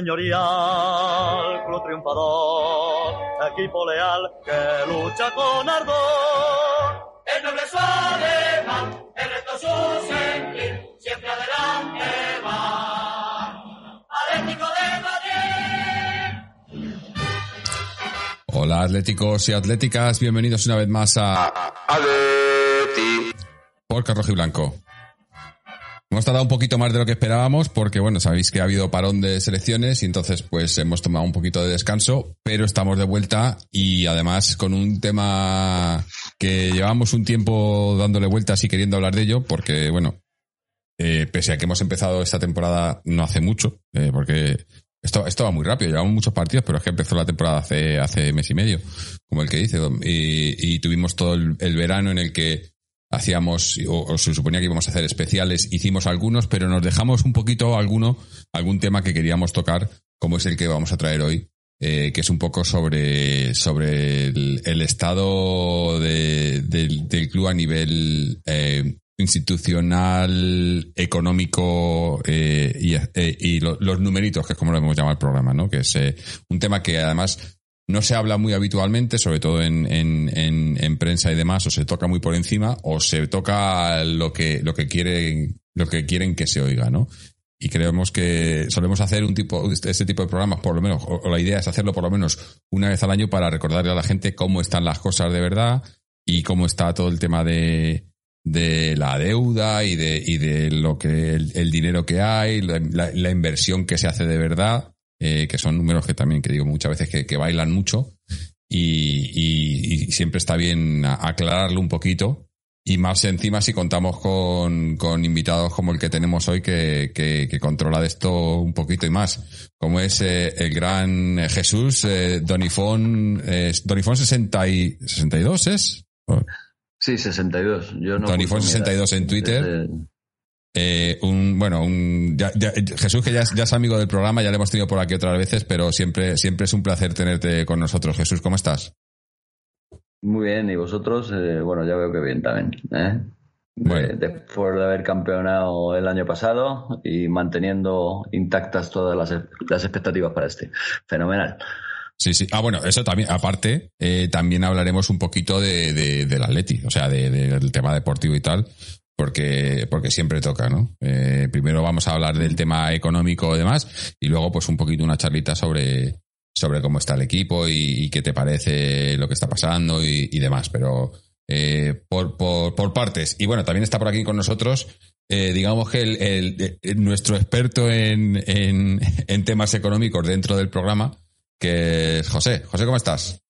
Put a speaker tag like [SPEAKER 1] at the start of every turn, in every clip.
[SPEAKER 1] club señorial, club triunfador, equipo leal que lucha con ardor. El noble es alemán, el resto su sentir, siempre adelante va. Atlético de Madrid.
[SPEAKER 2] Hola atléticos y atléticas, bienvenidos una vez más a
[SPEAKER 3] Aleti.
[SPEAKER 2] Porca Rojo y Blanco. Hemos tardado un poquito más de lo que esperábamos porque, bueno, sabéis que ha habido parón de selecciones y entonces pues hemos tomado un poquito de descanso, pero estamos de vuelta y además con un tema que llevamos un tiempo dándole vueltas y queriendo hablar de ello porque, bueno, eh, pese a que hemos empezado esta temporada no hace mucho, eh, porque esto, esto va muy rápido, llevamos muchos partidos, pero es que empezó la temporada hace, hace mes y medio, como el que dice, y, y tuvimos todo el, el verano en el que hacíamos, o, se suponía que íbamos a hacer especiales, hicimos algunos, pero nos dejamos un poquito alguno, algún tema que queríamos tocar, como es el que vamos a traer hoy, eh, que es un poco sobre, sobre el, estado de, del, del club a nivel eh, institucional, económico eh, y, eh, los numeritos, que es como lo hemos llamado el programa, ¿no? Que es un tema que además no se habla muy habitualmente, sobre todo en, en, en, en, prensa y demás, o se toca muy por encima, o se toca lo que, lo que quieren, lo que quieren que se oiga, ¿no? Y creemos que solemos hacer un tipo, este tipo de programas, por lo menos, o, la idea es hacerlo por lo menos una vez al año para recordarle a la gente cómo están las cosas de verdad y cómo está todo el tema de, de la deuda y de, y de lo que, el, dinero que hay, la, inversión que se hace de verdad eh, que son números que también, que digo muchas veces que, que bailan mucho y, y, y, siempre está bien aclararlo un poquito. Y más encima si contamos con, con invitados como el que tenemos hoy que, que, que, controla de esto un poquito y más, como es eh, el gran Jesús eh, Donifón, eh, Donifón 60 y, 62 es?
[SPEAKER 3] Sí, 62. Yo no
[SPEAKER 2] Donifón 62 en Twitter. Desde... Eh, un, bueno, un, ya, ya, Jesús, que ya es, ya es, amigo del programa, ya lo hemos tenido por aquí otras veces, pero siempre, siempre es un placer tenerte con nosotros. Jesús, ¿cómo estás?
[SPEAKER 3] Muy bien, y vosotros, eh, bueno, ya veo que bien también. ¿eh? Bueno. después de haber campeonado el año pasado y manteniendo intactas todas las, las expectativas para este. Fenomenal.
[SPEAKER 2] Sí, sí. Ah, bueno, eso también, aparte, eh, también hablaremos un poquito de, de, del Atleti, o sea, de, de, del tema deportivo y tal, porque, porque siempre toca, ¿no? Eh, primero vamos a hablar del tema económico y demás, y luego pues un poquito una charlita sobre, sobre cómo está el equipo y, qué te parece lo que está pasando y, demás, pero eh, por, por, partes. Y bueno, también está por aquí con nosotros, eh, digamos que el, el, el, nuestro experto en, en, en temas económicos dentro del programa, que es José. José, ¿cómo estás?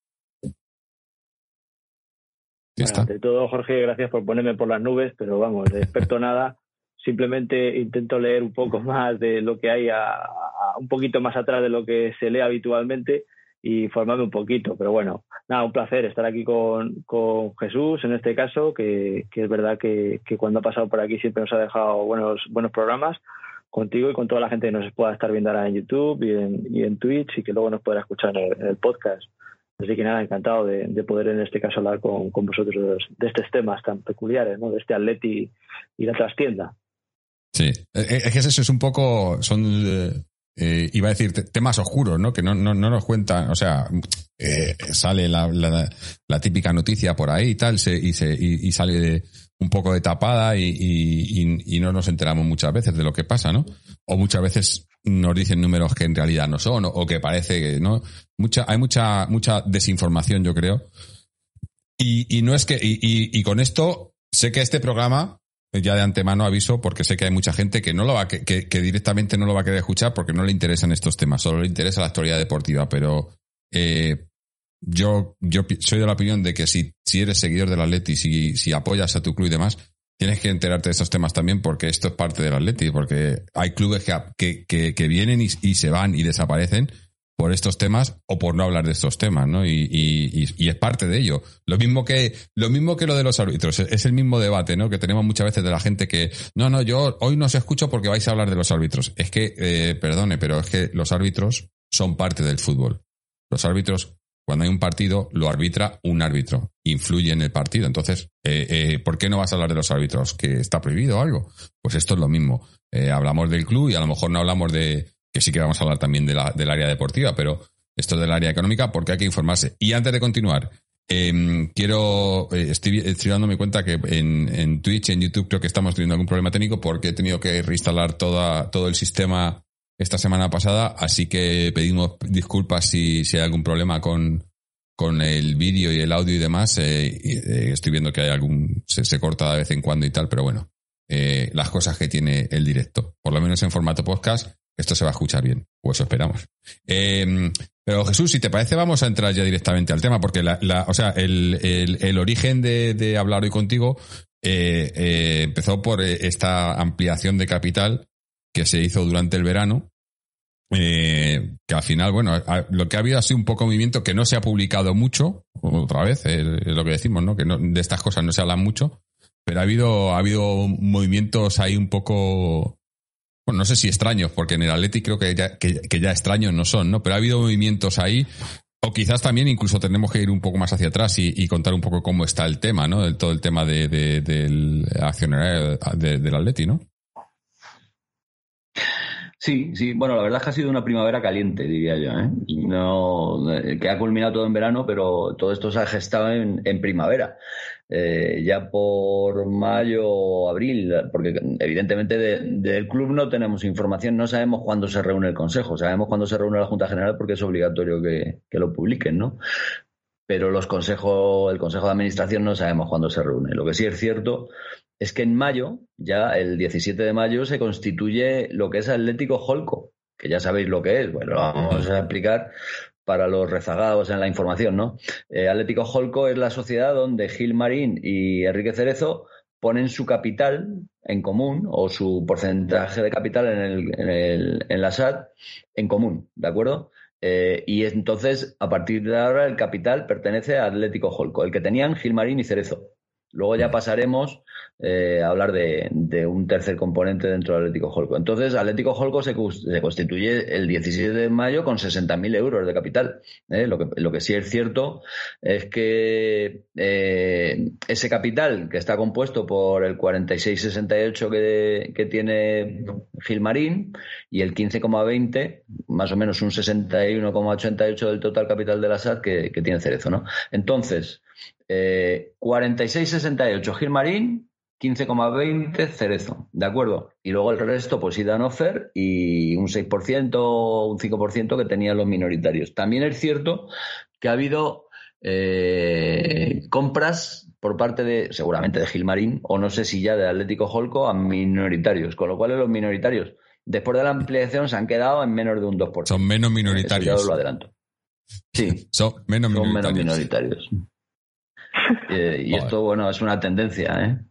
[SPEAKER 4] Bueno, ante todo, Jorge, gracias por ponerme por las nubes, pero vamos, de experto nada. Simplemente intento leer un poco más de lo que hay, a, a, un poquito más atrás de lo que se lee habitualmente y formarme un poquito. Pero bueno, nada, un placer estar aquí con, con Jesús en este caso, que, que es verdad que, que, cuando ha pasado por aquí siempre nos ha dejado buenos, buenos programas contigo y con toda la gente que nos pueda estar viendo ahora en YouTube y en, y en Twitch y que luego nos pueda escuchar en el, en el podcast. Así que nada, encantado de, de, poder en este caso hablar con, vosotros de estos temas tan peculiares, ¿no? De este atleti y la trastienda.
[SPEAKER 2] Sí, es que eso es un poco, son, eh, iba a decir, temas oscuros, ¿no? Que no, no, no nos cuentan, o sea, eh, sale la, típica noticia por ahí y tal, se, y, se, y, sale un poco de tapada y, no nos enteramos muchas veces de lo que pasa, ¿no? O muchas veces nos dicen números que en realidad no son, o, que parece que, ¿no? Mucha, hay mucha, mucha desinformación, yo creo. Y, y no es que, y, y, con esto, sé que este programa, ya de antemano aviso, porque sé que hay mucha gente que no lo va, que, que directamente no lo va a querer escuchar porque no le interesan estos temas, solo le interesa la actualidad deportiva, pero, eh, yo, yo soy de la opinión de que si, si eres seguidor del Atleti, si, si apoyas a tu club y demás, tienes que enterarte de esos temas también porque esto es parte del Atleti, porque hay clubes que, que, que vienen y, se van y desaparecen por estos temas o por no hablar de estos temas, ¿no? Y, y, y, es parte de ello. Lo mismo que, lo mismo que lo de los árbitros, es el mismo debate, ¿no? Que tenemos muchas veces de la gente que, no, no, yo hoy no os escucho porque vais a hablar de los árbitros. Es que, eh, perdone, pero es que los árbitros son parte del fútbol. Los árbitros cuando hay un partido, lo arbitra un árbitro, influye en el partido. Entonces, eh, eh, ¿por qué no vas a hablar de los árbitros? ¿Que está prohibido o algo? Pues esto es lo mismo. Eh, hablamos del club y a lo mejor no hablamos de, que sí que vamos a hablar también del área deportiva, pero esto del área económica porque hay que informarse. Y antes de continuar, em, quiero, estoy, estoy dándome cuenta que en, en Twitch, en YouTube creo que estamos teniendo algún problema técnico porque he tenido que reinstalar toda, todo el sistema esta semana pasada, así que pedimos disculpas si, si hay algún problema con, con el vídeo y el audio y demás. Eh, eh, estoy viendo que hay algún, se, se, corta de vez en cuando y tal, pero bueno, eh, las cosas que tiene el directo, por lo menos en formato podcast, esto se va a escuchar bien, o eso esperamos. Eh, pero Jesús, si te parece, vamos a entrar ya directamente al tema, porque la, la o sea, el, el, el origen de, de, hablar hoy contigo empezó por esta ampliación de capital que se hizo durante el verano. Eh, que al final, bueno, lo que ha habido ha sido un poco movimiento que no se ha publicado mucho, otra vez, es lo que decimos, ¿no? Que no, de estas cosas no se habla mucho, pero ha habido, ha habido movimientos ahí un poco, bueno, no sé si extraños, porque en el Atleti creo que ya, que, ya extraños no son, ¿no? Pero ha habido movimientos ahí, o quizás también incluso tenemos que ir un poco más hacia atrás y, contar un poco cómo está el tema, ¿no? todo el tema de, de, del accionario de, del Atleti, ¿no?
[SPEAKER 3] Sí, sí, bueno, la verdad es que ha sido una primavera caliente, diría yo, ¿eh? No, que ha culminado todo en verano, pero todo esto se ha gestado en, en primavera. Eh, ya por mayo o abril, porque evidentemente del de, club no tenemos información, no sabemos cuándo se reúne el Consejo, sabemos cuándo se reúne la Junta General porque es obligatorio que, que lo publiquen, ¿no? Pero los consejos, el Consejo de Administración no sabemos cuándo se reúne. Lo que sí es cierto es que en mayo, ya el 17 de mayo, se constituye lo que es Atlético Holco, que ya sabéis lo que es. Bueno, lo vamos a explicar para los rezagados en la información, ¿no? Eh, Atlético Holco es la sociedad donde Gil Marín y Enrique Cerezo ponen su capital en común o su porcentaje de capital en, el, en, el, en la SAT en común, ¿de acuerdo? Eh, y entonces, a partir de ahora, el capital pertenece a Atlético Holco, el que tenían Gilmarín y Cerezo. Luego ya pasaremos eh, hablar de, de, un tercer componente dentro del Atlético Holco. Entonces, Atlético Holco se, se constituye el 17 de mayo con 60.000 euros de capital. ¿eh? Lo, que, lo, que, sí es cierto es que eh, ese capital, que está compuesto por el 46,68 que, que tiene Gilmarín y el 15,20, más o menos un 61,88 del total capital de la SAT que, que tiene Cerezo. ¿no? Entonces, eh, 46,68 Gilmarín, 15,20 Cerezo, ¿de acuerdo? Y luego el resto, pues Idanofer y un 6% o un 5% que tenían los minoritarios. También es cierto que ha habido eh, compras por parte de, seguramente de Gilmarín, o no sé si ya de Atlético Holco, a minoritarios, con lo cual los minoritarios, después de la ampliación, se han quedado en menos de un 2%.
[SPEAKER 2] Son menos minoritarios.
[SPEAKER 3] Eso ya lo adelanto. Sí,
[SPEAKER 2] son menos
[SPEAKER 3] son
[SPEAKER 2] minoritarios.
[SPEAKER 3] Menos minoritarios. eh, y esto, bueno, es una tendencia, ¿eh?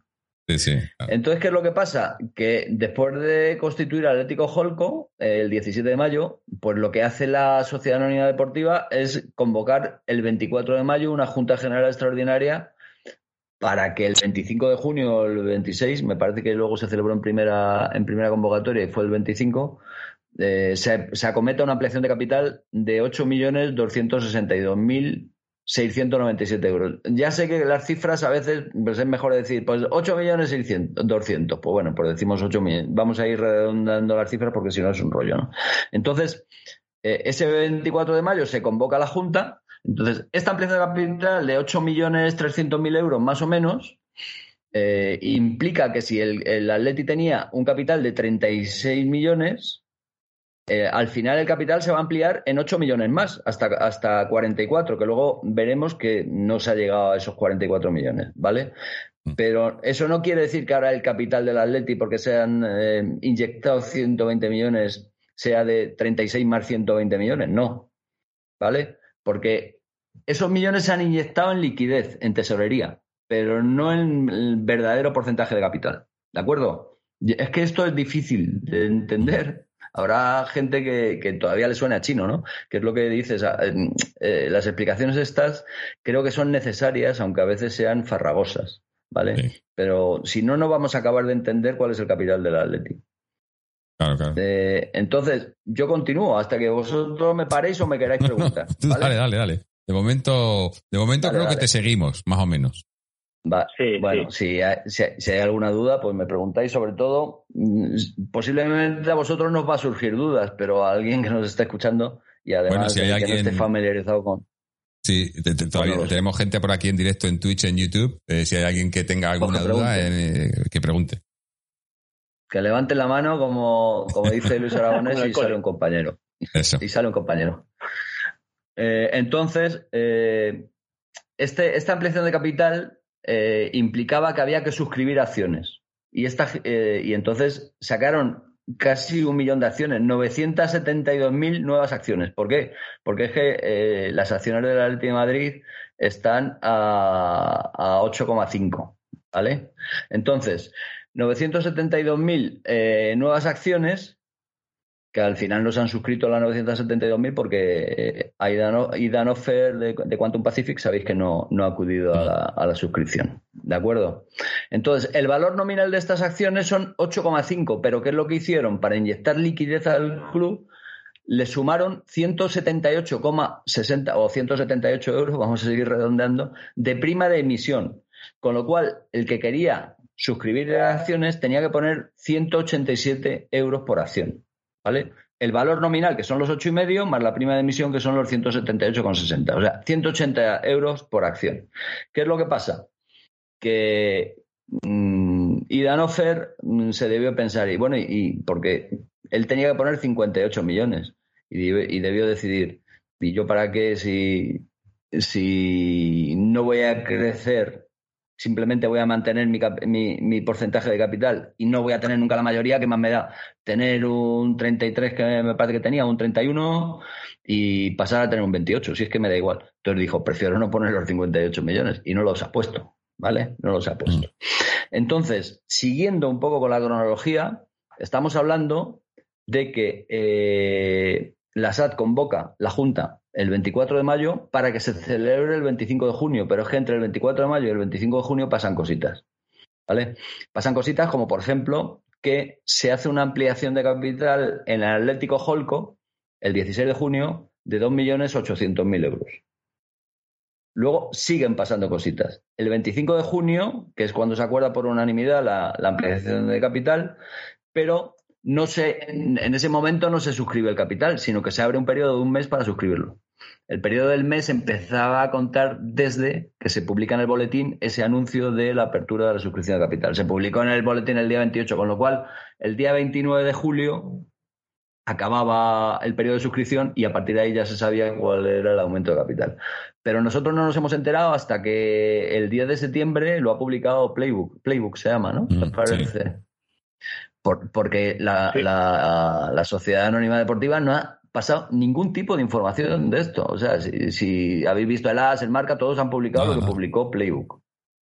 [SPEAKER 3] Entonces, ¿qué es lo que pasa? Que después de constituir Atlético Holco, el 17 de mayo, pues lo que hace la Sociedad Anónima Deportiva es convocar el 24 de mayo una Junta General Extraordinaria para que el 25 de junio o el 26, me parece que luego se celebró en primera, en primera convocatoria y fue el 25, eh, se, se, acometa una ampliación de capital de 8.262.000 697 euros. Ya sé que las cifras a veces pues es mejor decir, pues 8 millones 200. Pues bueno, pues decimos 8 millones. Vamos a ir redondando las cifras porque si no es un rollo, ¿no? Entonces, eh, ese 24 de mayo se convoca la Junta. Entonces, esta ampliación de capital de 8 millones 300 mil euros más o menos eh, implica que si el, el Atleti tenía un capital de 36 millones, eh, al final el capital se va a ampliar en 8 millones más, hasta, hasta 44, que luego veremos que no se ha llegado a esos 44 millones, ¿vale? Pero eso no quiere decir que ahora el capital del Atleti, porque se han eh, inyectado 120 millones, sea de 36 más 120 millones, no, ¿vale? Porque esos millones se han inyectado en liquidez, en tesorería, pero no en el verdadero porcentaje de capital, ¿de acuerdo? Es que esto es difícil de entender habrá gente que, que, todavía le suena a chino, ¿no? Que es lo que dices. Eh, las explicaciones estas creo que son necesarias, aunque a veces sean farragosas, ¿vale? Sí. Pero si no, no vamos a acabar de entender cuál es el capital del Atlético.
[SPEAKER 2] Claro, claro.
[SPEAKER 3] Eh, entonces, yo continúo hasta que vosotros me paréis o me queráis preguntar.
[SPEAKER 2] ¿vale? dale, dale, dale. De momento, de momento dale, creo dale. que te seguimos, más o menos.
[SPEAKER 3] Bueno, Si, hay, si, hay, alguna duda, pues me preguntáis. Sobre todo, mm, posiblemente a vosotros nos va a surgir dudas, pero a alguien que nos esté escuchando y además que no esté familiarizado con.
[SPEAKER 2] Sí, todavía tenemos gente por aquí en directo en Twitch, en YouTube. Eh, si hay alguien que tenga alguna duda, eh, que pregunte.
[SPEAKER 3] Que levante la mano, como, como dice Luis Aragonés, y sale un compañero. Eso. Y sale un compañero. Eh, entonces, este, esta ampliación de capital eh, implicaba que había que suscribir acciones. Y, esta, eh, y entonces sacaron casi un millón de acciones, 972.000 nuevas acciones. ¿Por qué? Porque es que eh, las acciones de la Atlético de Madrid están a, a 8,5. ¿Vale? Entonces, 972.000 nuevas acciones que al final no se han suscrito a la 972.000 porque Aidan, eh, Offer de, de, Quantum Pacific sabéis que no, no ha acudido a la, suscripción. ¿De acuerdo? Entonces, el valor nominal de estas acciones son 8,5, pero ¿qué es lo que hicieron? Para inyectar liquidez al club, le sumaron 178,60 o 178 euros, vamos a seguir redondeando, de prima de emisión. Con lo cual, el que quería suscribir las acciones tenía que poner 187 euros por acción. ¿Vale? El valor nominal, que son los ocho y medio, más la prima de emisión, que son los 178,60. O sea, 180 euros por acción. ¿Qué es lo que pasa? Que mmm, Idanofer mm, se debió pensar, y bueno, y, porque él tenía que poner 58 millones y, y debió decidir, ¿y yo para qué si, si no voy a crecer simplemente voy a mantener mi, porcentaje de capital y no voy a tener nunca la mayoría, que más me da tener un 33 que me parece que tenía, un 31 y pasar a tener un 28, si es que me da igual. Entonces dijo, prefiero no poner los 58 millones y no los ha puesto, ¿vale? No los ha puesto. Mm. Entonces, siguiendo un poco con la cronología, estamos hablando de que eh, la SAT convoca la Junta el 24 de mayo para que se celebre el 25 de junio, pero es que entre el 24 de mayo y el 25 de junio pasan cositas. ¿Vale? Pasan cositas como, por ejemplo, que se hace una ampliación de capital en el Atlético Holco el 16 de junio de 2.800.000 euros. Luego siguen pasando cositas. El 25 de junio, que es cuando se acuerda por unanimidad la, la ampliación de capital, pero no se, en, ese momento no se suscribe el capital, sino que se abre un periodo de un mes para suscribirlo. El periodo del mes empezaba a contar desde que se publica en el boletín ese anuncio de la apertura de la suscripción de capital. Se publicó en el boletín el día 28, con lo cual el día 29 de julio acababa el periodo de suscripción y a partir de ahí ya se sabía cuál era el aumento de capital. Pero nosotros no nos hemos enterado hasta que el día de septiembre lo ha publicado Playbook. Playbook se llama, ¿no? Mm, parece porque la, la, Sociedad Anónima Deportiva no ha pasado ningún tipo de información de esto. O sea, si, habéis visto el AS, el Marca, todos han publicado lo que publicó Playbook.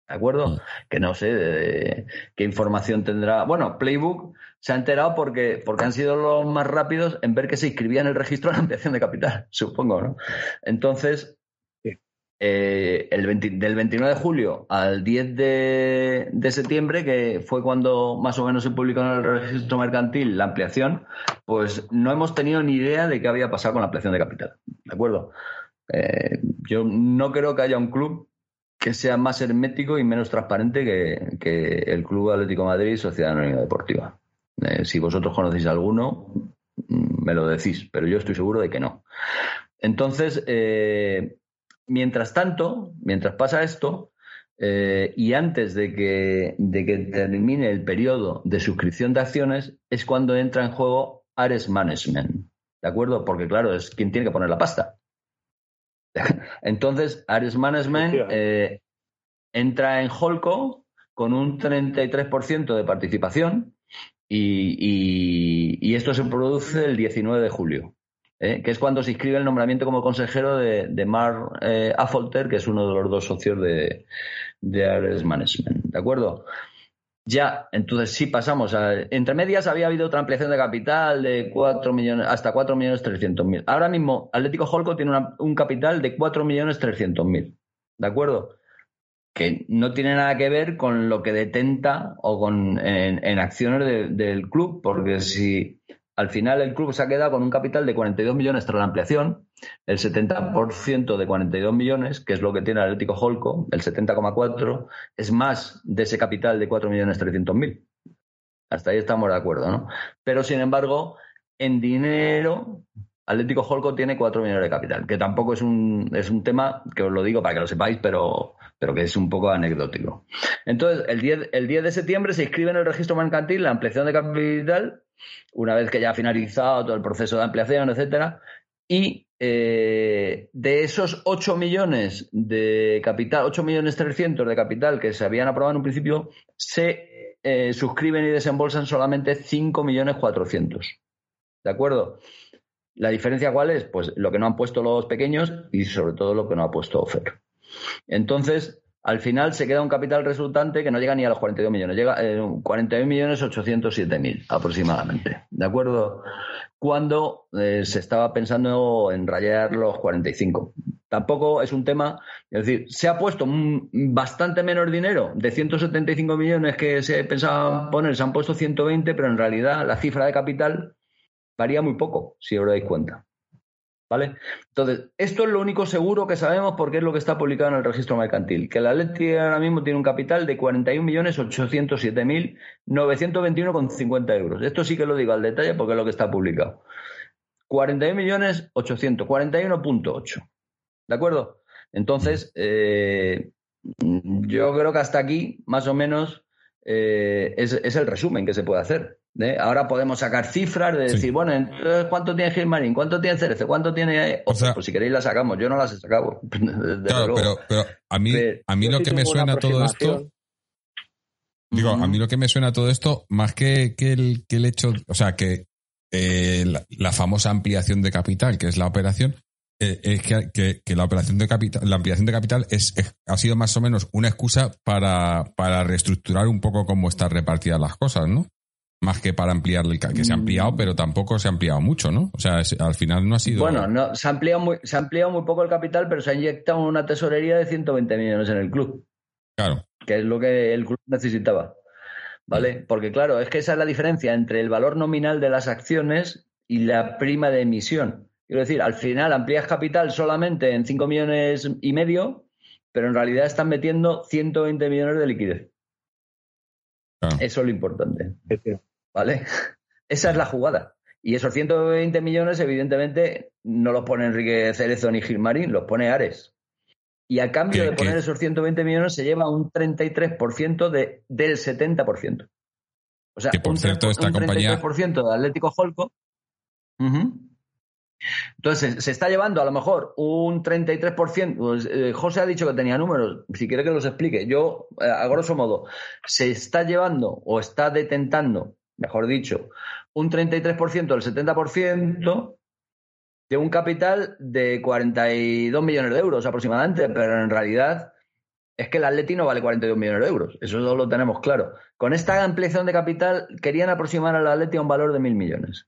[SPEAKER 3] ¿De acuerdo? Mm. Que no sé qué información tendrá. Bueno, Playbook se ha enterado porque, porque han sido los más rápidos en ver que se inscribía en el registro de la ampliación de capital, supongo, ¿no? Entonces, eh, el del 29 de julio al 10 de, septiembre, que fue cuando más o menos se publicó en el registro mercantil la ampliación, pues no hemos tenido ni idea de qué había pasado con la ampliación de capital. ¿De acuerdo? Eh, yo no creo que haya un club que sea más hermético y menos transparente que, el Club Atlético Madrid y Sociedad Anónima Deportiva. Eh, si vosotros conocéis alguno, mm, me lo decís, pero yo estoy seguro de que no. Entonces, Mientras tanto, mientras pasa esto, eh, y antes de que, de que termine el periodo de suscripción de acciones, es cuando entra en juego Ares Management. ¿De acuerdo? Porque, claro, es quien tiene que poner la pasta. Entonces, Ares Management eh, entra en Holco con un 33% de participación y, y, esto se produce el 19 de julio. ¿Eh? que es cuando se inscribe el nombramiento como consejero de, de Mark eh, Affolter, que es uno de los dos socios de, de Ares Management. ¿De acuerdo? Ya, entonces sí pasamos. Entre medias había habido otra ampliación de capital de 4 millones, hasta 4 millones 300 mil. Ahora mismo, Atlético Holco tiene un capital de 4 millones 300 mil. ¿De acuerdo? Que no tiene nada que ver con lo que detenta o con en, acciones del club, porque si al final el club se ha quedado con un capital de 42 millones tras la ampliación, el 70% de 42 millones, que es lo que tiene el Atlético Holco, el 70,4, es más de ese capital de 4 millones 300 mil. Hasta ahí estamos de acuerdo, ¿no? Pero sin embargo, en dinero, Atlético Holco tiene 4 millones de capital, que tampoco es un, es un tema que os lo digo para que lo sepáis, pero, pero que es un poco anecdótico. Entonces, el 10, el 10 de septiembre se inscribe en el registro mercantil la ampliación de capital, una vez que ya ha finalizado todo el proceso de ampliación, etcétera, y eh, de esos 8 millones de capital, 8 millones 300 de capital que se habían aprobado en un principio, se eh, suscriben y desembolsan solamente 5 millones 400. ¿De acuerdo? La diferencia cuál es? Pues lo que no han puesto los pequeños y sobre todo lo que no ha puesto OFER. Entonces, al final se queda un capital resultante que no llega ni a los 42 millones, llega eh, 41 millones 807 mil aproximadamente. ¿De acuerdo? Cuando eh, se estaba pensando en rayar los 45. Tampoco es un tema, es decir, se ha puesto bastante menos dinero, de 175 millones que se pensaba poner, se han puesto 120, pero en realidad la cifra de capital varía muy poco, si os dais cuenta. ¿Vale? Entonces, esto es lo único seguro que sabemos porque es lo que está publicado en el registro mercantil, que la Leti ahora mismo tiene un capital de 41.807.921,50 euros. Esto sí que lo digo al detalle porque es lo que está publicado. 41.800, 41.8. ¿De acuerdo? Entonces, eh, yo creo que hasta aquí, más o menos, eh, es, es el resumen que se puede hacer. Ahora podemos sacar cifras de decir, bueno, entonces, ¿cuánto tiene Gilmarín? ¿Cuánto tiene Cerezo? ¿Cuánto tiene...? O sea, pues si queréis la sacamos, yo no las he sacado.
[SPEAKER 2] claro, pero, pero, a mí, a mí lo que me suena todo esto... Digo, a mí lo que me suena todo esto, más que, que, el, que el hecho, o sea, que eh, la, famosa ampliación de capital, que es la operación, eh, es que, que, la operación de capital, la ampliación de capital es, ha sido más o menos una excusa para, para reestructurar un poco cómo están repartidas las cosas, ¿no? Más que para ampliar el que se ha ampliado, pero tampoco se ha ampliado mucho, ¿no? O sea, al final no ha sido.
[SPEAKER 3] Bueno, no, se ha ampliado muy, se ha ampliado muy poco el capital, pero se ha inyectado una tesorería de 120 millones en el club.
[SPEAKER 2] Claro.
[SPEAKER 3] Que es lo que el club necesitaba. ¿Vale? Porque claro, es que esa es la diferencia entre el valor nominal de las acciones y la prima de emisión. Quiero decir, al final amplías capital solamente en 5 millones y medio, pero en realidad están metiendo 120 millones de liquidez. Eso es lo importante. ¿Vale? Esa es la jugada. Y esos 120 millones, evidentemente, no los pone Enrique Cerezo ni Gilmarín, los pone Ares. Y a cambio de poner esos 120 millones, se lleva un 33% de, del 70%. O sea,
[SPEAKER 2] por un, cierto, esta un 33%
[SPEAKER 3] de Atlético Holco. Entonces, se está llevando a lo mejor un 33%. Pues, eh, José ha dicho que tenía números. Si quiere que los explique, yo, eh, a grosso modo, se está llevando o está detentando, mejor dicho, un 33% del 70% de un capital de 42 millones de euros aproximadamente, pero en realidad es que el Atleti no vale 42 millones de euros. Eso lo tenemos claro. Con esta ampliación de capital querían aproximar al Atleti a un valor de mil millones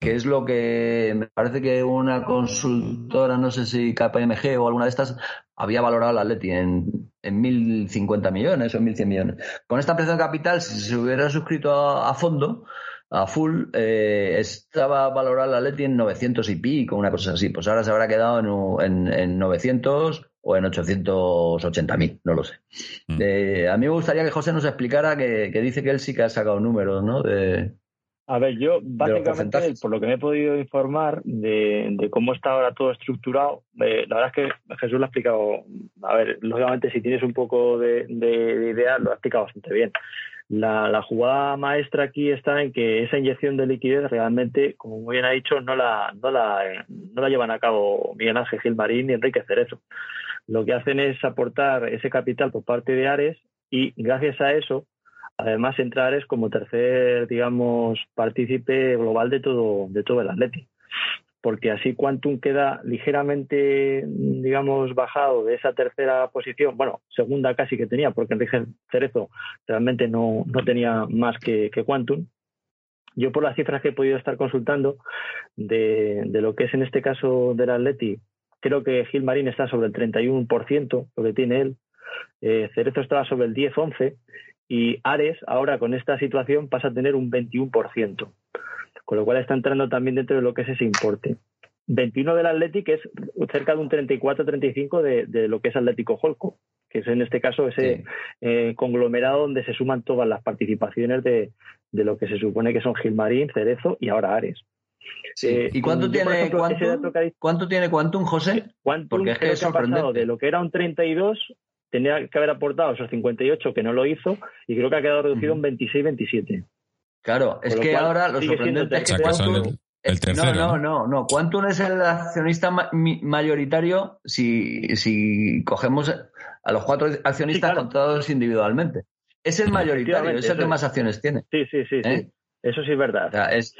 [SPEAKER 3] que es lo que me parece que una consultora, no sé si KPMG o alguna de estas, había valorado la Atleti en, en 1.050 millones o en 1.100 millones. Con esta ampliación de capital, si se hubiera suscrito a, fondo, a full, eh, estaba valorada la Atleti en 900 y pico, una cosa así. Pues ahora se habrá quedado en, en, 900 o en 880.000, no lo sé. Mm. Eh, a mí me gustaría que José nos explicara que, que, dice que él sí que ha sacado números, ¿no? De,
[SPEAKER 4] a ver, yo básicamente, por lo que me he podido informar de, cómo está ahora todo estructurado, eh, la verdad es que Jesús lo ha explicado, a ver, lógicamente si tienes un poco de, idea, lo ha explicado bastante bien. La, jugada maestra aquí está en que esa inyección de liquidez realmente, como muy bien ha dicho, no la, no la, no la llevan a cabo Miguel Ángel Gilmarín ni Enrique Cerezo. Lo que hacen es aportar ese capital por parte de Ares y gracias a eso Además, entrar es como tercer, digamos, partícipe global de todo, de todo el Atleti. Porque así Quantum queda ligeramente, digamos, bajado de esa tercera posición, bueno, segunda casi que tenía, porque Enrique Cerezo realmente no, no tenía más que, que Quantum. Yo por las cifras que he podido estar consultando de, de lo que es en este caso del Atleti, creo que Gil Marín está sobre el 31%, lo que tiene él. Eh, Cerezo estaba sobre el 10-11 y Ares ahora con esta situación pasa a tener un 21%. con lo cual está entrando también dentro de lo que es ese importe. 21 del Athletic es cerca de un 34-35 de, de, lo que es Atlético Holco, que es en este caso ese eh, conglomerado donde se suman todas las participaciones de, de, lo que se supone que son Gilmarín, Cerezo y ahora Ares.
[SPEAKER 3] Eh, ¿Y cuánto tiene, ejemplo, Quantum, ¿cuánto tiene Quantum, José?
[SPEAKER 4] Quantum Porque es que, que ha pasado de lo que era un 32, tenía que haber aportado esos 58 que no lo hizo, y creo que ha quedado reducido en 26-27.
[SPEAKER 3] Claro, es que ahora lo sorprendente es que Quantum, el tercero, no, no, no, no. Quantum es el accionista ma mayoritario si, si cogemos a los cuatro accionistas sí, claro. contados individualmente. Es el mayoritario, es el que más acciones tiene.
[SPEAKER 4] Sí, sí, sí,
[SPEAKER 3] ¿Eh?
[SPEAKER 4] sí. Eso sí es verdad.
[SPEAKER 3] O sea, es,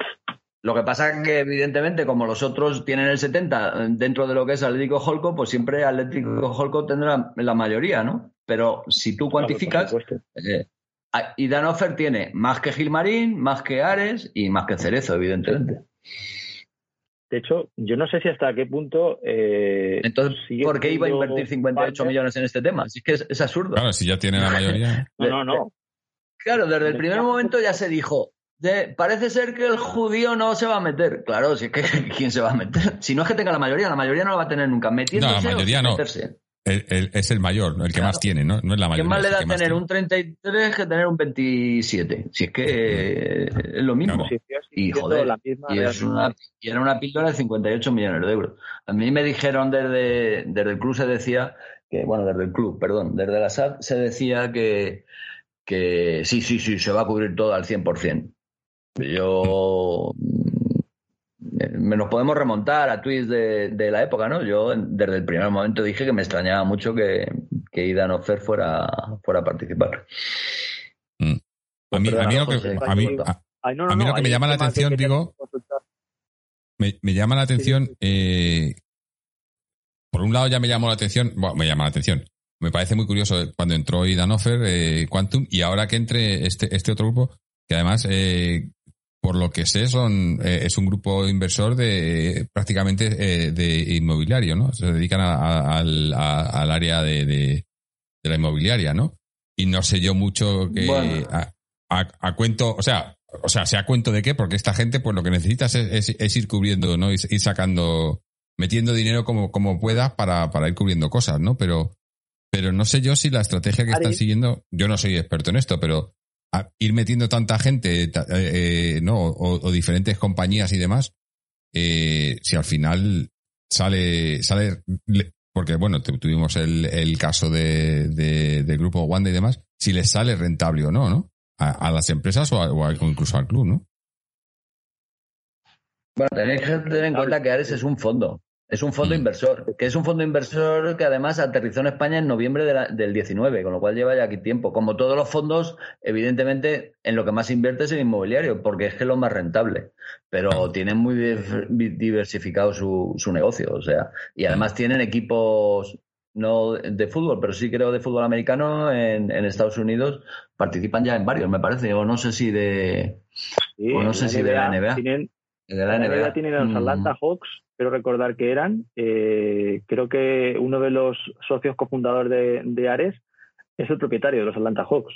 [SPEAKER 3] lo que pasa es que, evidentemente, como los otros tienen el 70 dentro de lo que es Atlético Holco, pues siempre Atlético Holco tendrá la mayoría, ¿no? Pero si tú cuantificas, claro, eh, y Danofer tiene más que Gilmarín, más que Ares y más que Cerezo, evidentemente.
[SPEAKER 4] De hecho, yo no sé si hasta qué punto. Eh,
[SPEAKER 3] Entonces, ¿por qué iba a invertir 58 parte? millones en este tema? Si es que es, es, absurdo.
[SPEAKER 2] Claro, si ya tiene la mayoría.
[SPEAKER 4] no, no, no.
[SPEAKER 3] Claro, desde el primer momento ya se dijo. De, parece ser que el judío no se va a meter. Claro, si es que ¿quién se va a meter? Si no es que tenga la mayoría, la mayoría no la va a tener nunca. Metiéndose
[SPEAKER 2] no, la mayoría no. El, el, es el mayor, el que
[SPEAKER 3] claro.
[SPEAKER 2] más tiene, ¿no? No es la mayoría.
[SPEAKER 3] ¿Qué más le da tener un 33 que tener un 27? Si es que eh, es lo mismo. Y joder, y, es una, y, era una píldora de 58 millones de euros. A mí me dijeron desde, desde el club se decía que, bueno, desde el club, perdón, desde la SAD se decía que, que sí, sí, sí, se va a cubrir todo al 100%. Yo nos podemos remontar a tweets de, de, la época, ¿no? Yo desde el primer momento dije que me extrañaba mucho que, que Idan Ofer fuera, fuera a participar.
[SPEAKER 2] Mm. A mí, a mí, lo que, me llama la atención, digo, me, me, llama la atención, sí. eh, por un lado ya me llamó la atención, bueno, me llama la atención, me parece muy curioso cuando entró Idan Offer, eh, Quantum, y ahora que entre este, este otro grupo, que además eh, por lo que sé, son eh, es un grupo inversor de prácticamente eh, de inmobiliario, ¿no? Se dedican a, a, al, a, al, área de, de, de, la inmobiliaria, ¿no? Y no sé yo mucho que bueno. a, cuento, o sea, o sea, sea cuento de qué, porque esta gente, pues lo que necesitas es, es, es ir cubriendo, ¿no? Ir, ir, sacando, metiendo dinero como, como puedas para, para ir cubriendo cosas, ¿no? Pero, pero no sé yo si la estrategia que están siguiendo, yo no soy experto en esto, pero ir metiendo tanta gente, eh, eh, ¿no? O, o, diferentes compañías y demás, eh, si al final sale, sale, porque bueno, tuvimos el, el caso de, de, del grupo Wanda y demás, si les sale rentable o no, ¿no? A, a las empresas o, a, o, incluso al club, ¿no?
[SPEAKER 3] Bueno, tenéis que tener en cuenta que Ares es un fondo. Es un fondo mm. inversor, que es un fondo inversor que además aterrizó en España en noviembre de la, del 19, con lo cual lleva ya aquí tiempo. Como todos los fondos, evidentemente, en lo que más invierte es en inmobiliario, porque es que es lo más rentable. Pero tienen muy diversificado su, su negocio, o sea, y además tienen equipos no de fútbol, pero sí creo de fútbol americano en, en Estados Unidos. Participan ya en varios, me parece, o no sé si de,
[SPEAKER 4] sí,
[SPEAKER 3] o no sé si
[SPEAKER 4] NBA,
[SPEAKER 3] de la NBA.
[SPEAKER 4] Tienen,
[SPEAKER 3] de la NBA.
[SPEAKER 4] NBA tienen a los Atlanta mm. Hawks quiero recordar que eran. Eh, creo que uno de los socios cofundadores de, de, Ares es el propietario de los Atlanta Hawks.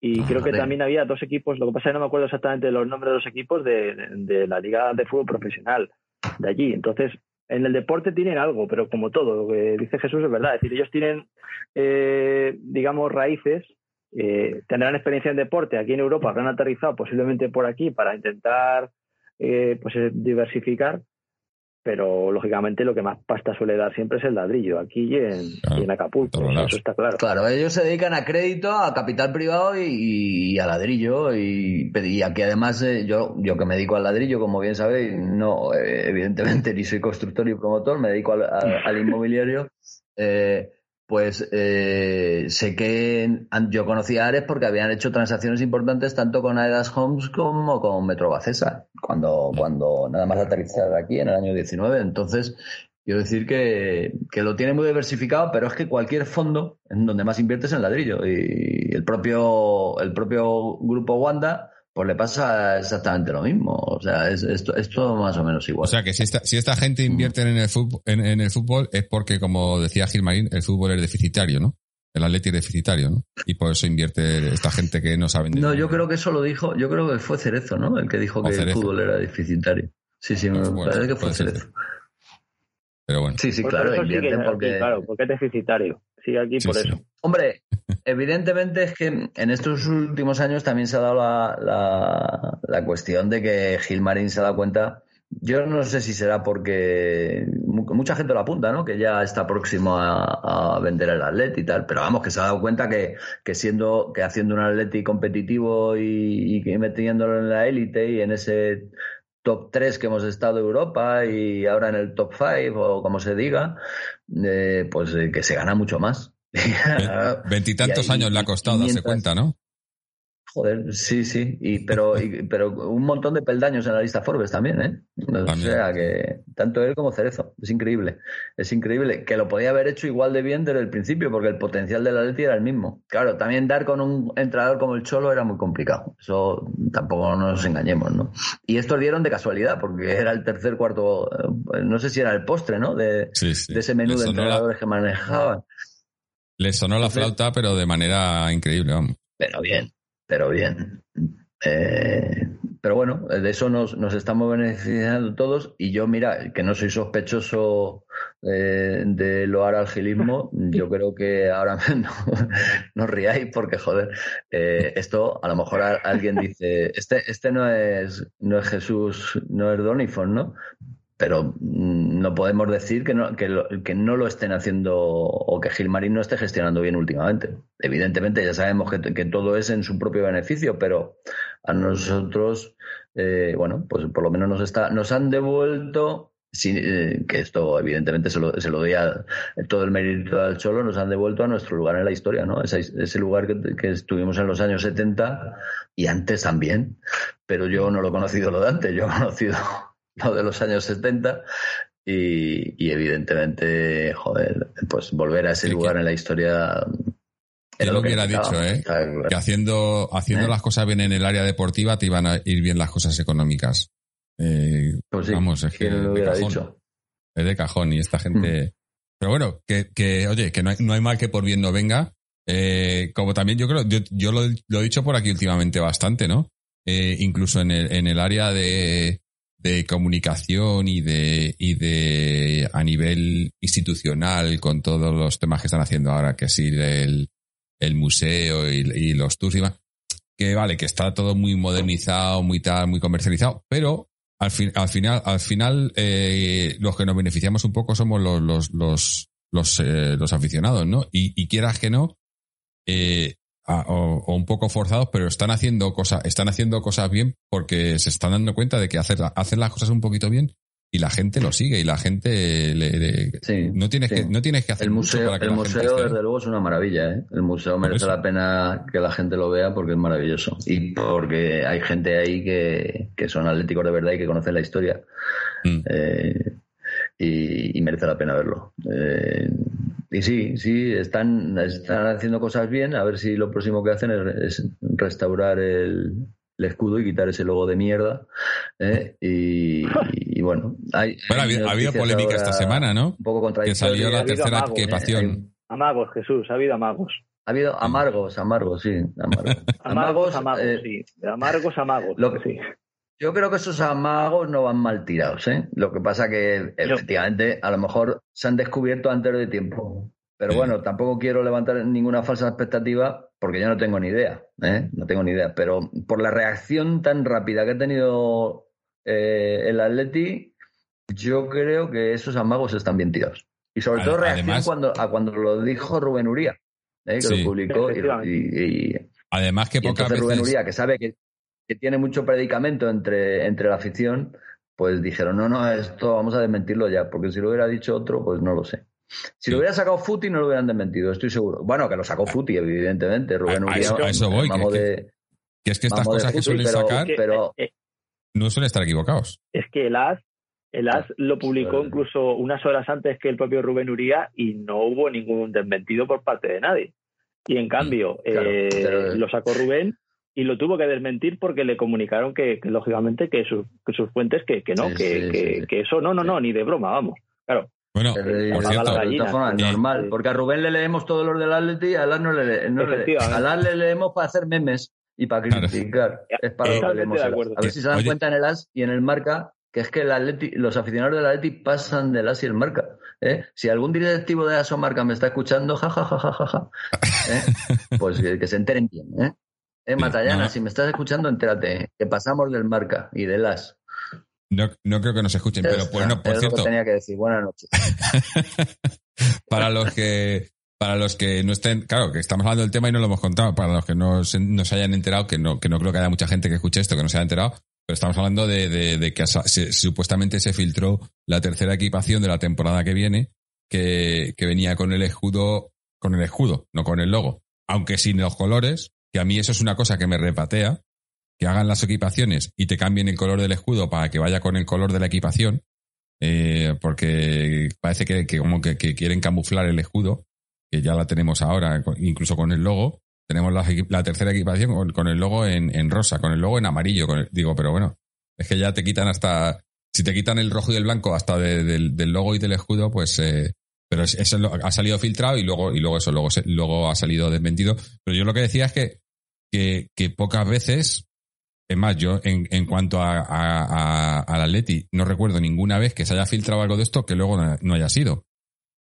[SPEAKER 4] Y ah, creo que también había dos equipos, lo que pasa es que no me acuerdo exactamente los nombres de los equipos de, de, de, la Liga de Fútbol Profesional de allí. Entonces, en el deporte tienen algo, pero como todo, lo que dice Jesús es verdad. Es decir, ellos tienen, eh, digamos, raíces, eh, tendrán experiencia en deporte aquí en Europa, habrán aterrizado posiblemente por aquí para intentar eh, pues diversificar pero lógicamente lo que más pasta suele dar siempre es el ladrillo, aquí y en, claro, y en Acapulco, eso, eso, está claro.
[SPEAKER 3] Claro, ellos se dedican a crédito, a capital privado y, y a ladrillo, y, y, aquí además eh, yo, yo que me dedico al ladrillo, como bien sabéis, no, eh, evidentemente ni soy constructor y promotor, me dedico al, al, al inmobiliario. Eh, pues eh, sé que yo conocí a Ares porque habían hecho transacciones importantes tanto con Aedas Homes como con Metro Bacesa, cuando, cuando nada más aterrizar aquí en el año 19. Entonces, quiero decir que, que, lo tiene muy diversificado, pero es que cualquier fondo en donde más inviertes en ladrillo y el propio, el propio grupo Wanda pues le pasa exactamente lo mismo. O sea, es, es, es, todo más o menos igual.
[SPEAKER 2] O sea, que si esta, si esta gente invierte en el, fútbol, en, en el fútbol es porque, como decía Gilmarín, el fútbol es deficitario, ¿no? el Atleti deficitario, ¿no? Y por eso invierte esta gente que no sabe.
[SPEAKER 3] No, yo creo que eso lo dijo, yo creo que fue Cerezo, ¿no? El que dijo que el fútbol era deficitario. Sí, sí, me pues parece que fue Cerezo.
[SPEAKER 2] Pero bueno.
[SPEAKER 3] Sí, sí, claro, invierte porque...
[SPEAKER 4] claro, porque es deficitario. Sigue aquí por eso.
[SPEAKER 3] Hombre, evidentemente es que en estos últimos años también se ha dado la, la, cuestión de que Gilmarín se da cuenta yo no sé si será porque mucha gente lo apunta, ¿no? Que ya está próximo a, vender el Atleti y tal, pero vamos, que se ha dado cuenta que, que siendo, que haciendo un Atleti competitivo y, y metiéndolo en la élite y en ese top 3 que hemos estado en Europa y ahora en el top 5 o como se diga, eh, pues eh, que se gana mucho más.
[SPEAKER 2] Veintitantos años le ha costado darse cuenta, ¿no?
[SPEAKER 3] Joder, sí, sí, y, pero, pero un montón de peldaños en la lista Forbes también, ¿eh? O sea que tanto él como Cerezo, es increíble, es increíble, que lo podía haber hecho igual de bien desde el principio, porque el potencial de la Leti era el mismo. Claro, también dar con un entrenador como el Cholo era muy complicado, eso tampoco nos engañemos, ¿no? Y esto dieron de casualidad, porque era el tercer, cuarto, eh, no sé si era el postre, ¿no? De, ese menú de entrenadores que manejaban.
[SPEAKER 2] Le sonó la flauta, pero de manera increíble, vamos.
[SPEAKER 3] Pero bien, pero bien. Eh, pero bueno, de eso nos, nos, estamos beneficiando todos y yo, mira, que no soy sospechoso eh, de loar al gilismo, yo creo que ahora no, no riáis porque, joder, eh, esto a lo mejor alguien dice, este, este no es, no es Jesús, no es Donifon, ¿no? Pero mm, no podemos decir que no, que, que no lo estén haciendo o que Gilmarín no esté gestionando bien últimamente. Evidentemente ya sabemos que, que todo es en su propio beneficio, pero a nosotros, eh, bueno, pues por lo menos nos, está, nos han devuelto, eh, que esto evidentemente se lo, se lo doy a todo el mérito al Cholo, nos han devuelto a nuestro lugar en la historia, ¿no? Ese, ese lugar que, que, estuvimos en los años 70 y antes también, pero yo no lo he conocido lo de antes, yo he conocido de los años 70 y, evidentemente, joder, pues volver a ese lugar en la historia
[SPEAKER 2] yo lo hubiera dicho, ¿eh? Que haciendo, haciendo ¿Eh? las cosas bien en el área deportiva te iban a ir bien las cosas económicas. Eh,
[SPEAKER 3] pues vamos, es que lo hubiera dicho?
[SPEAKER 2] Es de cajón y esta gente. Mm. Pero bueno, que, que, oye, que no hay, no hay mal que por bien no venga. Eh, como también yo creo, yo, yo lo, lo, he dicho por aquí últimamente bastante, ¿no? Incluso en el, en el área de, de comunicación y de, y de a nivel institucional con todos los temas que están haciendo ahora, que sí, el, el museo y, los tours y demás, que vale, que está todo muy modernizado, muy tal, muy comercializado, pero al, fin, al final, al final eh, los que nos beneficiamos un poco somos los, los, los, los, eh, los aficionados, ¿no? Y, y quieras que no, eh, o, un poco forzados, pero están haciendo cosas, están haciendo cosas bien porque se están dando cuenta de que hacer, hacen las cosas un poquito bien y la gente lo sigue y la gente le, no tienes que no tienes que hacer
[SPEAKER 3] el museo el museo desde luego es una maravilla ¿eh? el museo merece la pena que la gente lo vea porque es maravilloso. Y porque hay gente ahí que, que son atléticos de verdad y que conocen la historia. Mm. eh, y, merece la pena verlo. Eh, y sí, sí, están, están haciendo cosas bien. A ver si lo próximo que hacen es, restaurar el, escudo y quitar ese logo de mierda. ¿eh? Y, bueno, hay,
[SPEAKER 2] bueno, ha habido, polémica esta semana, ¿no?
[SPEAKER 3] Un poco
[SPEAKER 2] Que salió la tercera equipación.
[SPEAKER 4] Amagos, Jesús, ha habido amagos.
[SPEAKER 3] Ha habido amargos, amargos, sí.
[SPEAKER 4] Amargos, amargos, amagos, eh, sí. amargos, amagos.
[SPEAKER 3] Lo que, sí. Yo creo que esos amagos no van mal tirados, ¿eh? Lo que pasa que efectivamente a lo mejor se han descubierto antes de tiempo. Pero bueno, tampoco quiero levantar ninguna falsa expectativa porque yo no tengo ni idea, ¿eh? No tengo ni idea. Pero por la reacción tan rápida que ha tenido eh, el Atleti, yo creo que esos amagos están bien tirados. Y sobre todo reacción cuando, a cuando lo dijo Rubén Uría, ¿eh? que lo publicó. Y,
[SPEAKER 2] Además que pocas veces...
[SPEAKER 3] Rubén Uría, que sabe que que tiene mucho predicamento entre, entre la afición, pues dijeron, no, no, esto vamos a desmentirlo ya, porque si lo hubiera dicho otro, pues no lo sé. Si lo hubiera sacado Futi, no lo hubieran desmentido, estoy seguro. Bueno, que lo sacó Futi, evidentemente. Rubén
[SPEAKER 2] a, eso, voy. Que, es que estas cosas que suelen sacar
[SPEAKER 3] pero, eh,
[SPEAKER 2] no suelen estar equivocados.
[SPEAKER 4] Es que el AS, el AS lo publicó incluso unas horas antes que el propio Rubén Uría y no hubo ningún desmentido por parte de nadie. Y en cambio, eh, lo sacó Rubén y lo tuvo que desmentir porque le comunicaron que, lógicamente, que, sus fuentes que, que no, que, que, eso no, no, no, ni de broma, vamos. Claro,
[SPEAKER 2] Bueno, por cierto,
[SPEAKER 3] de todas formas, normal, porque a Rubén le leemos todos los del Atleti y a Alan no le, no le, a le leemos para hacer memes y para criticar. Es para lo que leemos. A ver si se dan cuenta en el AS y en el Marca que es que el Atleti, los aficionados del Atleti pasan del AS y el Marca. ¿eh? Si algún directivo de AS o Marca me está escuchando, jajajajaja, ¿eh? pues que, se enteren bien. ¿eh? Eh Matallana, si me estás escuchando, entérate, que pasamos del Marca y del AS.
[SPEAKER 2] No, no creo que nos escuchen, pero bueno, por cierto.
[SPEAKER 3] tenía que decir. Buenas noches.
[SPEAKER 2] para los que para los que no estén, claro, que estamos hablando del tema y no lo hemos contado, para los que no se, hayan enterado, que no, que no creo que haya mucha gente que escuche esto, que no se haya enterado, pero estamos hablando de, que supuestamente se filtró la tercera equipación de la temporada que viene, que, que venía con el escudo, con el escudo, no con el logo. Aunque sin los colores, que a mí eso es una cosa que me repatea, que hagan las equipaciones y te cambien el color del escudo para que vaya con el color de la equipación, eh, porque parece que, como que, quieren camuflar el escudo, que ya la tenemos ahora, incluso con el logo. Tenemos la, tercera equipación con, el logo en, rosa, con el logo en amarillo. digo, pero bueno, es que ya te quitan hasta, si te quitan el rojo y el blanco hasta del, logo y del escudo, pues, eh, pero eso ha salido filtrado y luego, y luego eso, luego, luego ha salido desmentido. Pero yo lo que decía es que, que, que pocas veces es más, yo en, en cuanto a, a, al Atleti, no recuerdo ninguna vez que se haya filtrado algo de esto que luego no, haya sido.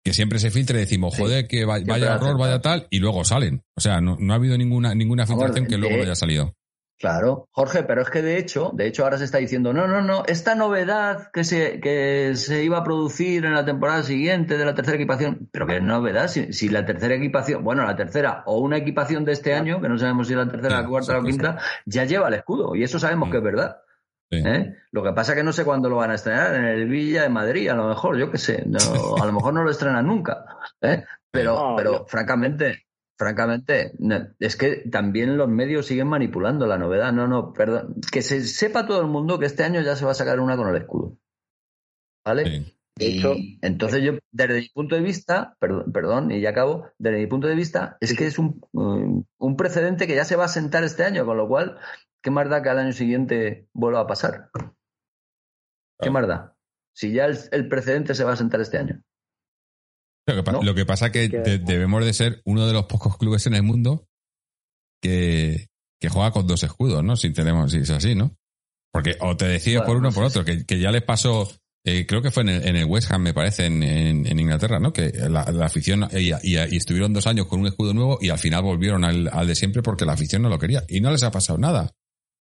[SPEAKER 2] Que siempre se filtre y decimos, joder, que vaya, error, vaya tal, y luego salen. O sea, no, no ha habido ninguna, ninguna filtración que luego no haya salido.
[SPEAKER 3] Claro, Jorge, pero es que de hecho, de hecho ahora se está diciendo, no, no, no, esta novedad que se, que se iba a producir en la temporada siguiente de la tercera equipación, pero qué novedad, si, la tercera equipación, bueno, la tercera o una equipación de este año, que no sabemos si la tercera, la cuarta o la quinta, ya lleva el escudo, y eso sabemos que es verdad. ¿Eh? Lo que pasa es que no sé cuándo lo van a estrenar, en el Villa de Madrid, a lo mejor, yo qué sé, a lo mejor no lo estrenan nunca, ¿eh? pero, pero francamente, francamente, es que también los medios siguen manipulando la novedad. No, no, perdón. Que se sepa todo el mundo que este año ya se va a sacar una con el escudo. ¿Vale? Y entonces yo, desde mi punto de vista, perdón, perdón, y ya acabo, desde mi punto de vista, es que es un, un precedente que ya se va a sentar este año, con lo cual, ¿qué más da que al año siguiente vuelva a pasar? ¿Qué más da? Si ya el precedente se va a sentar este año.
[SPEAKER 2] Lo que, pasa es que, debemos de ser uno de los pocos clubes en el mundo que, juega con dos escudos, ¿no? Si tenemos, si es así, ¿no? Porque o te decides por uno o por otro, que, ya les pasó, eh, creo que fue en el, West Ham, me parece, en, Inglaterra, ¿no? Que la, afición, y, estuvieron dos años con un escudo nuevo y al final volvieron al, al, de siempre porque la afición no lo quería. Y no les ha pasado nada.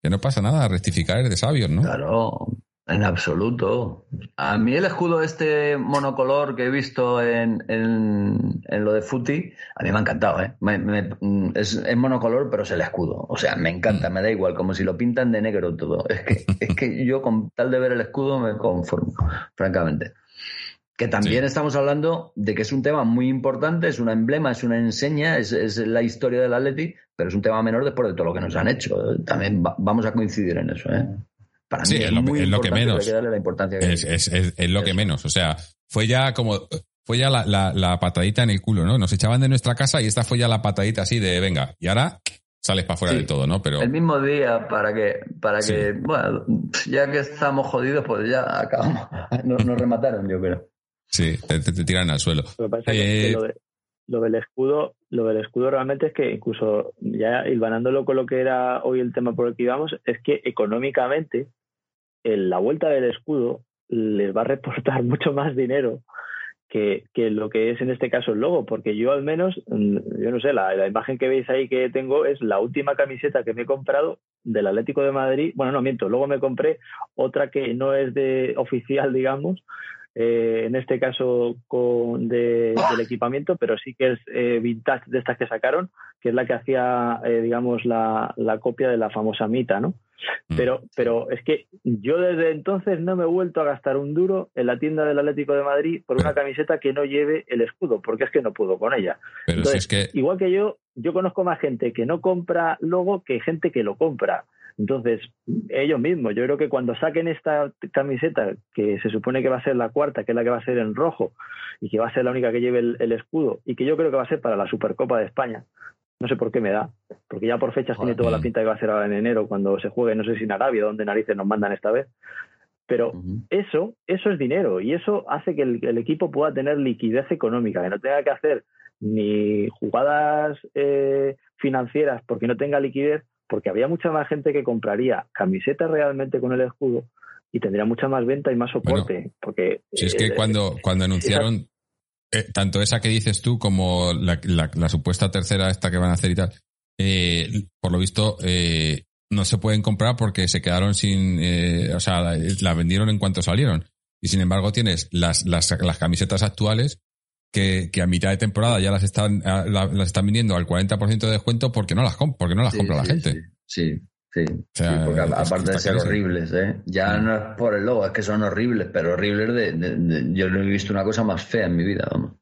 [SPEAKER 2] Que no pasa nada, rectificar es de sabios, ¿no?
[SPEAKER 3] Claro, en absoluto. A mí el escudo este monocolor que he visto en, en, lo de Futi, a mí me ha encantado, ¿eh? es, monocolor, pero es el escudo. O sea, me encanta, me da igual, como si lo pintan de negro todo. Es que, es que yo con tal de ver el escudo me conformo, francamente. Que también estamos hablando de que es un tema muy importante, es una emblema, es una enseña, es, es la historia del Atleti, pero es un tema menor después de todo lo que nos han hecho. También vamos a coincidir en eso, ¿eh?
[SPEAKER 2] Para mí es, lo, que menos. es, lo que menos. O sea, fue ya como. Fue ya la, patadita en el culo, ¿no? Nos echaban de nuestra casa y esta fue ya la patadita así de venga, y ahora sales para fuera de todo, ¿no? Pero.
[SPEAKER 3] El mismo día para que, para que, bueno, ya que estamos jodidos, pues ya acabamos. Nos, remataron, yo creo.
[SPEAKER 2] Sí, te, tiran al suelo.
[SPEAKER 4] Lo, que pasa es que eh, lo, del escudo, lo del escudo realmente es que incluso ya hilvanándolo con lo que era hoy el tema por el que íbamos, es que económicamente la vuelta del escudo les va a reportar mucho más dinero que, lo que es en este caso el logo, porque yo al menos, mm, yo no sé, la, imagen que veis ahí que tengo es la última camiseta que me he comprado del Atlético de Madrid. Bueno, no miento, luego me compré otra que no es de oficial, digamos, eh, en este caso con del equipamiento, pero sí que es eh, vintage de estas que sacaron, que es la que hacía, eh, digamos, la, la, copia de la famosa Mita, ¿no? Mm. Pero, pero es que yo desde entonces no me he vuelto a gastar un duro en la tienda del Atlético de Madrid por una camiseta que no lleve el escudo, porque es que no puedo con ella. Entonces, igual que yo, yo conozco más gente que no compra logo que gente que lo compra. Entonces, ellos mismos, yo creo que cuando saquen esta camiseta, que se supone que va a ser la cuarta, que es la que va a ser en rojo, y que va a ser la única que lleve el, escudo, y que yo creo que va a ser para la Supercopa de España, no sé por qué me da, porque ya por fechas tiene toda la pinta que va a ser ahora en enero cuando se juegue, no sé si en Arabia, donde narices nos mandan esta vez. Pero eso, eso es dinero y eso hace que el, equipo pueda tener liquidez económica, que no tenga que hacer ni jugadas eh, financieras porque no tenga liquidez, porque había mucha más gente que compraría camisetas realmente con el escudo y tendría mucha más venta y más soporte. porque
[SPEAKER 2] Si es que cuando, cuando anunciaron eh, tanto esa que dices tú como la, la, supuesta tercera esta que van a hacer y tal, eh, por lo visto eh, no se pueden comprar porque se quedaron sin, eh, o sea, la, vendieron en cuanto salieron. Y sin embargo tienes las, las, las camisetas actuales que, que, a mitad de temporada ya las están, las están vendiendo al 40% de descuento porque no las, porque no las compra la gente.
[SPEAKER 3] sí. Sí, porque aparte de ser horribles, ¿eh? ya mm. no es por el logo, es que son horribles, pero horribles de, yo no he visto una cosa más fea en mi vida, vamos.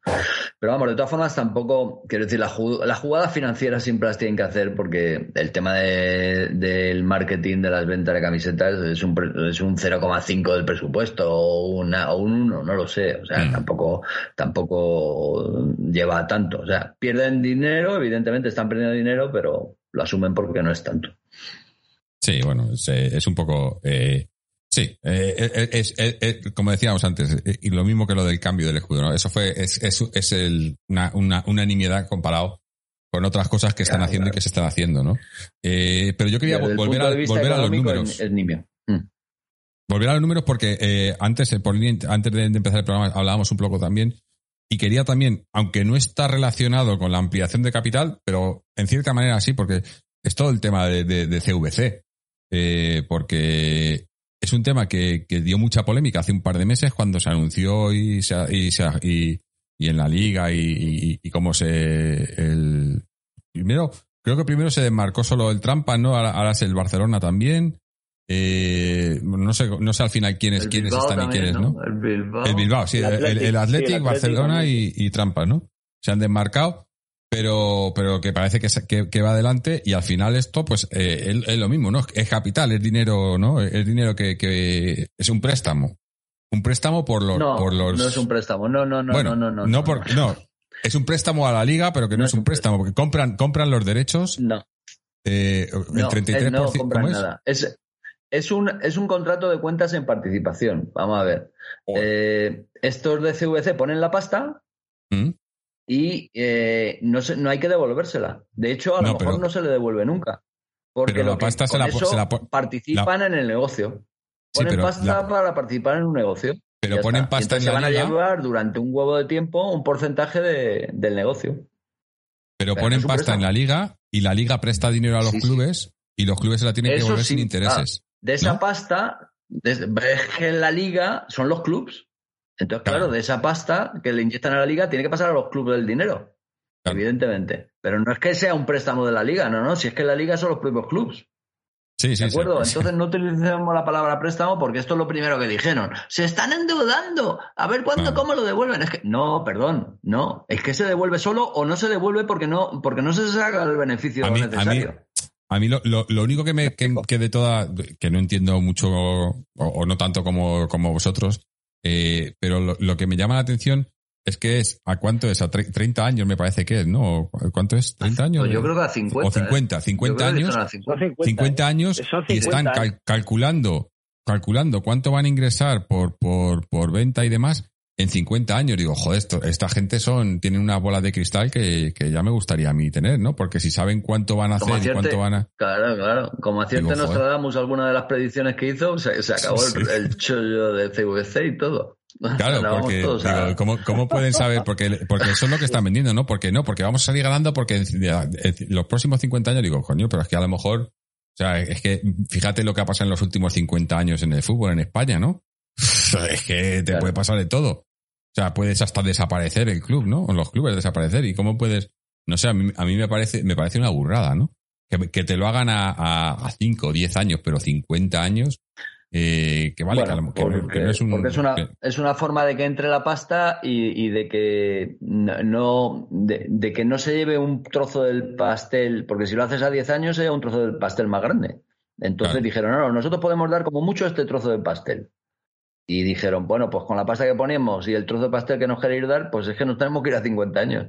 [SPEAKER 3] Pero vamos, de todas formas tampoco, quiero decir, las la jugadas financieras siempre las tienen que hacer porque el tema del marketing de las ventas de camisetas es un, es un 0,5 del presupuesto o, una, o un 1, no lo sé, o sea, mm. tampoco, tampoco lleva tanto, o sea, pierden dinero, evidentemente están perdiendo dinero, pero lo asumen porque no es tanto.
[SPEAKER 2] Sí, bueno, es, eh, un poco. Eh, sí, eh, es, como decíamos antes, y lo mismo que lo del cambio del escudo, ¿no? Eso fue, es, es, el, una, una, una, nimiedad comparado con otras cosas que están haciendo y que se están haciendo, ¿no? pero yo quería volver, a, volver a los números. Mm. Volver a los números porque antes, por, antes de empezar el programa hablábamos un poco también y quería también, aunque no está relacionado con la ampliación de capital, pero en cierta manera sí, porque es todo el tema de, de CVC. Eh, porque es un tema que, dio mucha polémica hace un par de meses cuando se anunció y, y, y, en la liga y, y, cómo se... El, primero, creo que primero se desmarcó solo el Trampa, ¿no? Ahora, es el Barcelona también. Eh, no sé, no sé al final quiénes, quiénes están y quiénes, ¿no?
[SPEAKER 3] El Bilbao.
[SPEAKER 2] El Bilbao, sí, el, Athletic, Barcelona y, Trampa, ¿no? Se han desmarcado pero, pero que parece que, que, va adelante y al final esto, pues, eh, es, lo mismo, ¿no? Es capital, es dinero, ¿no? Es dinero que, que es un préstamo. Un préstamo por los,
[SPEAKER 3] no,
[SPEAKER 2] por los.
[SPEAKER 3] No es un préstamo, no, no, no,
[SPEAKER 2] no,
[SPEAKER 3] no, no.
[SPEAKER 2] No, por, no. Es un préstamo a la liga, pero que no, es un préstamo, porque compran, compran los derechos.
[SPEAKER 3] No.
[SPEAKER 2] Eh, el 33%.
[SPEAKER 3] No compran nada. Es, es, un, es un contrato de cuentas en participación. Vamos a ver. Eh, estos de CVC ponen la pasta. Y eh, no, se, no hay que devolvérsela. De hecho, a lo mejor no se le devuelve nunca. Porque lo que, se la, eso participan en el negocio. Ponen pasta para participar en un negocio.
[SPEAKER 2] Pero ponen pasta en
[SPEAKER 3] la se van a llevar durante un huevo de tiempo un porcentaje de, del negocio.
[SPEAKER 2] Pero, ponen pasta en la liga y la liga presta dinero a los clubes y los clubes se la tienen que devolver sin intereses.
[SPEAKER 3] de esa pasta, ves que en la liga son los clubes. Entonces, claro. de esa pasta que le inyectan a la liga tiene que pasar a los clubes del dinero. Evidentemente. Pero no es que sea un préstamo de la liga, no, no. Si es que la liga son los propios clubes.
[SPEAKER 2] Sí, sí,
[SPEAKER 3] ¿De acuerdo? Entonces no utilicemos la palabra préstamo porque esto es lo primero que dijeron. Se están endeudando. A ver cuándo, cómo lo devuelven. Es que, no, perdón, no. Es que se devuelve solo o no se devuelve porque no, porque no se saca el beneficio necesario.
[SPEAKER 2] A mí, lo, lo, único que me que, de toda, que no entiendo mucho o, no tanto como, como vosotros, eh, pero lo, que me llama la atención es que es, ¿a cuánto es? A 30 años me parece que es, ¿no? ¿Cuánto es? ¿30 años?
[SPEAKER 3] Pues yo creo que a 50.
[SPEAKER 2] O 50, 50 ¿eh? años. 50, años y están calculando, calculando cuánto van a ingresar por, por, por venta y demás en 50 años digo, joder, esto, esta gente son, tienen una bola de cristal que, que, ya me gustaría a mí tener, ¿no? Porque si saben cuánto van a hacer y cuánto van a...
[SPEAKER 3] Claro, claro. Como acierte Nostradamus alguna de las predicciones que hizo, se, acabó el, chollo de CVC y todo.
[SPEAKER 2] Claro, porque digo, ¿cómo, ¿cómo, pueden saber? Porque, porque eso es lo que están vendiendo, ¿no? Porque no, porque vamos a salir ganando porque los próximos 50 años digo, coño, pero es que a lo mejor, o sea, es que fíjate lo que ha pasado en los últimos 50 años en el fútbol en España, ¿no? Es que te puede pasar de todo. O sea, puedes hasta desaparecer el club, ¿no? O los clubes desaparecer. ¿Y cómo puedes? No sé, a mí, a mí me parece, me parece una burrada, ¿no? Que, que te lo hagan a 5 o 10 años, pero 50 años, eh, que vale, que, no es un,
[SPEAKER 3] porque es una, es una forma de que entre la pasta y, y de que no de, de, que no se lleve un trozo del pastel, porque si lo haces a 10 años sería un trozo del pastel más grande. Entonces dijeron, no, no, nosotros podemos dar como mucho este trozo de pastel. Y dijeron, bueno, pues con la pasta que ponemos y el trozo de pastel que nos queréis dar, pues es que nos tenemos que ir a 50 años.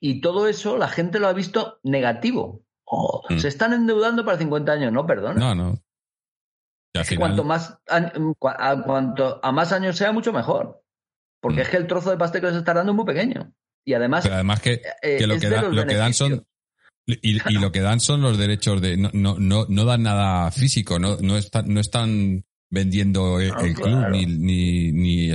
[SPEAKER 3] Y todo eso la gente lo ha visto negativo. Oh, mm. Se están endeudando para 50 años, no, perdón.
[SPEAKER 2] No, no.
[SPEAKER 3] cuanto más a, cuanto a más años sea, mucho mejor. Porque mm. es que el trozo de pastel que les está dando es muy pequeño. Y además.
[SPEAKER 2] además que, eh, lo, que, lo que dan son. Y, lo que dan son los derechos de. No, no, no, no dan nada físico, no, no, están, no están vendiendo el, ah, club ni, ni, ni,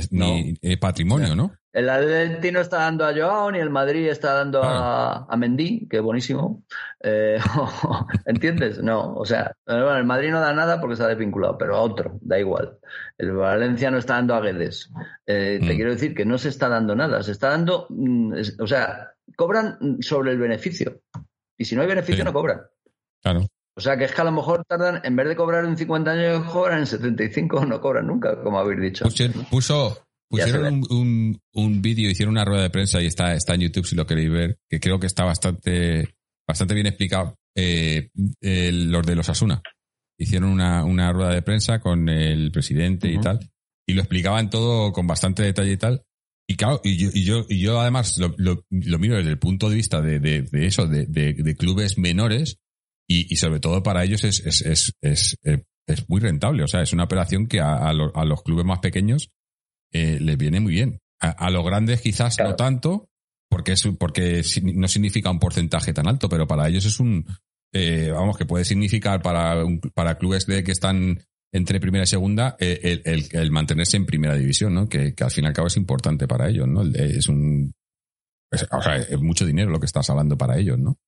[SPEAKER 2] ni patrimonio, ¿no?
[SPEAKER 3] El Atleti está dando a Joao, ni el Madrid está dando a, a, Mendy, que buenísimo. Eh, ¿Entiendes? No, o sea, el Madrid no da nada porque está desvinculado, pero a otro, da igual. El Valencia no está dando a Guedes. Eh, te mm. quiero decir que no se está dando nada, se está dando, mm, o sea, cobran sobre el beneficio. Y si no hay beneficio, no cobran.
[SPEAKER 2] Claro.
[SPEAKER 3] O sea, que es que a lo mejor tardan, en vez de cobrar en 50 años, cobran en 75 o no cobran nunca, como habéis dicho.
[SPEAKER 2] puso, Pusieron un, un, vídeo, hicieron una rueda de prensa y está, está en YouTube si lo queréis ver, que creo que está bastante, bastante bien explicado. Eh, los de los Asuna. Hicieron una, una rueda de prensa con el presidente y tal, y lo explicaban todo con bastante detalle y tal. Y claro, y yo, y yo, y yo además lo, lo, miro desde el punto de vista de, de, de eso, de, de, clubes menores, y, y, sobre todo para ellos es, es, es, es, es muy rentable. O sea, es una operación que a, a, a los clubes más pequeños eh, les viene muy bien. A, los grandes quizás no tanto, porque, es, porque no significa un porcentaje tan alto, pero para ellos es un, eh, vamos, que puede significar para, para clubes de, que están entre primera y segunda eh, el, mantenerse en primera división, ¿no? Que, al fin y al cabo es importante para ellos, ¿no? Es un, o sea, es mucho dinero lo que estás hablando para ellos, ¿no?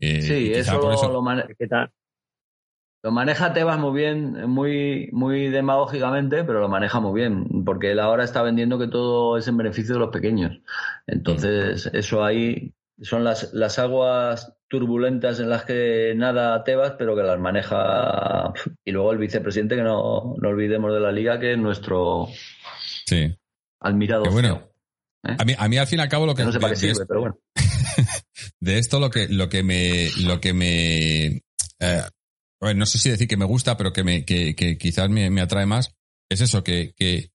[SPEAKER 3] Sí, eso, lo, lo maneja Tebas muy bien, muy, muy demagógicamente, pero lo maneja muy bien, porque él ahora está vendiendo que todo es en beneficio de los pequeños. Entonces, eso ahí son las, las aguas turbulentas en las que nada Tebas, pero que las maneja. Y luego el vicepresidente, que no, no olvidemos de la liga, que es nuestro
[SPEAKER 2] sí.
[SPEAKER 3] admirado.
[SPEAKER 2] bueno. ¿eh? A, mí, a mí al fin y al cabo lo que,
[SPEAKER 3] no sé para qué sirve, pero bueno.
[SPEAKER 2] De esto lo que, lo que me, lo que me eh, no sé si decir que me gusta, pero que, me, que, que quizás me, me, atrae más, es eso, que, que,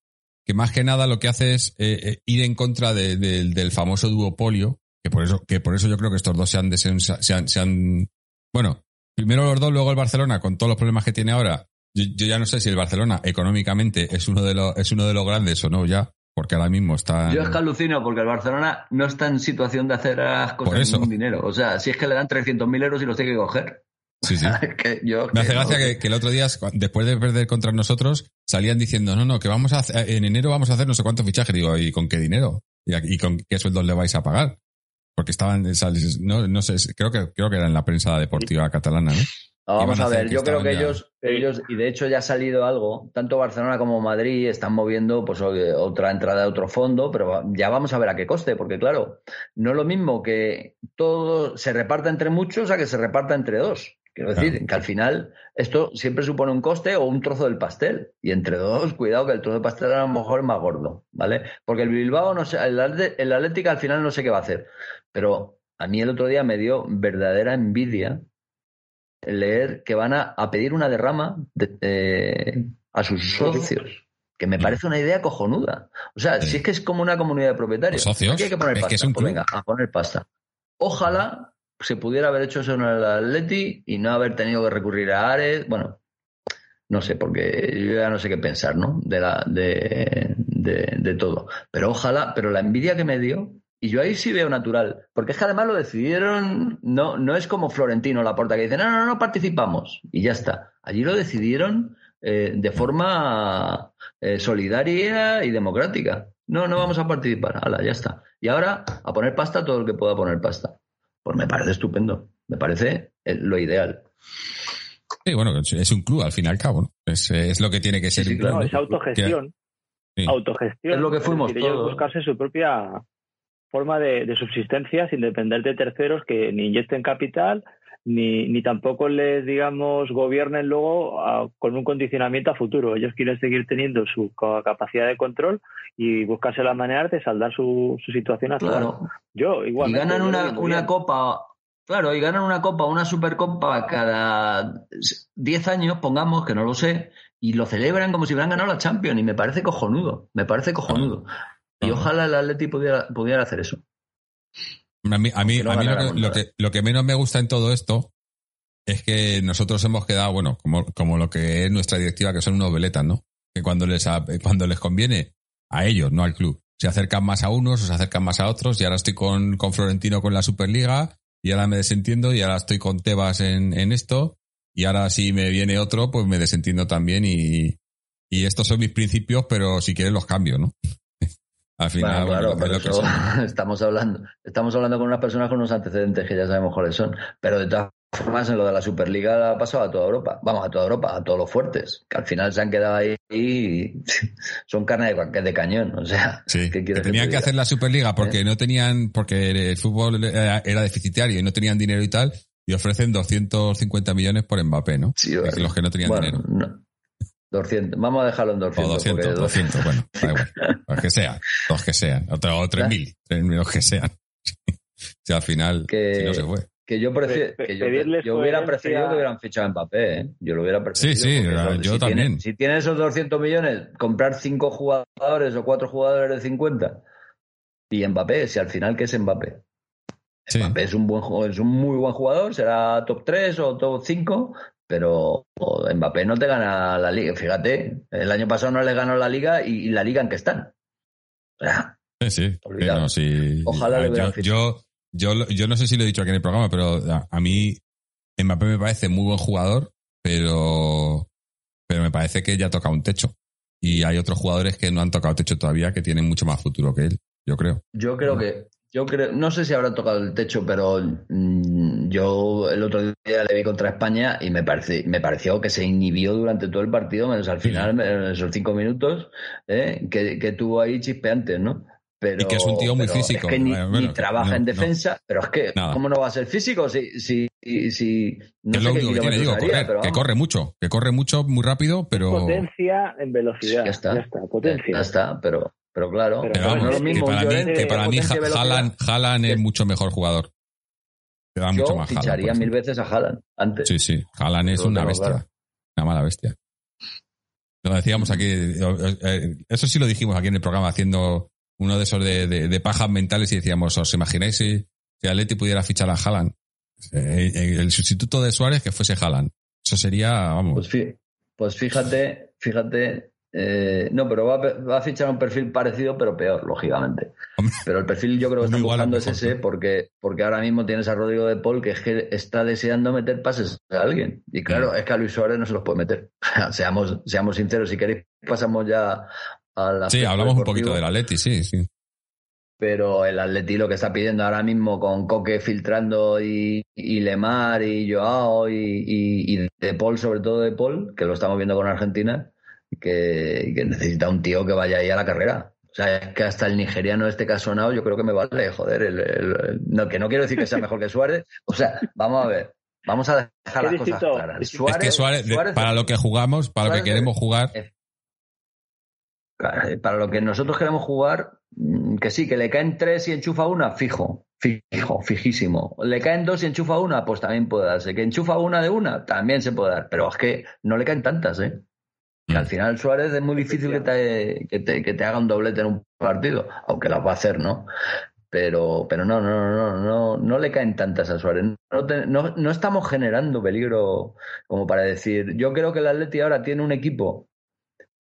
[SPEAKER 2] que, más que nada lo que hace es eh, eh, ir en contra de, del famoso duopolio, que por eso, que por eso yo creo que estos dos se han, se han, se han, bueno, primero los dos, luego el Barcelona, con todos los problemas que tiene ahora. Yo, yo, ya no sé si el Barcelona económicamente es uno de los, es uno de los grandes o no ya, porque ahora mismo está.
[SPEAKER 3] Yo es que alucino, porque el Barcelona no está en situación de hacer las cosas con dinero. O sea, si es que le dan 300.000 euros y los tiene que coger.
[SPEAKER 2] Sí, sí. Me hace gracia que, el otro día, después de perder contra nosotros, salían diciendo, no, no, que vamos a hacer, en enero vamos a hacer no sé cuántos fichajes. Digo, ¿y con qué dinero? ¿Y, con qué sueldos le vais a pagar? Porque estaban, no, no sé, creo que, creo que era en la prensa deportiva catalana, ¿no?
[SPEAKER 3] Vamos a ver, yo creo que ellos, ellos, y de hecho ya ha salido algo, tanto Barcelona como Madrid están moviendo pues otra entrada de otro fondo, pero ya vamos a ver a qué coste, porque claro, no es lo mismo que todo se reparta entre muchos a que se reparta entre dos. Quiero decir que al final esto siempre supone un coste o un trozo del pastel. Y entre dos, cuidado que el trozo del pastel a lo mejor es más gordo, ¿vale? Porque el Bilbao, no sé, el, el Atlético al final no sé qué va a hacer. Pero a mí el otro día me dio verdadera envidia leer que van a, pedir una derrama eh, a sus socios. Que me parece una idea cojonuda. O sea, si es que es como una comunidad de propietarios.
[SPEAKER 2] socios.
[SPEAKER 3] hay que poner pasta. pues venga, a poner pasta. Ojalá se pudiera haber hecho eso en el Atleti y no haber tenido que recurrir a Ares. Bueno, no sé, porque yo ya no sé qué pensar, ¿no? De, la, de, de, todo. Pero ojalá, pero la envidia que me dio, y yo ahí sí veo natural, porque es que además lo decidieron, no, no es como Florentino la puerta que dice, no, no, no participamos, y ya está. Allí lo decidieron eh, de forma eh, solidaria y democrática. No, no vamos a participar, hala, ya está. Y ahora a poner pasta todo el que pueda poner pasta. Pues me parece estupendo, me parece lo ideal.
[SPEAKER 2] Sí, bueno, es un club al fin y al cabo, ¿no? es, lo que tiene que ser.
[SPEAKER 4] Sí, claro, es autogestión. Autogestión.
[SPEAKER 3] Es lo que fuimos todos.
[SPEAKER 4] buscarse su propia forma de, subsistencia sin depender de terceros que ni inyecten capital ni, ni tampoco les, digamos, gobiernen luego con un condicionamiento a futuro. Ellos quieren seguir teniendo su capacidad de control y buscarse la manera de saldar su, situación actual.
[SPEAKER 3] Claro. Yo, igual. Y ganan una, una copa, claro, y ganan una copa, una supercopa cada 10 años, pongamos, que no lo sé, y lo celebran como si hubieran ganado la Champions, y me parece cojonudo, me parece cojonudo. Y ojalá el Atleti pudiera, pudiera hacer eso.
[SPEAKER 2] A mí, a mí, a mí lo, que, lo, que, menos me gusta en todo esto es que nosotros hemos quedado, bueno, como, como lo que es nuestra directiva, que son unos veletas, ¿no? Que cuando les, cuando les conviene a ellos, no al club, se acercan más a unos o se acercan más a otros. Y ahora estoy con, con Florentino con la Superliga y ahora me desentiendo y ahora estoy con Tebas en, en esto. Y ahora si me viene otro, pues me desentiendo también y, y estos son mis principios, pero si quieres los cambio, ¿no?
[SPEAKER 3] Al final, claro, estamos hablando, estamos hablando con unas personas con unos antecedentes que ya sabemos cuáles son. Pero de todas formas, en lo de la Superliga ha pasado a toda Europa. Vamos, a toda Europa, a todos los fuertes, que al final se han quedado ahí y son carne de, de cañón. O sea,
[SPEAKER 2] que tenían que, hacer la Superliga porque ¿Eh? no tenían, porque el fútbol era, deficitario y no tenían dinero y tal, y ofrecen 250 millones por Mbappé, ¿no? Sí, los que no tenían dinero.
[SPEAKER 3] 200. Vamos a dejarlo en 200.
[SPEAKER 2] O 200, 200, bueno, da igual. Los que sean, los que sean. O 3.000, 3.000, los que sean. si al final, que, si no se fue.
[SPEAKER 3] Que yo, prefiero, que yo, yo hubiera preferido que hubieran fichado a Mbappé, ¿eh? Yo lo hubiera preferido.
[SPEAKER 2] Sí, sí, yo también.
[SPEAKER 3] si tienen esos 200 millones, comprar 5 jugadores o 4 jugadores de 50 y Mbappé, si al final, ¿qué es Mbappé? Mbappé es un, buen, es un muy buen jugador, será top 3 o top 5, pero Mbappé no te gana la liga. Fíjate, el año pasado no le ganó la liga y, la liga en que están.
[SPEAKER 2] sí, sí. Ojalá yo, yo, yo, yo, no sé si lo he dicho aquí en el programa, pero a, mí Mbappé me parece muy buen jugador, pero, pero me parece que ya toca un techo. Y hay otros jugadores que no han tocado techo todavía que tienen mucho más futuro que él, yo creo.
[SPEAKER 3] Yo creo que yo creo, no sé si habrá tocado el techo, pero mm, yo el otro día le vi contra España y me, parece, me pareció que se inhibió durante todo el partido, menos al final, en esos cinco minutos, ¿eh? que, tuvo ahí chispeantes, ¿no? Pero,
[SPEAKER 2] y que es un tío muy físico.
[SPEAKER 3] Es que ni, trabaja en defensa, pero es que, ¿cómo no va a ser físico si, si, si
[SPEAKER 2] no es lo único que tiene, digo, correr, que corre mucho, que corre mucho, muy rápido, pero...
[SPEAKER 4] Potencia en velocidad.
[SPEAKER 3] Ya está,
[SPEAKER 4] ya está potencia.
[SPEAKER 3] Ya está, pero pero claro,
[SPEAKER 2] que para mí, Haaland, es mucho mejor jugador.
[SPEAKER 3] Yo mucho más ficharía mil veces a Haaland antes.
[SPEAKER 2] Sí, sí. Haaland es una bestia. Una mala bestia. Lo decíamos aquí. Eh, eso sí lo dijimos aquí en el programa, haciendo uno de esos de, pajas mentales y decíamos, ¿os imagináis si, si Atleti pudiera fichar a Haaland? Eh, eh, el sustituto de Suárez que fuese Haaland. Eso sería, vamos.
[SPEAKER 3] Pues, pues fíjate, fíjate eh, no, pero va, a fichar un perfil parecido, pero peor, lógicamente. Pero el perfil yo creo que está buscando es ese, porque, porque ahora mismo tienes a Rodrigo de Paul que, es que está deseando meter pases a alguien. Y claro, es que a Luis Suárez no se los puede meter. seamos, seamos sinceros, si queréis, pasamos ya a la.
[SPEAKER 2] Sí, hablamos un poquito del Atleti, sí, sí.
[SPEAKER 3] Pero el Atleti lo que está pidiendo ahora mismo con Coque filtrando y, Lemar y Joao y, y De Paul, sobre todo De Paul, que lo estamos viendo con Argentina que, necesita un tío que vaya ahí a la carrera. O sea, es que hasta el nigeriano este que ha sonado, yo creo que me vale, joder. El, no, que no quiero decir que sea mejor que Suárez. O sea, vamos a ver. Vamos a dejar las cosas claras.
[SPEAKER 2] Suárez, es que Suárez, para lo que jugamos, para lo que queremos jugar.
[SPEAKER 3] Para lo que nosotros queremos jugar, mm, que sí, que le caen tres y enchufa una, fijo, fijo, fijísimo. Le caen dos y enchufa una, pues también puede darse. Que enchufa una de una, también se puede dar. Pero es que no le caen tantas, ¿eh? Al final Suárez es muy difícil que te, que te, que te haga un doblete en un partido, aunque las va a hacer, ¿no? Pero, pero no, no, no, no, no le caen tantas a Suárez. No, no, no, estamos generando peligro como para decir. Yo creo que el Atleti ahora tiene un equipo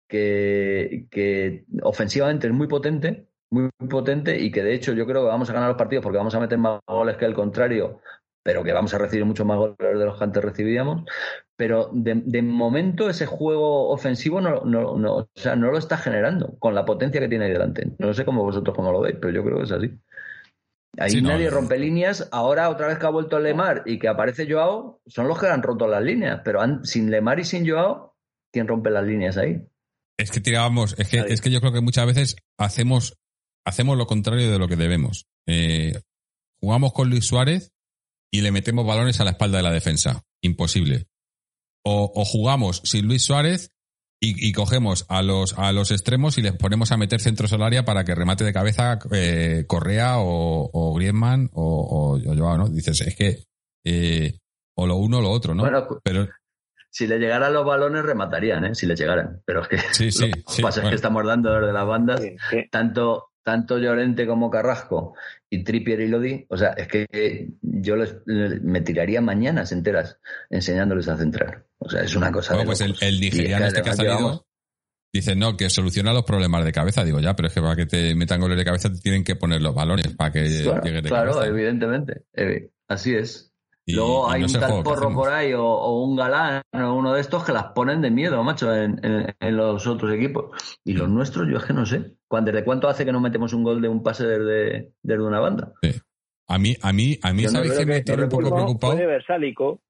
[SPEAKER 3] que, que ofensivamente es muy potente, muy potente y que de hecho yo creo que vamos a ganar los partidos porque vamos a meter más goles que el contrario, pero que vamos a recibir mucho más goles de los que antes recibíamos. Pero de, momento ese juego ofensivo no, no, no, o sea, no lo está generando con la potencia que tiene ahí delante. No sé cómo vosotros cómo lo veis, pero yo creo que es así. Ahí nadie rompe líneas. Ahora, otra vez que ha vuelto Lemar y que aparece Joao, son los que han roto las líneas. Pero sin Lemar y sin Joao, ¿quién rompe las líneas ahí?
[SPEAKER 2] Es que tirábamos, es que, es que yo creo que muchas veces hacemos, hacemos lo contrario de lo que debemos. Eh, jugamos con Luis Suárez y le metemos balones a la espalda de la defensa. Imposible. O, jugamos sin Luis Suárez y, cogemos a los, a los extremos y les ponemos a meter centros al área para que remate de cabeza eh, Correa o, o Griezmann o, o, ¿no? Dices, es que eh, o lo uno o lo otro, ¿no? Pero
[SPEAKER 3] si le llegaran los balones rematarían, ¿eh? Si le llegaran. Pero es que
[SPEAKER 2] sí, sí,
[SPEAKER 3] lo que pasa es que estamos dando desde las bandas tanto tanto Llorente como Carrasco y Trippier y Lodi, o sea, es que yo les, me tiraría mañanas enteras enseñándoles a centrar. O sea, es una cosa.
[SPEAKER 2] pues el, el, nigeriano este que ha salido dice no, que soluciona los problemas de cabeza. Digo, ya, pero es que para que te metan goles de cabeza te tienen que poner los balones para que
[SPEAKER 3] llegue de Claro, evidentemente. Eh, así es. Luego hay un tal porro por ahí o, un galán o uno de estos que las ponen de miedo, macho, en, los otros equipos. Y los nuestros, yo es que no sé. ¿Desde cuánto hace que no metemos un gol de un pase desde, desde una banda?
[SPEAKER 2] A mí, a mí, a mí, ¿sabéis que me tiene un poco preocupado?
[SPEAKER 4] Versálico.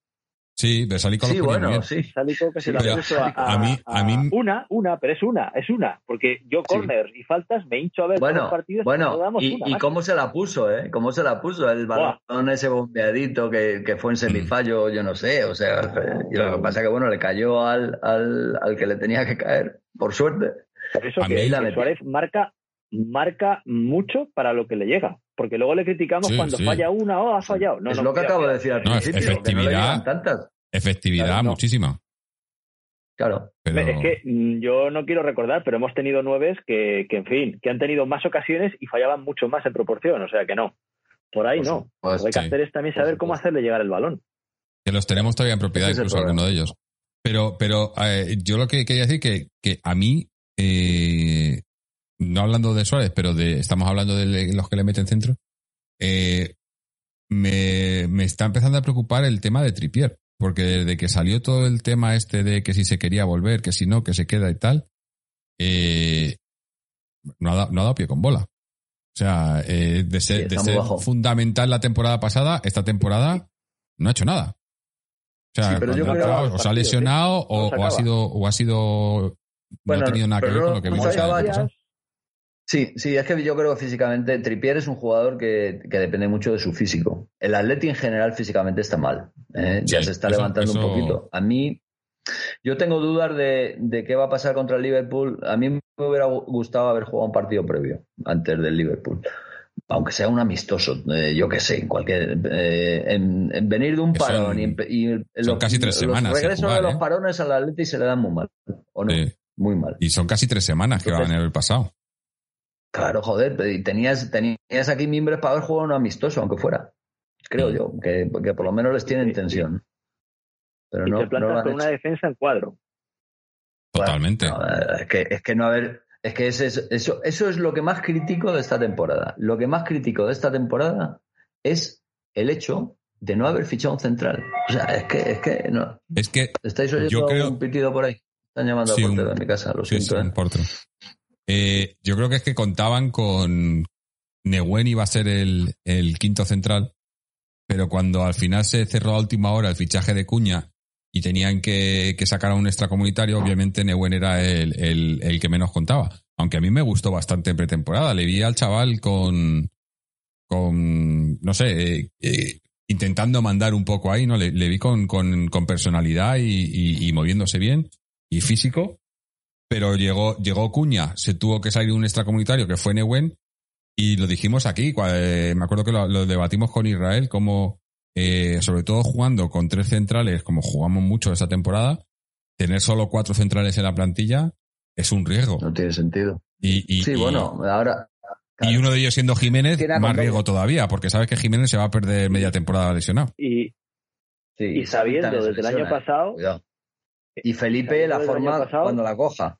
[SPEAKER 2] Sí, Versálico
[SPEAKER 3] sí,
[SPEAKER 2] lo
[SPEAKER 3] bueno,
[SPEAKER 2] bien.
[SPEAKER 3] Sí,
[SPEAKER 4] Versálico que se la puso a, mí, a, mí... Una, una, pero es una, es una. Porque yo corner y faltas me hincho a ver
[SPEAKER 3] bueno,
[SPEAKER 4] los partidos
[SPEAKER 3] bueno, y, y cómo se la puso, ¿eh? Cómo se la puso el balón ese bombeadito que, que fue en semifallo, yo no sé. O sea, lo que pasa es que, bueno, le cayó al, al, al que le tenía que caer, por suerte.
[SPEAKER 4] Por eso que, que Suárez marca marca mucho para lo que le llega. Porque luego le criticamos cuando falla una o oh, ha fallado. No,
[SPEAKER 3] es lo que acabo de decir al principio.
[SPEAKER 2] Efectividad, tantas. efectividad muchísima.
[SPEAKER 3] Claro.
[SPEAKER 4] Es que mm, yo no quiero recordar, pero hemos tenido nueve que, que, en fin, que han tenido más ocasiones y fallaban mucho más en proporción. O sea que no. Por ahí pues no. Pues lo que hay que hacer es también saber cómo hacerle llegar el balón.
[SPEAKER 2] Que los tenemos todavía en propiedad, incluso alguno de ellos. Pero, pero eh, yo lo que quería decir que, que a mí eh, no hablando de Suárez, pero de, estamos hablando de los que le meten centro, eh, me, me, está empezando a preocupar el tema de Tripier, porque desde que salió todo el tema este de que si se quería volver, que si no, que se queda y tal, eh, no, ha dado, no, ha dado, pie con bola. O sea, eh, de ser, de ser fundamental la temporada pasada, esta temporada no ha hecho nada. O sea, o se ha lesionado o, o, ha sido, o ha sido, no ha tenido nada que ver con lo que vimos.
[SPEAKER 3] Sí, sí, es que yo creo que físicamente Tripier es un jugador que, depende mucho de su físico. El Atleti en general físicamente está mal. ¿eh? ya se está levantando un poquito. A mí, yo tengo dudas de, qué va a pasar contra el Liverpool. A mí me hubiera gustado haber jugado un partido previo antes del Liverpool. Aunque sea un amistoso, eh, yo qué sé, en cualquier. Eh, en, venir de un parón y,
[SPEAKER 2] son casi tres semanas.
[SPEAKER 3] Los regresos de los parones al Atleti se le dan muy mal. ¿O no? Muy mal.
[SPEAKER 2] Y son casi tres semanas que van en el pasado.
[SPEAKER 3] Claro, joder, tenías, tenías aquí miembros para haber jugado un amistoso, aunque fuera. Creo yo, que, por lo menos les tienen tensión.
[SPEAKER 4] Pero no, te plantas con una defensa en cuadro.
[SPEAKER 2] Totalmente.
[SPEAKER 3] es, que, es que no haber. Es que eso, eso, eso es lo que más crítico de esta temporada. Lo que más crítico de esta temporada es el hecho de no haber fichado un central. O sea, es que, es que no.
[SPEAKER 2] Es que.
[SPEAKER 3] ¿Estáis oyendo un pitido por ahí? Están llamando a portero de mi casa, lo siento.
[SPEAKER 2] ¿eh? Eh, yo creo que es que contaban con Neuen iba a ser el, quinto central, pero cuando al final se cerró a última hora el fichaje de Cuña y tenían que, sacar a un extracomunitario, obviamente Neuen era el, que menos contaba. Aunque a mí me gustó bastante en pretemporada. Le vi al chaval con, con no sé, eh, eh, intentando mandar un poco ahí, ¿no? Le, vi con, personalidad y, moviéndose bien y físico pero llegó, llegó Cuña, se tuvo que salir un extracomunitario que fue Neuen, y lo dijimos aquí, eh, me acuerdo que lo, debatimos con Israel, como eh, sobre todo jugando con tres centrales, como jugamos mucho esa temporada, tener solo cuatro centrales en la plantilla es un riesgo.
[SPEAKER 3] No tiene sentido.
[SPEAKER 2] Y,
[SPEAKER 3] sí, bueno, ahora...
[SPEAKER 2] y uno de ellos siendo Jiménez, más riesgo todavía, porque sabes que Jiménez se va a perder media temporada lesionado.
[SPEAKER 4] Y, y sabiendo desde el año pasado...
[SPEAKER 3] Y Felipe, la forma cuando la coja.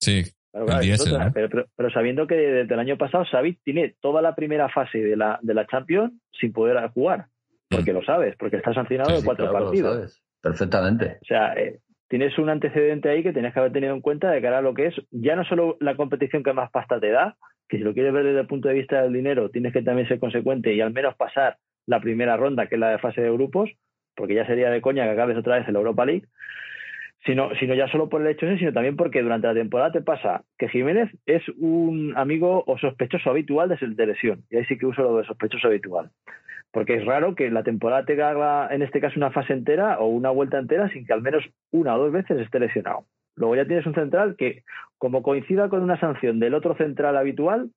[SPEAKER 2] Sí.
[SPEAKER 4] pero, sabiendo que desde el año pasado Xavi tiene toda la primera fase de la, de la Champions sin poder jugar. Porque mm. lo sabes, porque está sancionado de cuatro partidos.
[SPEAKER 3] Perfectamente.
[SPEAKER 4] O sea, eh, tienes un antecedente ahí que tienes que haber tenido en cuenta de cara a lo que es ya no solo la competición que más pasta te da, que si lo quieres ver desde el punto de vista del dinero, tienes que también ser consecuente y al menos pasar la primera ronda, que es la de fase de grupos, porque ya sería de coña que acabes otra vez en la Europa League sino, sino ya solo por el hecho ese, sino también porque durante la temporada te pasa que Jiménez es un amigo o sospechoso habitual de, lesión. Y ahí sí que uso lo de sospechoso habitual. Porque es raro que la temporada te haga, en este caso, una fase entera o una vuelta entera sin que al menos una o dos veces esté lesionado. Luego ya tienes un central que, como coincida con una sanción del otro central habitual,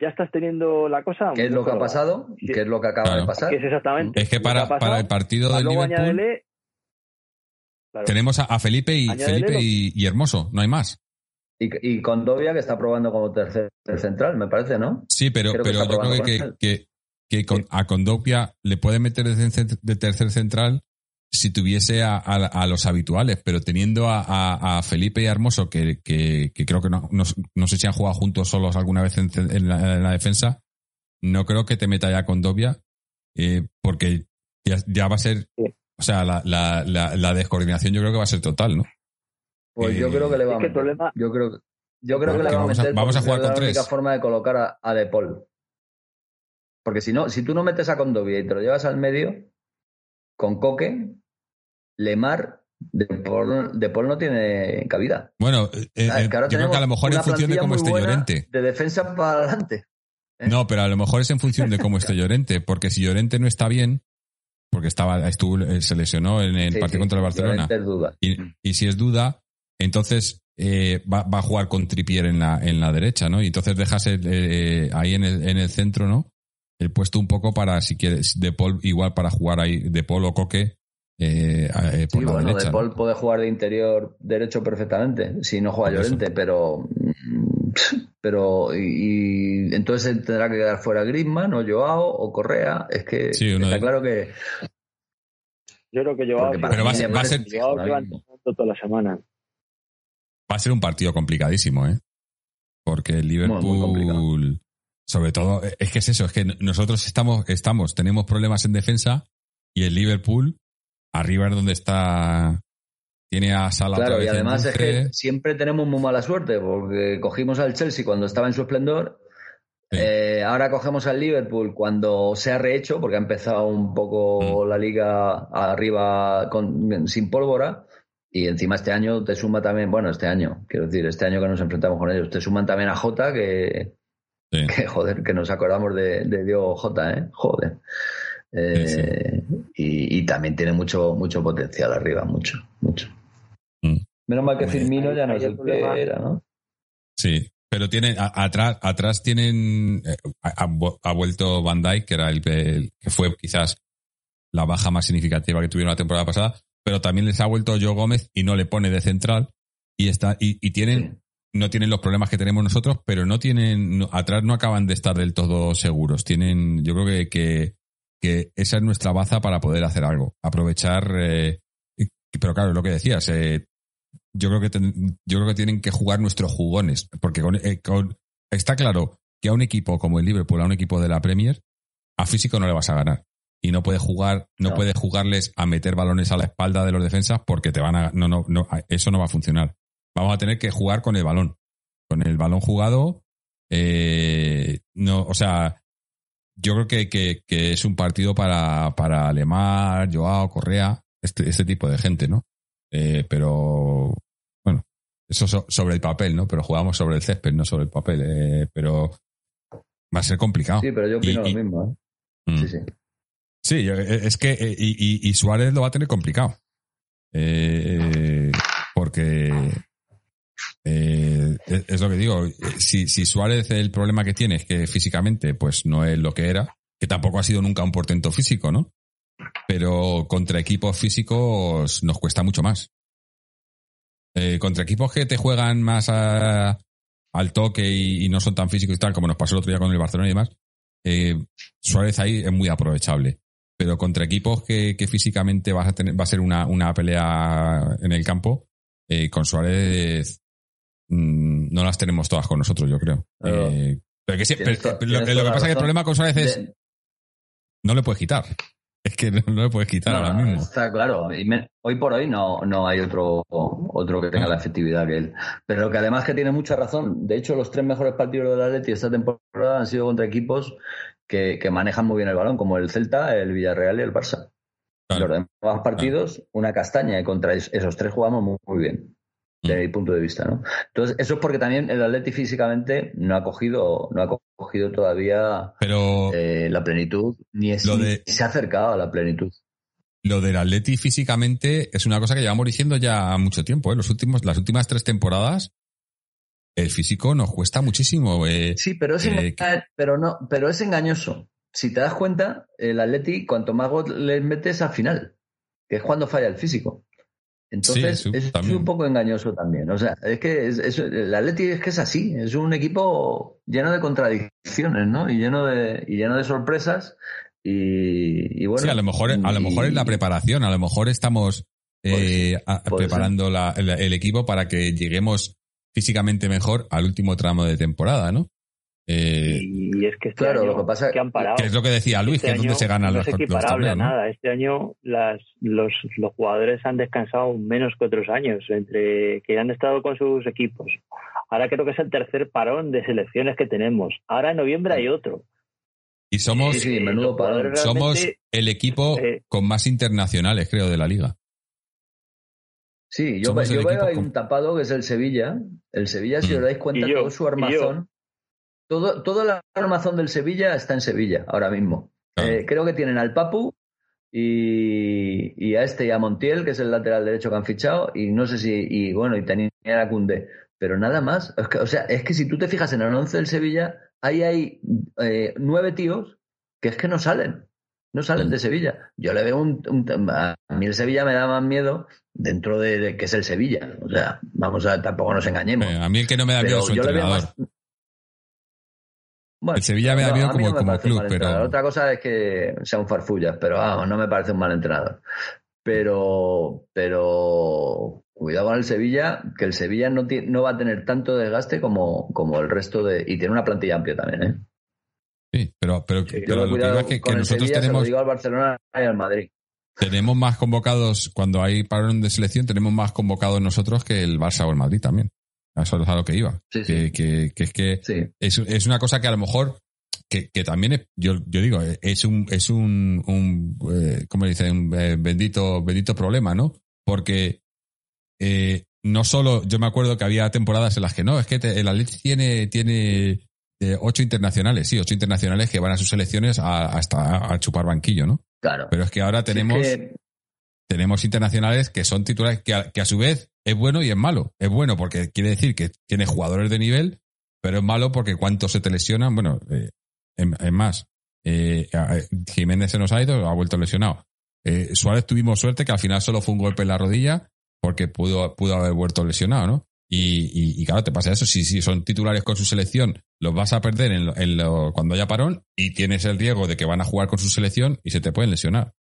[SPEAKER 4] ya estás teniendo la cosa.
[SPEAKER 3] ¿Qué es lo que ha pasado? ¿Qué es lo que acaba de pasar?
[SPEAKER 4] es exactamente.
[SPEAKER 2] Es que para, para el partido del Liverpool. Tenemos a, Felipe y Felipe y, Hermoso, no hay más.
[SPEAKER 3] Y, con Dovia, que está probando como tercer central, me parece, ¿no?
[SPEAKER 2] Sí, pero, pero yo creo que, que, que con, a Condopia le puede meter de, tercer central si tuviese a, los habituales, pero teniendo a, Felipe y Hermoso, que, creo que no, no, sé si han jugado juntos solos alguna vez en, la, defensa, no creo que te meta ya con eh, porque ya, va a ser, o sea, la, la, descoordinación yo creo que va a ser total, ¿no?
[SPEAKER 3] Pues yo creo que le va a meter. Yo creo, yo creo que le va a meter.
[SPEAKER 2] Vamos a jugar con tres.
[SPEAKER 3] la única forma de colocar a, a De Paul. Porque si no, si tú no metes a Condovia y te lo llevas al medio, con Coque, Lemar, de Paul, de Paul no tiene cabida.
[SPEAKER 2] Bueno, eh, eh, yo creo que a lo mejor en función de cómo esté Llorente.
[SPEAKER 3] De defensa para adelante.
[SPEAKER 2] ¿eh? No, pero a lo mejor es en función de cómo esté Llorente, porque si Llorente no está bien, porque estaba, estuvo, se lesionó en el partido contra el Barcelona.
[SPEAKER 3] duda.
[SPEAKER 2] Y, si es duda, entonces va, a jugar con Tripier en la, en la derecha, ¿no? Y entonces dejas ahí en el, en el centro, ¿no? el puesto un poco para, si quieres, De Paul igual para jugar ahí, De Paul o Coque. Eh, eh por la derecha,
[SPEAKER 3] De Paul puede jugar de interior derecho perfectamente, si no juega Llorente, pero pero y, entonces tendrá que quedar fuera Griezmann o Joao o Correa, es que está claro que
[SPEAKER 4] yo creo que Joao
[SPEAKER 2] pero va, a ser
[SPEAKER 4] toda la semana.
[SPEAKER 2] Va a ser un partido complicadísimo, ¿eh? Porque el Liverpool sobre todo, es que es eso, es que nosotros estamos, estamos, tenemos problemas en defensa y el Liverpool, arriba es donde está, tiene a.
[SPEAKER 3] Claro, y además es que siempre tenemos muy mala suerte, porque cogimos al Chelsea cuando estaba en su esplendor, eh, ahora cogemos al Liverpool cuando se ha rehecho, porque ha empezado un poco mm. la liga arriba con, sin pólvora. Y encima este año te suma también, bueno, este año, quiero decir, este año que nos enfrentamos con ellos, te suman también a Jota, que, que joder, que nos acordamos de, de Diego J, ¿eh? Joder. Eh, y, también tiene mucho, mucho potencial arriba, mucho, mucho. Menos mal que Firmino ya no es el que era, ¿no?
[SPEAKER 2] Sí, pero tiene atrás, atrás tienen eh, ha, vuelto Van Dijk, que era el, que fue quizás la baja más significativa que tuvieron la temporada pasada, pero también les ha vuelto Joe Gómez y no le pone de central y está y, tienen no tienen los problemas que tenemos nosotros, pero no tienen, atrás no acaban de estar del todo seguros. Tienen, yo creo que, que, que esa es nuestra baza para poder hacer algo. Aprovechar, eh, pero claro, lo que decías, eh, yo creo que yo creo que tienen que jugar nuestros jugones, porque eh, está claro que a un equipo como el Liverpool, a un equipo de la Premier, a físico no le vas a ganar y no puede jugar, no, puede jugarles a meter balones a la espalda de los defensas porque te van a, no, no, no, eso no va a funcionar vamos a tener que jugar con el balón. Con el balón jugado, eh, no, o sea, yo creo que, que, es un partido para, para Alemar, Joao, Correa, este, este tipo de gente, ¿no? Eh, pero, bueno, eso sobre el papel, ¿no? Pero jugamos sobre el césped, no sobre el papel. Eh, pero va a ser complicado.
[SPEAKER 3] Sí, pero yo opino lo mismo, ¿eh? Mm. Sí, sí.
[SPEAKER 2] Sí, es que y, y, Suárez lo va a tener complicado. porque eh, es, lo que digo. Si, si Suárez el problema que tiene es que físicamente pues no es lo que era, que tampoco ha sido nunca un portento físico, ¿no? Pero contra equipos físicos nos cuesta mucho más. Eh, contra equipos que te juegan más al toque y, no son tan físicos y tal, como nos pasó el otro día con el Barcelona y demás, eh, Suárez ahí es muy aprovechable. Pero contra equipos que, físicamente vas a tener, va a ser una, una pelea en el campo, con Suárez Mm, no las tenemos todas con nosotros, yo creo. Eh, pero que lo, que pasa es que el problema con Suárez es no le puedes quitar. Es que no, le puedes quitar ahora mismo.
[SPEAKER 3] Está claro. hoy por hoy no, no hay otro, otro que tenga la efectividad que él. Pero que además que tiene mucha razón. De hecho, los tres mejores partidos del Atleti esta temporada han sido contra equipos que, manejan muy bien el balón, como el Celta, el Villarreal y el Barça. Los demás partidos, una castaña, y contra esos tres jugamos muy bien de mi punto de vista, ¿no? Entonces, eso es porque también el Atleti físicamente no ha cogido, no ha cogido todavía eh, la plenitud, ni, es, se ha acercado a la plenitud.
[SPEAKER 2] Lo del Atleti físicamente es una cosa que llevamos diciendo ya mucho tiempo, ¿eh? Los últimos, las últimas tres temporadas, el físico nos cuesta muchísimo. Eh,
[SPEAKER 3] sí, pero es, eh, pero, no, pero es engañoso. Si te das cuenta, el Atleti, cuanto más gol les metes al final, que es cuando falla el físico. Entonces, es un poco engañoso también. O sea, es que es, el Atleti es que es así, es un equipo lleno de contradicciones, ¿no? Y lleno de, y lleno de sorpresas. Y, bueno.
[SPEAKER 2] Sí, a lo mejor, a lo mejor es la preparación, a lo mejor estamos eh, preparando el, equipo para que lleguemos físicamente mejor al último tramo de temporada, ¿no?
[SPEAKER 4] Eh, y es que este
[SPEAKER 3] claro,
[SPEAKER 4] año
[SPEAKER 3] lo que pasa
[SPEAKER 4] que han parado.
[SPEAKER 2] Que es lo que decía Luis, que es este donde se ganan
[SPEAKER 4] no
[SPEAKER 2] los,
[SPEAKER 4] es equiparable nada. Este año las, los, los jugadores han descansado menos que otros años, entre que han estado con sus equipos. Ahora creo que es el tercer parón de selecciones que tenemos. Ahora en noviembre hay otro.
[SPEAKER 2] Y somos, somos el equipo eh, con más internacionales, creo, de la liga.
[SPEAKER 3] Sí, yo, veo hay un tapado que es el Sevilla. El Sevilla, si os dais cuenta, todo su armazón todo, todo el armazón del Sevilla está en Sevilla ahora mismo. Eh, creo que tienen al Papu y, a este y a Montiel, que es el lateral derecho que han fichado, y no sé si, y bueno, y tenía a Cunde, pero nada más. o sea, es que si tú te fijas en el once del Sevilla, ahí hay eh, nueve tíos que es que no salen, no salen de Sevilla. Yo le veo un, a mí el Sevilla me da más miedo dentro de, que es el Sevilla. O sea, vamos a, tampoco nos engañemos.
[SPEAKER 2] a mí el que no me da miedo es su entrenador el Sevilla me da miedo como, como club, pero.
[SPEAKER 3] Otra cosa es que sea un farfullas, pero vamos, no me parece un mal entrenador. Pero, pero cuidado con el Sevilla, que el Sevilla no, no va a tener tanto desgaste como, como el resto de. Y tiene una plantilla amplia también, ¿eh?
[SPEAKER 2] Sí, pero, pero, lo que digo es que, nosotros tenemos.
[SPEAKER 3] al Barcelona y al Madrid.
[SPEAKER 2] Tenemos más convocados, cuando hay parón de selección, tenemos más convocados nosotros que el Barça o el Madrid también. Eso es a lo que iba. Que, que, es que es, es, una cosa que a lo mejor, que, que también es, yo, yo digo, es un, es un, un eh, ¿cómo dicen? Eh, bendito, bendito problema, ¿no? Porque eh, no solo, yo me acuerdo que había temporadas en las que no, es que el Atleti tiene, tiene eh, ocho internacionales, sí, ocho internacionales que van a sus selecciones a, hasta a chupar banquillo, ¿no?
[SPEAKER 3] Claro.
[SPEAKER 2] Pero es que ahora tenemos, tenemos internacionales que son titulares que a, que a su vez es bueno y es malo. Es bueno porque quiere decir que tiene jugadores de nivel, pero es malo porque cuántos se te lesionan. Bueno, eh, es, más, eh, Jiménez se nos ha ido, ha vuelto lesionado. Eh, Suárez tuvimos suerte que al final solo fue un golpe en la rodilla porque pudo, pudo haber vuelto lesionado, ¿no? Y, y, claro, te pasa eso. Si, si son titulares con su selección, los vas a perder en, en cuando haya parón y tienes el riesgo de que van a jugar con su selección y se te pueden lesionar.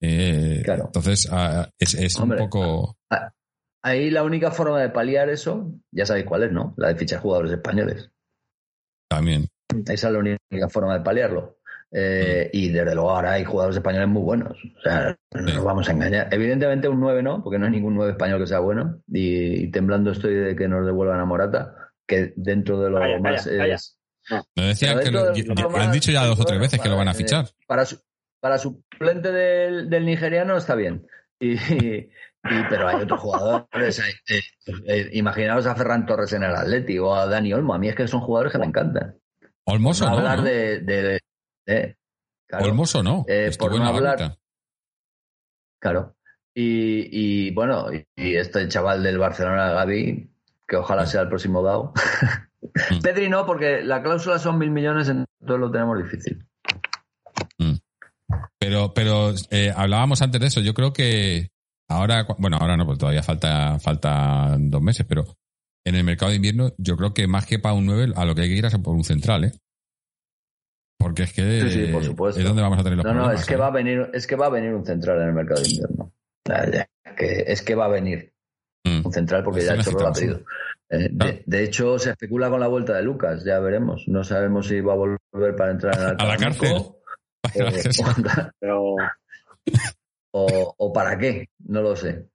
[SPEAKER 2] Eh, claro. Entonces, ah, es, es un poco.
[SPEAKER 3] Ahí la única forma de paliar eso, ya sabéis cuál es, ¿no? La de fichar jugadores españoles.
[SPEAKER 2] También.
[SPEAKER 3] Esa es la única forma de paliarlo. Eh, y desde luego ahora hay jugadores españoles muy buenos. O sea, no nos vamos a engañar. Evidentemente un 9 no, porque no hay ningún 9 español que sea bueno. Y, temblando estoy de que nos devuelvan a Morata, que dentro de lo más es...
[SPEAKER 2] Me decían que lo, han dicho ya dos o tres veces que lo van a fichar.
[SPEAKER 3] Para, su, para suplente del, del nigeriano está bien. Y, pero hay otros jugadores. Eh, eh, imaginaos a Ferran Torres en el Atleti o a Dani Olmo. A mí es que son jugadores que me encantan.
[SPEAKER 2] Olmoso no.
[SPEAKER 3] Hablar de. de,
[SPEAKER 2] Olmoso no.
[SPEAKER 3] Eh, por no hablar. Claro. Y, y bueno, y, este chaval del Barcelona, Gaby, que ojalá sea el próximo DAO. Mm. Pedri no, porque la cláusula son mil millones, entonces lo tenemos difícil.
[SPEAKER 2] Mm. Pero, pero hablábamos antes de eso. Yo creo que Ahora, bueno, ahora no, porque todavía falta, falta dos meses, pero en el mercado de invierno yo creo que más que para un 9, a lo que hay que ir es por un central, ¿eh? Porque es que
[SPEAKER 3] sí, por supuesto.
[SPEAKER 2] es donde vamos a tener los
[SPEAKER 3] no,
[SPEAKER 2] problemas.
[SPEAKER 3] No, es que, ¿eh? va a venir, es que va a venir un central en el mercado de invierno. Que es que va a venir mm. un central porque ya el Chorro lo ha pedido. Eh, de, hecho, se especula con la vuelta de Lucas, ya veremos. No sabemos si va a volver para entrar
[SPEAKER 2] a la cárcel.
[SPEAKER 3] pero, o, para qué, no lo sé.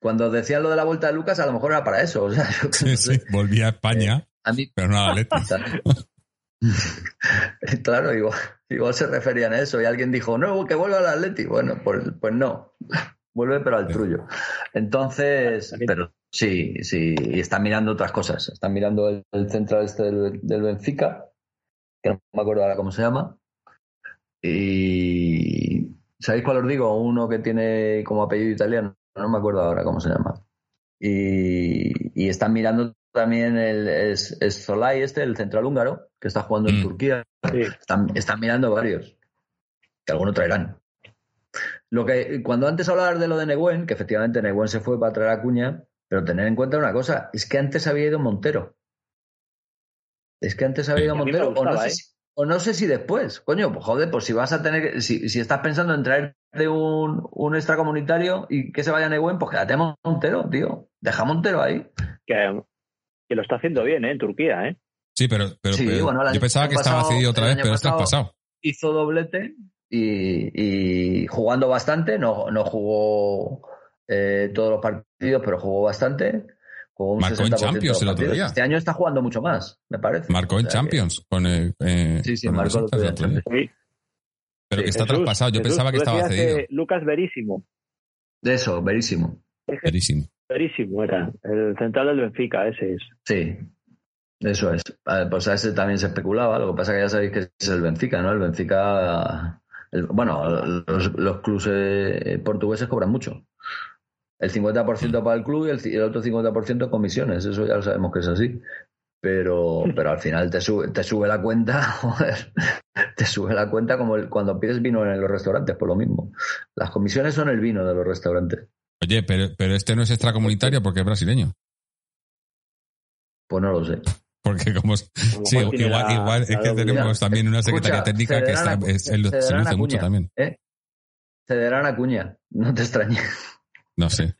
[SPEAKER 3] Cuando decían lo de la vuelta de Lucas, a lo mejor era para eso. O sea,
[SPEAKER 2] sí, sí, volvía a España, eh, pero no a la
[SPEAKER 3] claro, igual, igual, se referían a eso y alguien dijo, no, que vuelva al Atleti. Bueno, pues, pues no, vuelve pero al trullo. Entonces, pero sí, sí, y están mirando otras cosas. Están mirando el, central este del, del, Benfica, que no me acuerdo ahora cómo se llama. Y, ¿Sabéis cuál os digo? Uno que tiene como apellido italiano, no me acuerdo ahora cómo se llama. Y, están mirando también el es, Solay este, el central húngaro, que está jugando en mm. Turquía. Están, están, mirando varios. Que alguno traerán. lo que, cuando antes hablabas de lo de Neguen, que efectivamente Neguen se fue para traer a Cuña, pero tener en cuenta una cosa, es que antes había ido Montero. Es que antes había ido Montero, o no, sé ¿eh? si, o no, sé si, después. Coño, pues joder, pues si vas a tener, si, si estás pensando en traer de un, un extracomunitario y que se vaya a pues quédate Montero, tío. Deja Montero ahí.
[SPEAKER 4] Que, que lo está haciendo bien, ¿eh? En Turquía, ¿eh?
[SPEAKER 2] Sí, pero, pero, yo pensaba que estaba cedido otra vez, pero está pasado.
[SPEAKER 3] Hizo doblete y, jugando bastante, no, no jugó eh, todos los partidos, pero jugó bastante.
[SPEAKER 2] Marcó en Champions el otro día.
[SPEAKER 3] Este año está jugando mucho más, me parece.
[SPEAKER 2] Marcó en Champions con el, eh,
[SPEAKER 3] sí, sí, marcó el otro día.
[SPEAKER 2] Pero que está traspasado. Yo pensaba que estaba cedido.
[SPEAKER 4] Lucas Verísimo.
[SPEAKER 3] De eso, Verísimo.
[SPEAKER 2] Verísimo.
[SPEAKER 4] Verísimo era. El central del Benfica, ese es.
[SPEAKER 3] Sí. Eso es. Pues a ese también se especulaba. Lo que pasa es que ya sabéis que es el Benfica, ¿no? El Benfica bueno, los, clubes eh, portugueses cobran mucho. El 50% para el club y el, otro 50% comisiones. Eso ya lo sabemos que es así. Pero, pero al final te sube, te sube la cuenta, joder, te sube la cuenta como cuando pides vino en los restaurantes, por lo mismo. Las comisiones son el vino de los restaurantes.
[SPEAKER 2] Oye, pero, pero este no es extracomunitario porque es brasileño.
[SPEAKER 3] Pues no lo sé.
[SPEAKER 2] Porque como... Sí, igual, igual es que tenemos también una secretaria técnica que está, es, se luce mucho también.
[SPEAKER 3] ¿eh? Cederán a Cuña, no te extrañes.
[SPEAKER 2] No sé.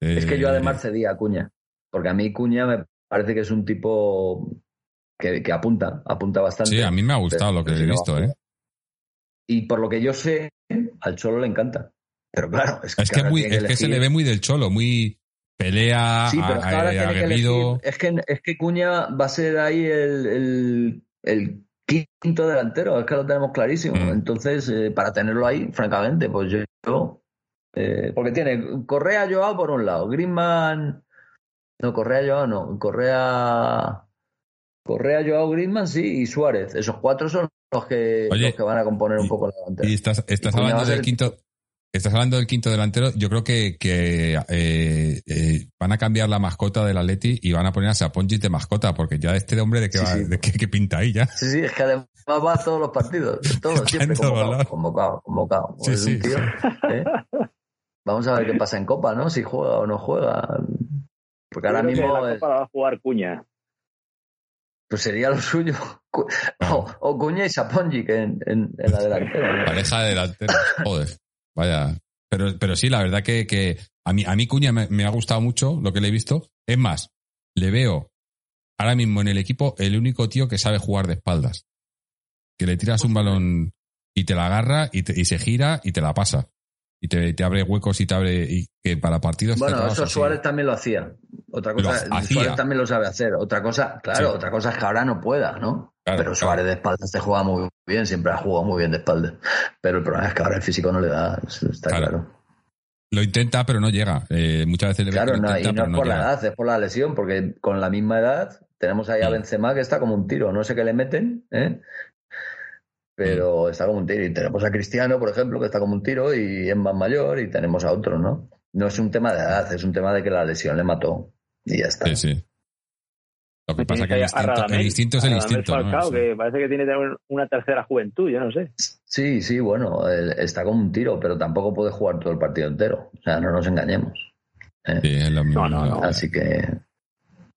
[SPEAKER 3] es que yo además eh, cedía a Cuña, porque a mí Cuña me parece que es un tipo que, que apunta, apunta bastante.
[SPEAKER 2] Sí, a mí me ha gustado lo que he visto, ¿eh?
[SPEAKER 3] Y por lo que yo sé, al Cholo le encanta. Pero claro,
[SPEAKER 2] es que, es que, muy, es que se le ve muy del Cholo, muy pelea,
[SPEAKER 3] sí, pero que elegir, es que es que Cuña va a ser ahí el, el, quinto delantero, es que lo tenemos clarísimo. Mm. Entonces, eh, para tenerlo ahí, francamente, pues yo, eh, porque tiene Correa Joao por un lado, Griezmann, no Correa Joao no, Correa Correa Joao Griezmann sí y Suárez, esos cuatro son los que, los que van a componer un poco la delantera.
[SPEAKER 2] Y estás, estás hablando del quinto Estás hablando del quinto delantero. Yo creo que, que eh, eh, van a cambiar la mascota del Atleti y van a poner a Sapongi de mascota, porque ya este hombre de qué, va, De qué, pinta ahí ya.
[SPEAKER 3] Sí, sí, es que además va a todos los partidos, todos, siempre convocado, convocado, convocado. Sí, sí. Tío, ¿eh? Vamos a ver qué pasa en Copa, ¿no? Si juega o no juega. Porque ahora mismo.
[SPEAKER 4] la Copa va a jugar Cuña.
[SPEAKER 3] Pues sería lo suyo. O, Cuña y Sapongi que en, en, la delantera.
[SPEAKER 2] Pareja de delantera. Joder. Vaya. Pero, pero sí, la verdad que, que a mí, a mí Cuña me, ha gustado mucho lo que le he visto. Es más, le veo ahora mismo en el equipo el único tío que sabe jugar de espaldas. Que le tiras un balón y te la agarra y, y se gira y te la pasa y te, abre huecos y te abre y que para partidos
[SPEAKER 3] bueno eso Suárez también lo hacía. Otra cosa Suárez también lo sabe hacer. Otra cosa claro otra cosa es que ahora no pueda no pero Suárez de espaldas te juega muy bien siempre ha jugado muy bien de espaldas. Pero el problema es que ahora el físico no le da está claro,
[SPEAKER 2] Lo intenta, pero no llega. Eh, muchas veces le
[SPEAKER 3] Claro, no, y no es por la edad, es por la lesión, porque con la misma edad tenemos ahí a Benzema que está como un tiro, no sé qué le meten, ¿eh? Pero está como un tiro. Y tenemos a Cristiano, por ejemplo, que está como un tiro y es más mayor, y tenemos a otro, ¿no? No es un tema de edad, es un tema de que la lesión le mató. Y ya está.
[SPEAKER 2] Sí, sí. Lo que pasa es que el instinto, el instinto es el instinto.
[SPEAKER 4] Falcao, que parece que tiene una tercera juventud, yo no sé.
[SPEAKER 3] Sí, sí, bueno, está como un tiro, pero tampoco puede jugar todo el partido entero. O sea, no nos engañemos.
[SPEAKER 2] ¿eh? Sí, es lo mismo.
[SPEAKER 3] No, no, Así que.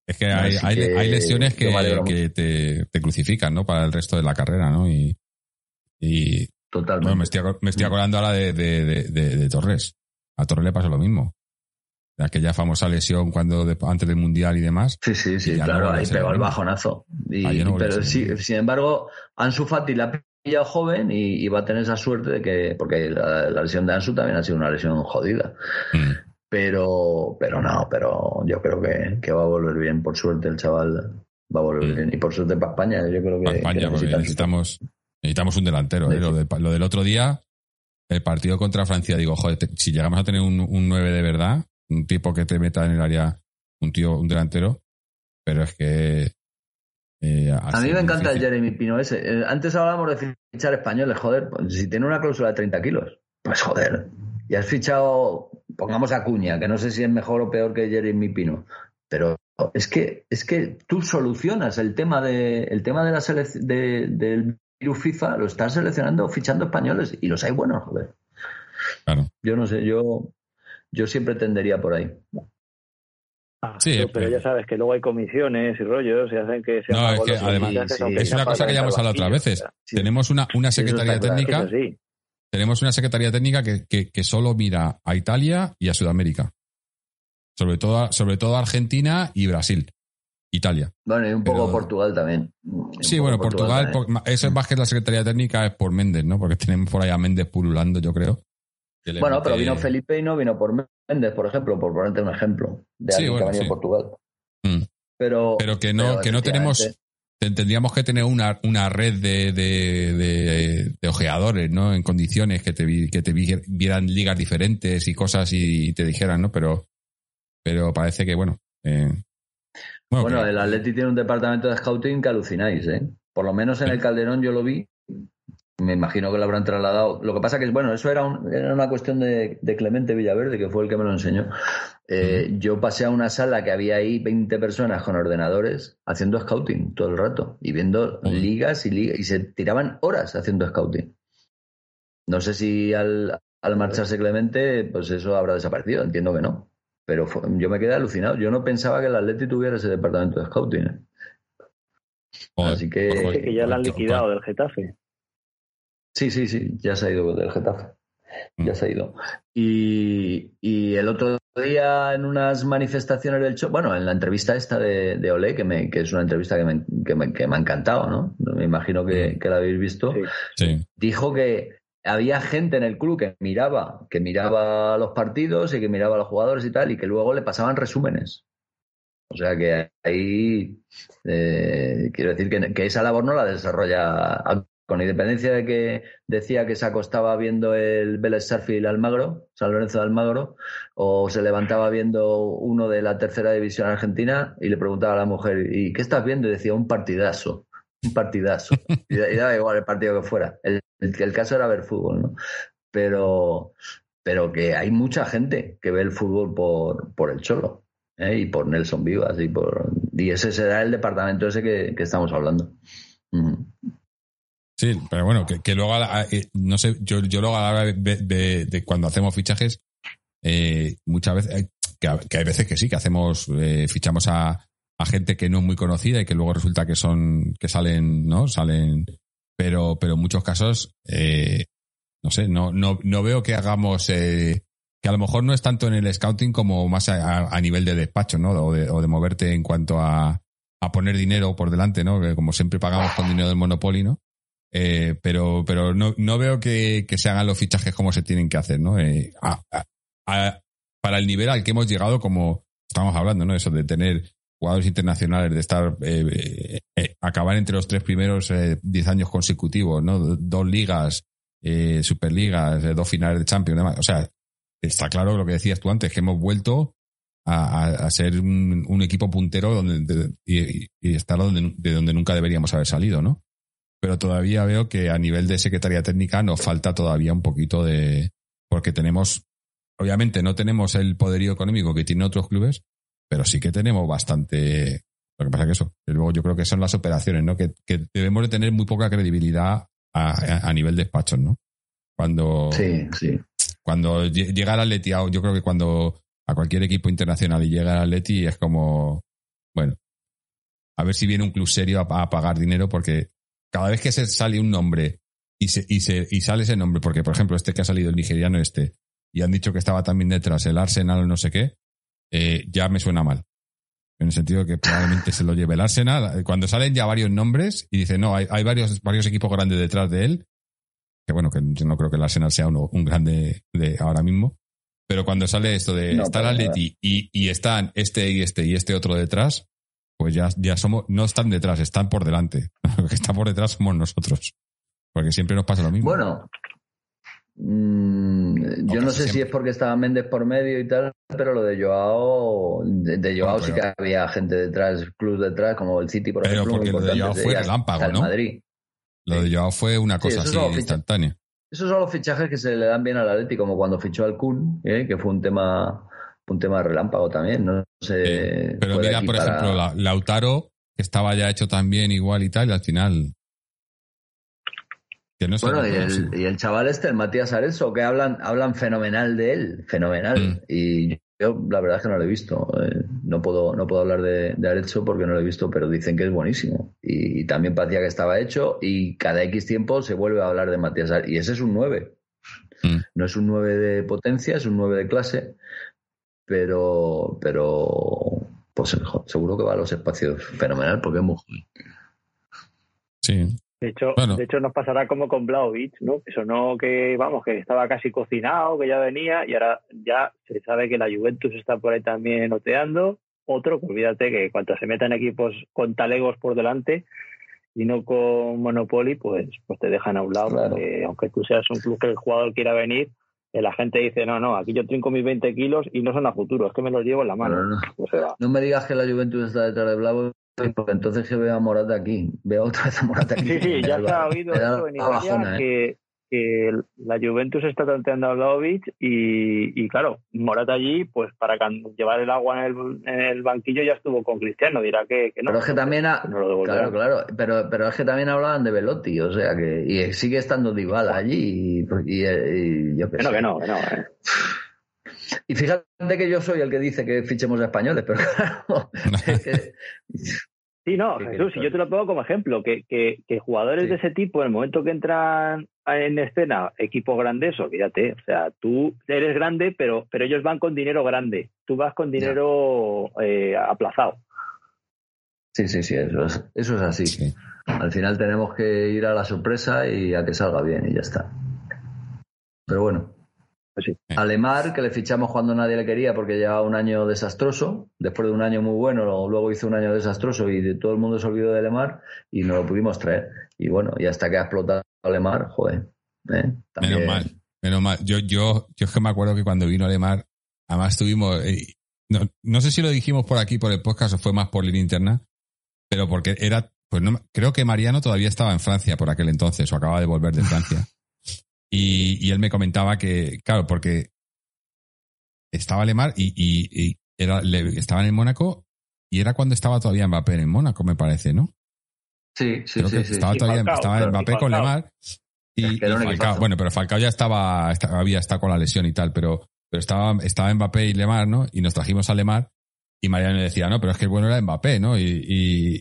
[SPEAKER 2] Es que hay, hay, lesiones que, que te, te, crucifican, ¿no? Para el resto de la carrera, ¿no? Y, y
[SPEAKER 3] Totalmente.
[SPEAKER 2] me, estoy, me estoy acordando ahora de, de, de, Torres. A Torres le pasó lo mismo. De aquella famosa lesión cuando antes del Mundial y demás.
[SPEAKER 3] Sí, sí, sí, claro, ahí pegó el bajonazo. pero sí, sin embargo, Ansu Fati la ha pillado joven y, va a tener esa suerte de que, porque la, lesión de Ansu también ha sido una lesión jodida. Mm. Pero, pero no, pero yo creo que, que, va a volver bien, por suerte el chaval va a volver mm. bien. Y por suerte para España, yo creo que,
[SPEAKER 2] para España, necesitamos, Necesitamos un delantero. ¿eh? Lo, del otro día, el partido contra Francia, digo, joder, si llegamos a tener un, un 9 de verdad, un tipo que te meta en el área, un tío, un delantero, pero es que.
[SPEAKER 3] Eh, a mí me encanta el Jeremy Pino ese. Eh, antes hablábamos de fichar españoles, joder, pues, si tiene una cláusula de 30 kilos, pues joder. Y has fichado, pongamos a Cuña, que no sé si es mejor o peor que Jeremy Pino, pero es que, es que tú solucionas el tema de, el tema de la de, del FIFA lo están seleccionando, fichando españoles y los hay buenos, joder.
[SPEAKER 2] Claro.
[SPEAKER 3] Yo no sé, yo, yo siempre tendería por ahí.
[SPEAKER 4] Ah, sí, pero, pero, ya sabes que luego hay comisiones y rollos y hacen que se
[SPEAKER 2] No, es que además es una cosa que ya hemos hablado otras veces. Tenemos una, una secretaría técnica. Tenemos una secretaría técnica que, que, que, solo mira a Italia y a Sudamérica. Sobre todo, sobre todo Argentina y Brasil. Italia.
[SPEAKER 3] Bueno, y un poco Portugal también.
[SPEAKER 2] sí, bueno, Portugal, eso es más que la Secretaría Técnica es por Méndez, ¿no? Porque tenemos por ahí a Méndez pululando, yo creo.
[SPEAKER 3] Bueno, pero vino Felipe y no vino por Méndez, por ejemplo, por ponerte un ejemplo de alguien que ha venido Portugal.
[SPEAKER 2] Mm. Pero, pero que no, que no tenemos, tendríamos que tener una, una red de, de, de, ojeadores, ¿no? En condiciones que te, que te vieran ligas diferentes y cosas y te dijeran, ¿no? Pero, pero parece que, bueno, eh,
[SPEAKER 3] bueno, el Atleti tiene un departamento de scouting que alucináis, ¿eh? Por lo menos en el Calderón yo lo vi. Me imagino que lo habrán trasladado. Lo que pasa que, bueno, eso era, era una cuestión de, Clemente Villaverde, que fue el que me lo enseñó. Eh, yo pasé a una sala que había ahí 20 personas con ordenadores haciendo scouting todo el rato y viendo ligas y ligas y se tiraban horas haciendo scouting. No sé si al, al marcharse Clemente, pues eso habrá desaparecido. Entiendo que no. Pero yo me quedé alucinado. Yo no pensaba que el Atleti tuviera ese departamento de scouting. ¿eh?
[SPEAKER 4] Así que... que ya lo han liquidado del Getafe.
[SPEAKER 3] Sí, sí, sí, ya se ha ido del Getafe. Mm. Ya se ha ido. Y, el otro día en unas manifestaciones del show, bueno, en la entrevista esta de, de Olé, que, me, que es una entrevista que me, que me, que me ha encantado, ¿no? Me imagino que, mm. que la habéis visto.
[SPEAKER 2] Sí.
[SPEAKER 3] Dijo que había gente en el club que miraba, que miraba los partidos y que miraba a los jugadores y tal, y que luego le pasaban resúmenes. O sea que ahí eh, quiero decir que, esa labor no la desarrolla con independencia de que decía que se acostaba viendo el Vélez Sarfield Almagro, San Lorenzo de Almagro, o se levantaba viendo uno de la tercera división argentina y le preguntaba a la mujer, ¿y qué estás viendo? Y decía, un partidazo un partidazo. Y, daba igual el partido que fuera. El, el, caso era ver fútbol, ¿no? Pero, pero que hay mucha gente que ve el fútbol por, por el Cholo ¿eh? y por Nelson Vivas y por y ese será el departamento ese que, estamos hablando.
[SPEAKER 2] Sí, pero bueno, que, luego, eh, no sé, yo, yo luego a la hora de, cuando hacemos fichajes, eh, muchas veces, que, hay veces que sí, que hacemos, fichamos a, a gente que no es muy conocida y que luego resulta que son, que salen, ¿no? Salen, pero, pero en muchos casos, eh, no sé, no, no, no veo que hagamos, eh, que a lo mejor no es tanto en el scouting como más a, nivel de despacho, ¿no? O de, o de moverte en cuanto a, a, poner dinero por delante, ¿no? Que como siempre pagamos con dinero del Monopoly, ¿no? Eh, pero, pero no, no veo que, que, se hagan los fichajes como se tienen que hacer, ¿no? Eh, para el nivel al que hemos llegado, como estamos hablando, ¿no? Eso de tener jugadores internacionales, de estar, eh, eh, eh, acabar entre los tres primeros diez años consecutivos, ¿no? Dos ligas, superligas, dos finales de Champions, O sea, está claro lo que decías tú antes, que hemos vuelto a, ser un, equipo puntero donde, y, estar donde, de donde nunca deberíamos haber salido, ¿no? Pero todavía veo que a nivel de Secretaría Técnica nos falta todavía un poquito de, porque tenemos, obviamente no tenemos el poderío económico que tienen otros clubes, pero sí que tenemos bastante. Lo que pasa que eso, luego yo creo que son las operaciones, ¿no? Que, debemos de tener muy poca credibilidad a, nivel de despachos, ¿no? Cuando.
[SPEAKER 3] Sí, sí.
[SPEAKER 2] Cuando llega el Atleti, yo creo que cuando a cualquier equipo internacional y llega el Atleti es como, bueno, a ver si viene un club serio a, pagar dinero porque cada vez que se sale un nombre y se, y se y sale ese nombre, porque por ejemplo este que ha salido el nigeriano este y han dicho que estaba también detrás el Arsenal o no sé qué, eh, ya me suena mal. En el sentido que probablemente se lo lleve el Arsenal. Cuando salen ya varios nombres y dice no, hay, hay varios, varios equipos grandes detrás de él, que bueno, que yo no creo que el Arsenal sea uno, un grande de ahora mismo, pero cuando sale esto de estar Atleti y, y están este y este y este otro detrás, pues ya, ya somos, no están detrás, están por delante. Lo que está por detrás somos nosotros. Porque siempre nos pasa lo mismo.
[SPEAKER 3] Bueno, Mm, yo no sé si es porque estaba Méndez por medio y tal, pero lo de Joao, de, Joao sí que había gente detrás, club detrás, como el City, por
[SPEAKER 2] pero
[SPEAKER 3] ejemplo.
[SPEAKER 2] Porque lo de Joao fue relámpago, ¿no?
[SPEAKER 3] Madrid.
[SPEAKER 2] Lo de Joao fue una cosa así instantánea.
[SPEAKER 3] Esos son los fichajes que se le dan bien al Atleti, como cuando fichó al Kun, ¿eh? que fue un tema un tema relámpago también, no sé.
[SPEAKER 2] pero mira, por ejemplo, Lautaro, que estaba ya hecho también igual y tal, y al final
[SPEAKER 3] bueno, y el, y el, chaval este, el Matías Areso, que hablan, hablan fenomenal de él, fenomenal. Mm. Y yo la verdad es que no lo he visto. Eh, no, puedo, no puedo hablar de, de porque no lo he visto, pero dicen que es buenísimo. Y, también parecía que estaba hecho y cada X tiempo se vuelve a hablar de Matías Y ese es un 9. Mm. No es un 9 de potencia, es un 9 de clase, pero, pero pues seguro que va a los espacios fenomenal porque es muy joven.
[SPEAKER 2] Sí,
[SPEAKER 4] de hecho, de hecho nos pasará como con Blaovic, ¿no? Eso no que, vamos, que estaba casi cocinado, que ya venía y ahora ya se sabe que la Juventus está por ahí también oteando. Otro, olvídate que cuando se metan equipos con talegos por delante y no con Monopoly, pues, pues te dejan a un lado. aunque tú seas un club que el jugador quiera venir, eh, la gente dice, no, no, aquí yo trinco mis 20 kilos y no son a futuro, es que me los llevo en la mano.
[SPEAKER 3] No, no me digas que la Juventus está detrás de Blau porque entonces yo veo a Morata aquí, veo otra vez a Morata aquí.
[SPEAKER 4] Sí, sí, ya se ha oído eso en Italia, ¿eh? que, la Juventus está tanteando a Vlaovic y, y, claro, Morata allí, pues para llevar el agua en el, banquillo ya estuvo con Cristiano, dirá que, no.
[SPEAKER 3] Pero es que también, claro, claro, pero, pero es que también hablaban de Velotti, o sea que, y sigue estando Dybala allí y, y, yo
[SPEAKER 4] que, no, que no, que no, eh.
[SPEAKER 3] Y fíjate que yo soy el que dice que fichemos a españoles, pero claro,
[SPEAKER 4] Sí, no, Jesús, si yo te lo pongo como ejemplo, que, que, jugadores de ese tipo, en el momento que entran en escena, equipos grandes, olvídate, o sea, tú eres grande, pero, pero ellos van con dinero grande, tú vas con dinero eh, aplazado.
[SPEAKER 3] Sí, sí, sí, eso es, eso es así. Al final tenemos que ir a la sorpresa y a que salga bien y ya está. Pero bueno, pues Alemar, que le fichamos cuando nadie le quería porque llevaba un año desastroso, después de un año muy bueno, luego hizo un año desastroso y todo el mundo se olvidó de Alemar y no lo pudimos traer. Y bueno, y hasta que ha explotado Alemar, joder. ¿eh?
[SPEAKER 2] Menos mal, menos mal. Yo, yo, yo es que me acuerdo que cuando vino Alemar, además tuvimos, eh, no, sé si lo dijimos por aquí, por el podcast, o fue más por línea interna, pero porque era, pues no, creo que Mariano todavía estaba en Francia por aquel entonces, o acaba de volver de Francia. Y, él me comentaba que, claro, porque estaba Lemar y, y, era, estaba en el Mónaco y era cuando estaba todavía Mbappé en el Mónaco, me parece, ¿no?
[SPEAKER 3] Sí, sí, sí,
[SPEAKER 2] Estaba todavía estaba Mbappé con Lemar y, Falcao. Bueno, pero Falcao ya estaba, había estado con la lesión y tal, pero, pero estaba, estaba Mbappé y Lemar, ¿no? Y nos trajimos a Lemar y Mariano le decía, no, pero es que el bueno era Mbappé, ¿no? Y,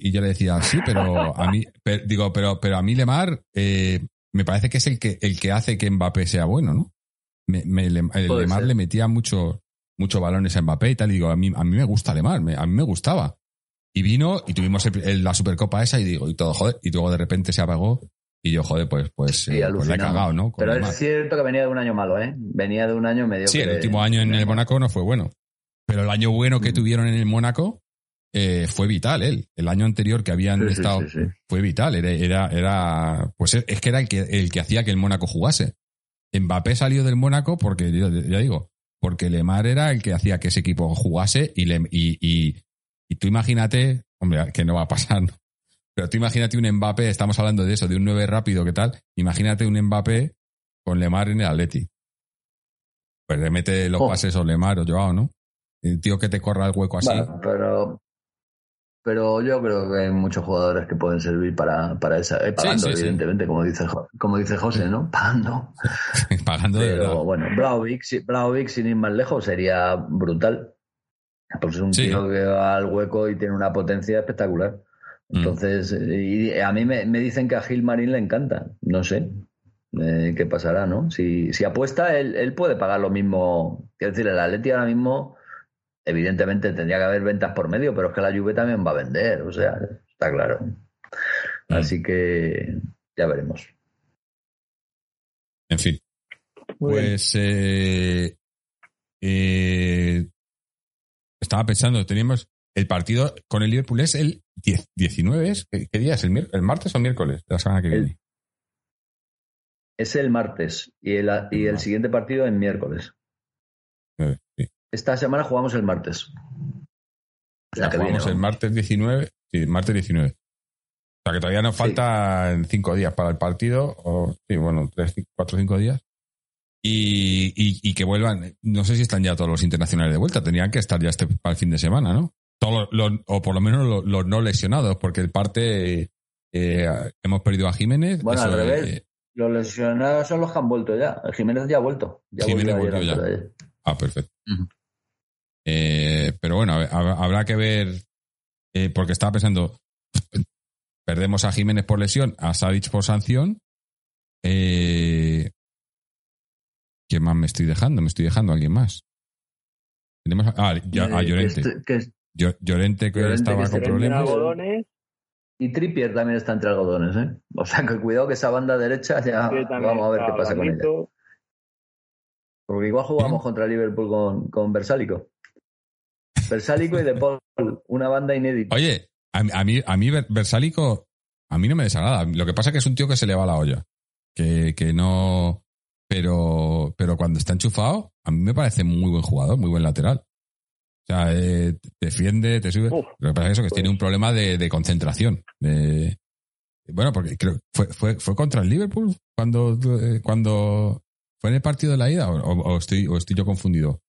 [SPEAKER 2] y, yo le decía, sí, pero a mí, digo, pero, pero a mí Lemar, eh, me parece que es el que, el que hace que Mbappé sea bueno, ¿no? Me, me, Lemar le metía mucho, mucho balones a Mbappé y tal. Y digo, a mí, a mí me gusta Lemar, a mí me gustaba. Y vino y tuvimos la Supercopa esa y digo, y todo, joder, y luego de repente se apagó y yo, joder, pues, pues, eh, pues he cagado, ¿no?
[SPEAKER 3] Pero es cierto que venía de un año malo, ¿eh? Venía de un año medio.
[SPEAKER 2] Sí, el último año en el Mónaco no fue bueno. Pero el año bueno que mm. tuvieron en el Mónaco eh, fue vital él. El año anterior que habían estado fue vital. Era, era, pues es que era el que, el que hacía que el Mónaco jugase. Mbappé salió del Mónaco porque, ya digo, porque Lemar era el que hacía que ese equipo jugase y, le, y, y, tú imagínate, hombre, que no va a pasar, pero tú imagínate un Mbappé, estamos hablando de eso, de un 9 rápido, ¿qué tal? Imagínate un Mbappé con Lemar en el Atleti. Pues le mete los oh. pases o Lemar o Joao, ¿no? El tío que te corra el hueco así.
[SPEAKER 3] pero pero yo creo que hay muchos jugadores que pueden servir para, para esa, eh, pagando, evidentemente, como dice como dice José, ¿no? Pagando.
[SPEAKER 2] pagando
[SPEAKER 3] Pero bueno, Blauvik, sin ir más lejos, sería brutal. Pues es un tío que va al hueco y tiene una potencia espectacular. Mm. Entonces, y a mí me, dicen que a Gil Marín le encanta. No sé eh, qué pasará, ¿no? Si, si apuesta, él, él puede pagar lo mismo. Quiero decir, el Atleti ahora mismo evidentemente tendría que haber ventas por medio, pero es que la Juve también va a vender, o sea, está claro. Mm. Así que ya veremos.
[SPEAKER 2] En fin. pues eh, eh, estaba pensando, teníamos el partido con el Liverpool es el 19, ¿es? ¿Qué, día es? ¿El, martes o miércoles de la semana que viene?
[SPEAKER 3] Es el martes y el, y el siguiente partido es miércoles. sí. Esta semana jugamos el martes.
[SPEAKER 2] La jugamos el martes 19. Sí, martes 19. O sea que todavía nos faltan cinco días para el partido. O, sí, bueno, tres, cuatro o cinco días. Y, y, que vuelvan. No sé si están ya todos los internacionales de vuelta. Tenían que estar ya este para el fin de semana, ¿no? Todos los, o por lo menos los, no lesionados, porque el parte. Eh, hemos perdido a Jiménez.
[SPEAKER 3] Bueno, al revés. Eh, Los lesionados son los que han vuelto ya. Jiménez ya ha vuelto. Ya
[SPEAKER 2] Jiménez volvió ya. Ah, perfecto. Eh, pero bueno, habrá que ver, eh, porque estaba pensando, perdemos a Jiménez por lesión, a Savic por sanción. Eh, ¿Quién más me estoy dejando? Me estoy dejando a alguien más. Tenemos ah, ya, a Llorente. Llorente que estaba con problemas.
[SPEAKER 3] Y Trippier también está entre algodones, ¿eh? O sea, que cuidado que esa banda derecha ya vamos a ver qué pasa con ella. Porque igual jugamos contra Liverpool con, con Versálico. Versálico y De Paul, una banda inédita.
[SPEAKER 2] Oye, a, mí, a mí Versálico, a mí no me desagrada. Lo que pasa es que es un tío que se le va la olla. Que, que no. Pero, pero cuando está enchufado, a mí me parece muy buen jugador, muy buen lateral. O sea, eh, defiende, te sube. lo que pasa es eso, que tiene un pues problema de, concentración. bueno, porque creo fue, fue, fue contra el Liverpool cuando, eh, cuando fue en el partido de la ida o, estoy, o estoy yo confundido.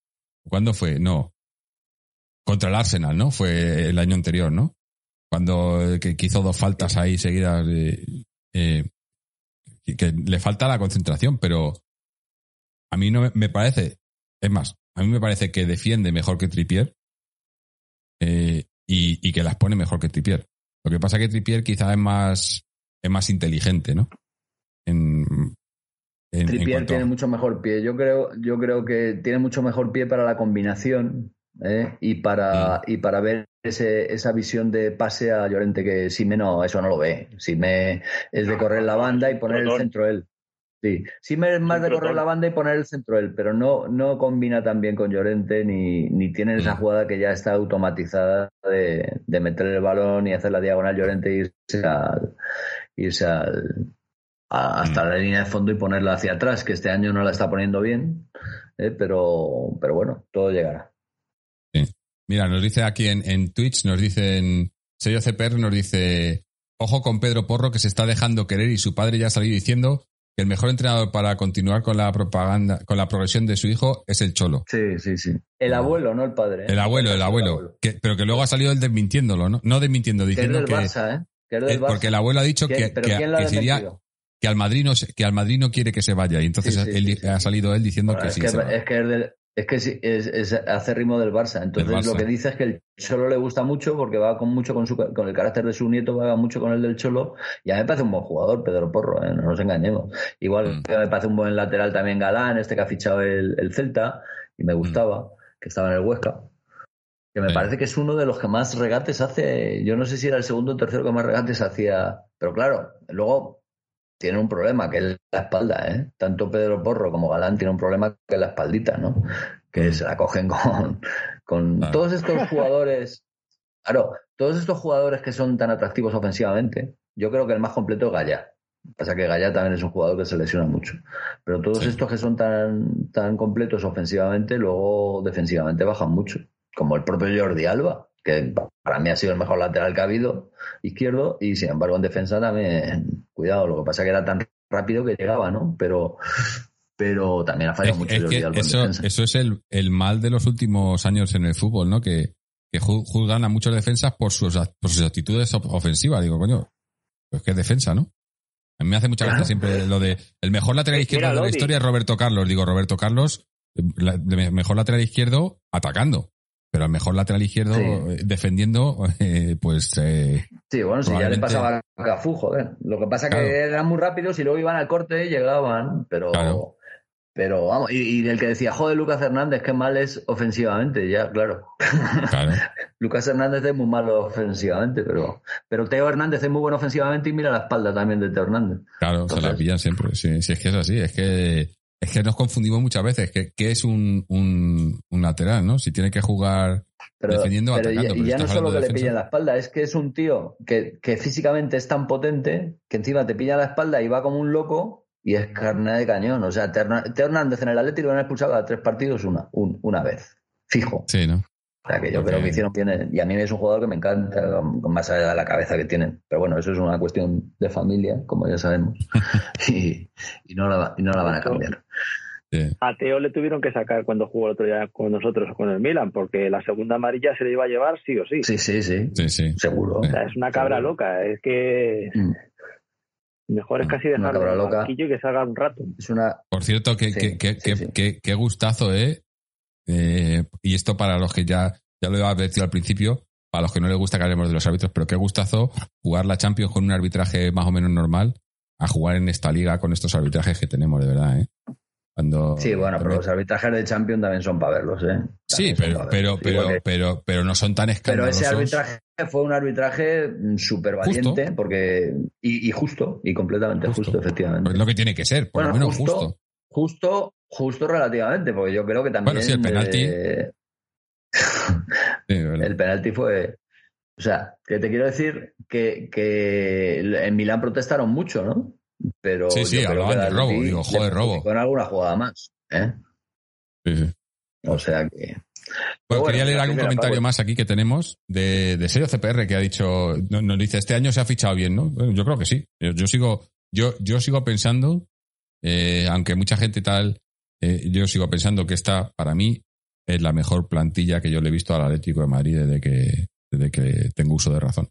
[SPEAKER 2] ¿Cuándo fue? No. Contra el Arsenal, ¿no? Fue el año anterior, ¿no? Cuando eh, que, hizo dos faltas ahí seguidas. que le falta la concentración, pero a mí no me parece. Es más, a mí me parece que defiende mejor que Tripier eh, y, que las pone mejor que Tripier. Lo que pasa es que Tripier quizá es más, es más inteligente, ¿no? En,
[SPEAKER 3] Tripier tiene mucho mejor pie. Yo creo, yo creo que tiene mucho mejor pie para la combinación ¿eh? y, para, mm. y para ver ese, esa visión de pase a Llorente que Sime no, eso no lo ve. Sime es de correr la banda y poner el centro él. Sí, sí me es más de correr la banda y poner el centro él, pero no, no combina tan bien con Llorente ni, ni tiene esa mm. jugada que ya está automatizada de, de meter el balón y hacer la diagonal Llorente e irse, al, irse hasta mm. la línea de fondo y ponerla hacia atrás, que este año no la está poniendo bien, eh, pero, pero bueno, todo llegará.
[SPEAKER 2] Mira, nos dice aquí en, en Twitch, nos dicen, Sello CPR nos dice, ojo con Pedro Porro que se está dejando querer y su padre ya ha salido diciendo el mejor entrenador para continuar con la propaganda, con la progresión de su hijo es el Cholo.
[SPEAKER 3] Sí, sí, sí. El abuelo, no el padre.
[SPEAKER 2] ¿eh? El abuelo, el abuelo. pero que luego ha salido él desmintiéndolo, ¿no? No desmintiendo, diciendo que.
[SPEAKER 3] ¿eh? que
[SPEAKER 2] porque el abuelo ha dicho que, que, que al Madrid no, que al Madrid no quiere que se vaya y entonces él, ha salido él diciendo que sí.
[SPEAKER 3] es que es del, es que es, es, hace ritmo del Barça. Entonces lo que dice es que el Cholo le gusta mucho porque va con mucho con, su, con el carácter de su nieto, va mucho con el del Cholo. Y a mí me parece un buen jugador, Pedro Porro, ¿eh? no nos engañemos. Igual mm. que me parece un buen lateral también Galán, este que ha fichado el, el Celta, y me mm. gustaba, que estaba en el Huesca. Que me parece que es uno de los que más regates hace. Yo no sé si era el segundo o tercero que más regates hacía. Pero claro, luego tiene un problema, que es la espalda, ¿eh? Tanto Pedro Porro como Galán tienen un problema que es la espaldita, ¿no? Que se la cogen con, con todos estos jugadores. Claro, todos estos jugadores que son tan atractivos ofensivamente, yo creo que el más completo es Gaya. Pasa que Gaya también es un jugador que se lesiona mucho. Pero todos estos que son tan, tan completos ofensivamente, luego defensivamente bajan mucho. Como el propio Jordi Alba, que para mí ha sido el mejor lateral que ha habido, izquierdo, y sin embargo en defensa también, cuidado, lo que pasa que era tan rápido que llegaba, ¿no? Pero, pero también ha fallado mucho
[SPEAKER 2] eso, eso es el, el, mal de los últimos años en el fútbol, ¿no? Que, que juzgan a muchos defensas por sus, por sus actitudes ofensivas. Digo, coño, pues que es defensa, ¿no? A mí me hace mucha gracia siempre lo de el mejor lateral izquierdo de la historia es Roberto Carlos. Digo, Roberto Carlos, el mejor lateral izquierdo atacando. Pero al mejor lateral izquierdo eh, defendiendo, eh, pues. Eh,
[SPEAKER 3] sí, bueno, si ya le pasaba a Cafú, joder. Lo que pasa es que eran muy rápidos y luego iban al corte y llegaban, pero. Pero vamos, y, del que decía, joder, Lucas Hernández, qué mal es ofensivamente, ya, claro. Lucas Hernández es muy malo ofensivamente, pero, pero Teo Hernández es muy bueno ofensivamente y mira la espalda también de Teo Hernández.
[SPEAKER 2] Claro, se la pillan siempre. Sí, sí, es que es así, es que es que nos confundimos muchas veces. ¿Qué, es un, un, lateral, no? Si tiene que jugar defendiendo o atacando.
[SPEAKER 3] Y ya, no solo que le pilla la espalda, es que es un tío que, que, físicamente es tan potente que encima te pilla la espalda y va como un loco y es carne de cañón. O sea, Teo Hernández en el Atlético lo han expulsado a tres partidos una, una vez. Fijo.
[SPEAKER 2] Sí, ¿no?
[SPEAKER 3] O sea, que yo creo que hicieron bien. Y a mí es un jugador que me encanta, con más allá de la cabeza que tienen. Pero bueno, eso es una cuestión de familia, como ya sabemos. y, no la, y no la van a cambiar.
[SPEAKER 4] A Teo le tuvieron que sacar cuando jugó el otro día con nosotros con el Milan, porque la segunda amarilla se le iba a llevar sí o sí.
[SPEAKER 3] Sí, sí, sí.
[SPEAKER 2] sí, sí.
[SPEAKER 3] Seguro.
[SPEAKER 4] O sea, es una cabra loca. Es que. Mm. Mejor es casi dejarlo loca. y que salga un rato.
[SPEAKER 3] Es una...
[SPEAKER 2] Por cierto, qué que, gustazo, ¿eh? ¿Eh? Y esto para los que ya, ya lo he advertido al principio, para los que no les gusta que hablemos de los árbitros, pero qué gustazo jugar la Champions con un arbitraje más o menos normal a jugar en esta liga con estos arbitrajes que tenemos, de verdad, ¿eh?
[SPEAKER 3] Cuando, sí, bueno, pero los arbitrajes de Champions también son para verlos, ¿eh?
[SPEAKER 2] sí, pero, pero, pero, pero, pero no son tan escandalosos.
[SPEAKER 3] Pero ese arbitraje fue un arbitraje súper valiente, porque, y, justo, y completamente justo, efectivamente.
[SPEAKER 2] Pues es lo que tiene que ser, por lo menos justo,
[SPEAKER 3] justo. Justo, relativamente, porque yo creo que también.
[SPEAKER 2] Bueno, sí, el penalti.
[SPEAKER 3] Eh, el penalti fue. O sea, que te quiero decir que, que en Milán protestaron mucho, ¿no? Pero
[SPEAKER 2] sí, sí, hablaban de robo, digo, joder, robo.
[SPEAKER 3] Con alguna jugada más, ¿eh?
[SPEAKER 2] Sí, sí.
[SPEAKER 3] O sea que.
[SPEAKER 2] Bueno, quería leer algún comentario más aquí que tenemos de, de Serio CPR que ha dicho, nos dice, este año se ha fichado bien, ¿no? yo creo que sí. Yo, sigo, yo, yo sigo pensando, eh, aunque mucha gente tal, eh, yo sigo pensando que esta, para mí, es la mejor plantilla que yo le he visto al Atlético de Madrid desde que, desde que tengo uso de razón.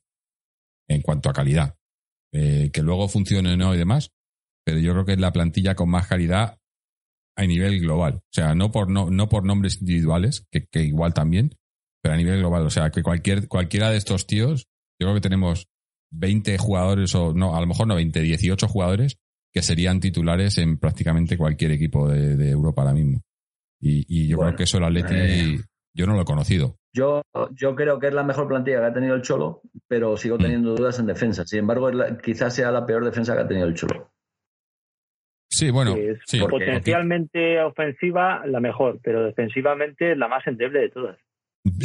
[SPEAKER 2] En cuanto a calidad. Eh, que luego funcione o no y demás, pero yo creo que es la plantilla con más calidad a nivel global. O sea, no por, no, no por nombres individuales, que, que igual también, pero a nivel global. O sea, que cualquier, cualquiera de estos tíos, yo creo que tenemos 20 jugadores, o no, a lo mejor no 20, 18 jugadores que serían titulares en prácticamente cualquier equipo de, Europa ahora mismo. Y, y yo creo que eso el Atleti, eh, yo no lo he conocido.
[SPEAKER 3] Yo, yo creo que es la mejor plantilla que ha tenido el Cholo, pero sigo mm. teniendo dudas en defensa. Sin embargo, quizás sea la peor defensa que ha tenido el Cholo.
[SPEAKER 2] Sí, bueno.
[SPEAKER 4] potencialmente ofensiva la mejor, pero defensivamente la más endeble de todas.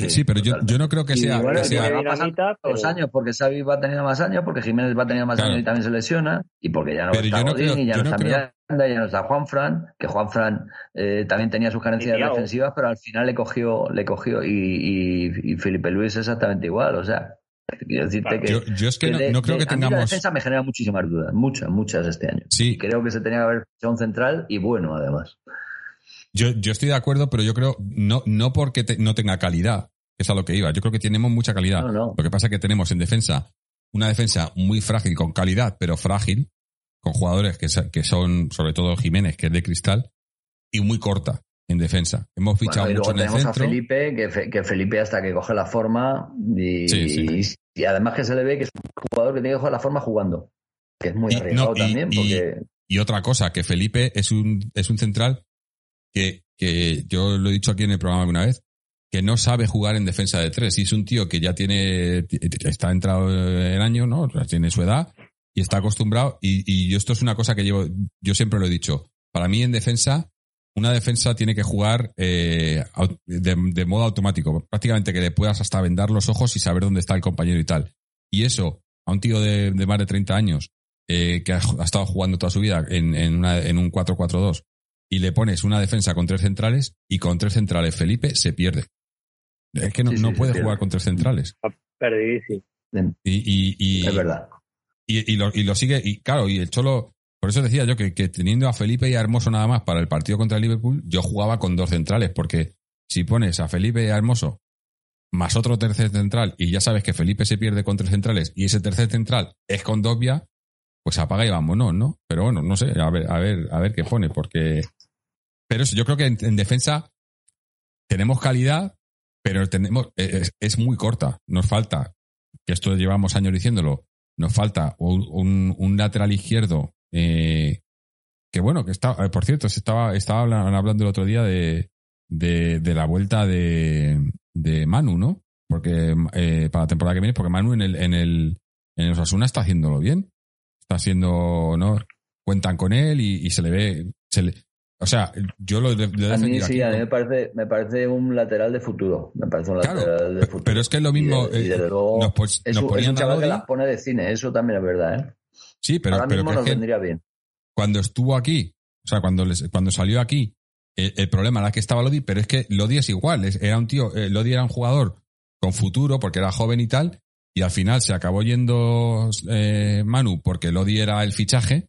[SPEAKER 2] Sí, pero yo, yo, no creo que sea.
[SPEAKER 3] que sea... Va los años, porque Xavi va a tener más años, porque Jiménez va a tener más años y también se lesiona, y porque ya no está Godín, y ya no, está Miranda, ya no está Juanfran, que Juanfran eh, también tenía sus carencias defensivas, pero al final le cogió, le cogió, y, y, Felipe Luis exactamente igual, o sea. Quiero decirte que.
[SPEAKER 2] Yo, es que, no, creo que tengamos.
[SPEAKER 3] la defensa me genera muchísimas dudas, muchas, muchas este año.
[SPEAKER 2] Sí.
[SPEAKER 3] creo que se tenía que haber hecho un central y bueno, además.
[SPEAKER 2] Yo, yo estoy de acuerdo, pero yo creo, no, no porque no tenga calidad, es a lo que iba. Yo creo que tenemos mucha calidad. Lo que pasa es que tenemos en defensa una defensa muy frágil, con calidad, pero frágil, con jugadores que, que son, sobre todo Jiménez, que es de cristal, y muy corta en defensa. Hemos fichado mucho en el centro. a
[SPEAKER 3] Felipe, que, que, Felipe hasta que coge la forma y, y, además que se le ve que es un jugador que tiene que coger la forma jugando, que es muy arriesgado también. Porque...
[SPEAKER 2] Y, otra cosa, que Felipe es un, es un central que, que yo lo he dicho aquí en el programa alguna vez, que no sabe jugar en defensa de tres. Y es un tío que ya tiene, está entrado en año, ¿no? Tiene su edad y está acostumbrado. Y, y esto es una cosa que llevo, yo siempre lo he dicho. Para mí en defensa, una defensa tiene que jugar eh, de, modo automático. Prácticamente que le puedas hasta vendar los ojos y saber dónde está el compañero y tal. Y eso, a un tío de, más de 30 años, eh, que ha, estado jugando toda su vida en, en, una, en un 4-4-2, y le pones una defensa con tres centrales, y con tres centrales Felipe se pierde. Es que no, puede jugar con tres centrales.
[SPEAKER 4] Perdidísimo.
[SPEAKER 2] Y, y,
[SPEAKER 3] es verdad.
[SPEAKER 2] Y, lo, y lo sigue, y claro, y el Cholo, por eso decía yo que, teniendo a Felipe y a Hermoso nada más para el partido contra el Liverpool, yo jugaba con dos centrales, porque si pones a Felipe y a Hermoso más otro tercer central, y ya sabes que Felipe se pierde con tres centrales, y ese tercer central es con Dobia, pues apaga y vámonos, ¿no? Pero bueno, no sé, a ver, a ver, a ver qué pone, porque. Pero yo creo que en defensa tenemos calidad, pero tenemos, eh, es, muy corta. Nos falta, que esto llevamos años diciéndolo, nos falta un, un, lateral izquierdo eh, que bueno, que está, eh, por cierto, se estaba, estaba hablando el otro día de, de, la vuelta de, de Manu, ¿no? Porque para la temporada que viene, porque Manu en el, en el, en el Osasuna está haciéndolo bien. Está haciendo, ¿no? Cuentan con él y, y se le ve, se le, o sea, yo lo de,
[SPEAKER 3] A mí sí, a mí me parece, me parece un lateral de futuro. Me parece un lateral de futuro.
[SPEAKER 2] Pero es que es lo mismo.
[SPEAKER 3] Y, desde eh, luego, nos, es, un, es un chaval que las pone de cine, eso también es verdad, ¿eh?
[SPEAKER 2] Sí, pero,
[SPEAKER 3] Ahora mismo nos vendría bien.
[SPEAKER 2] Cuando estuvo aquí, o sea, cuando, les, cuando salió aquí, el, problema era que estaba Lodi, pero es que Lodi es igual. era un tío, eh, Lodi era un jugador con futuro porque era joven y tal, y al final se acabó yendo eh, Manu porque Lodi era el fichaje,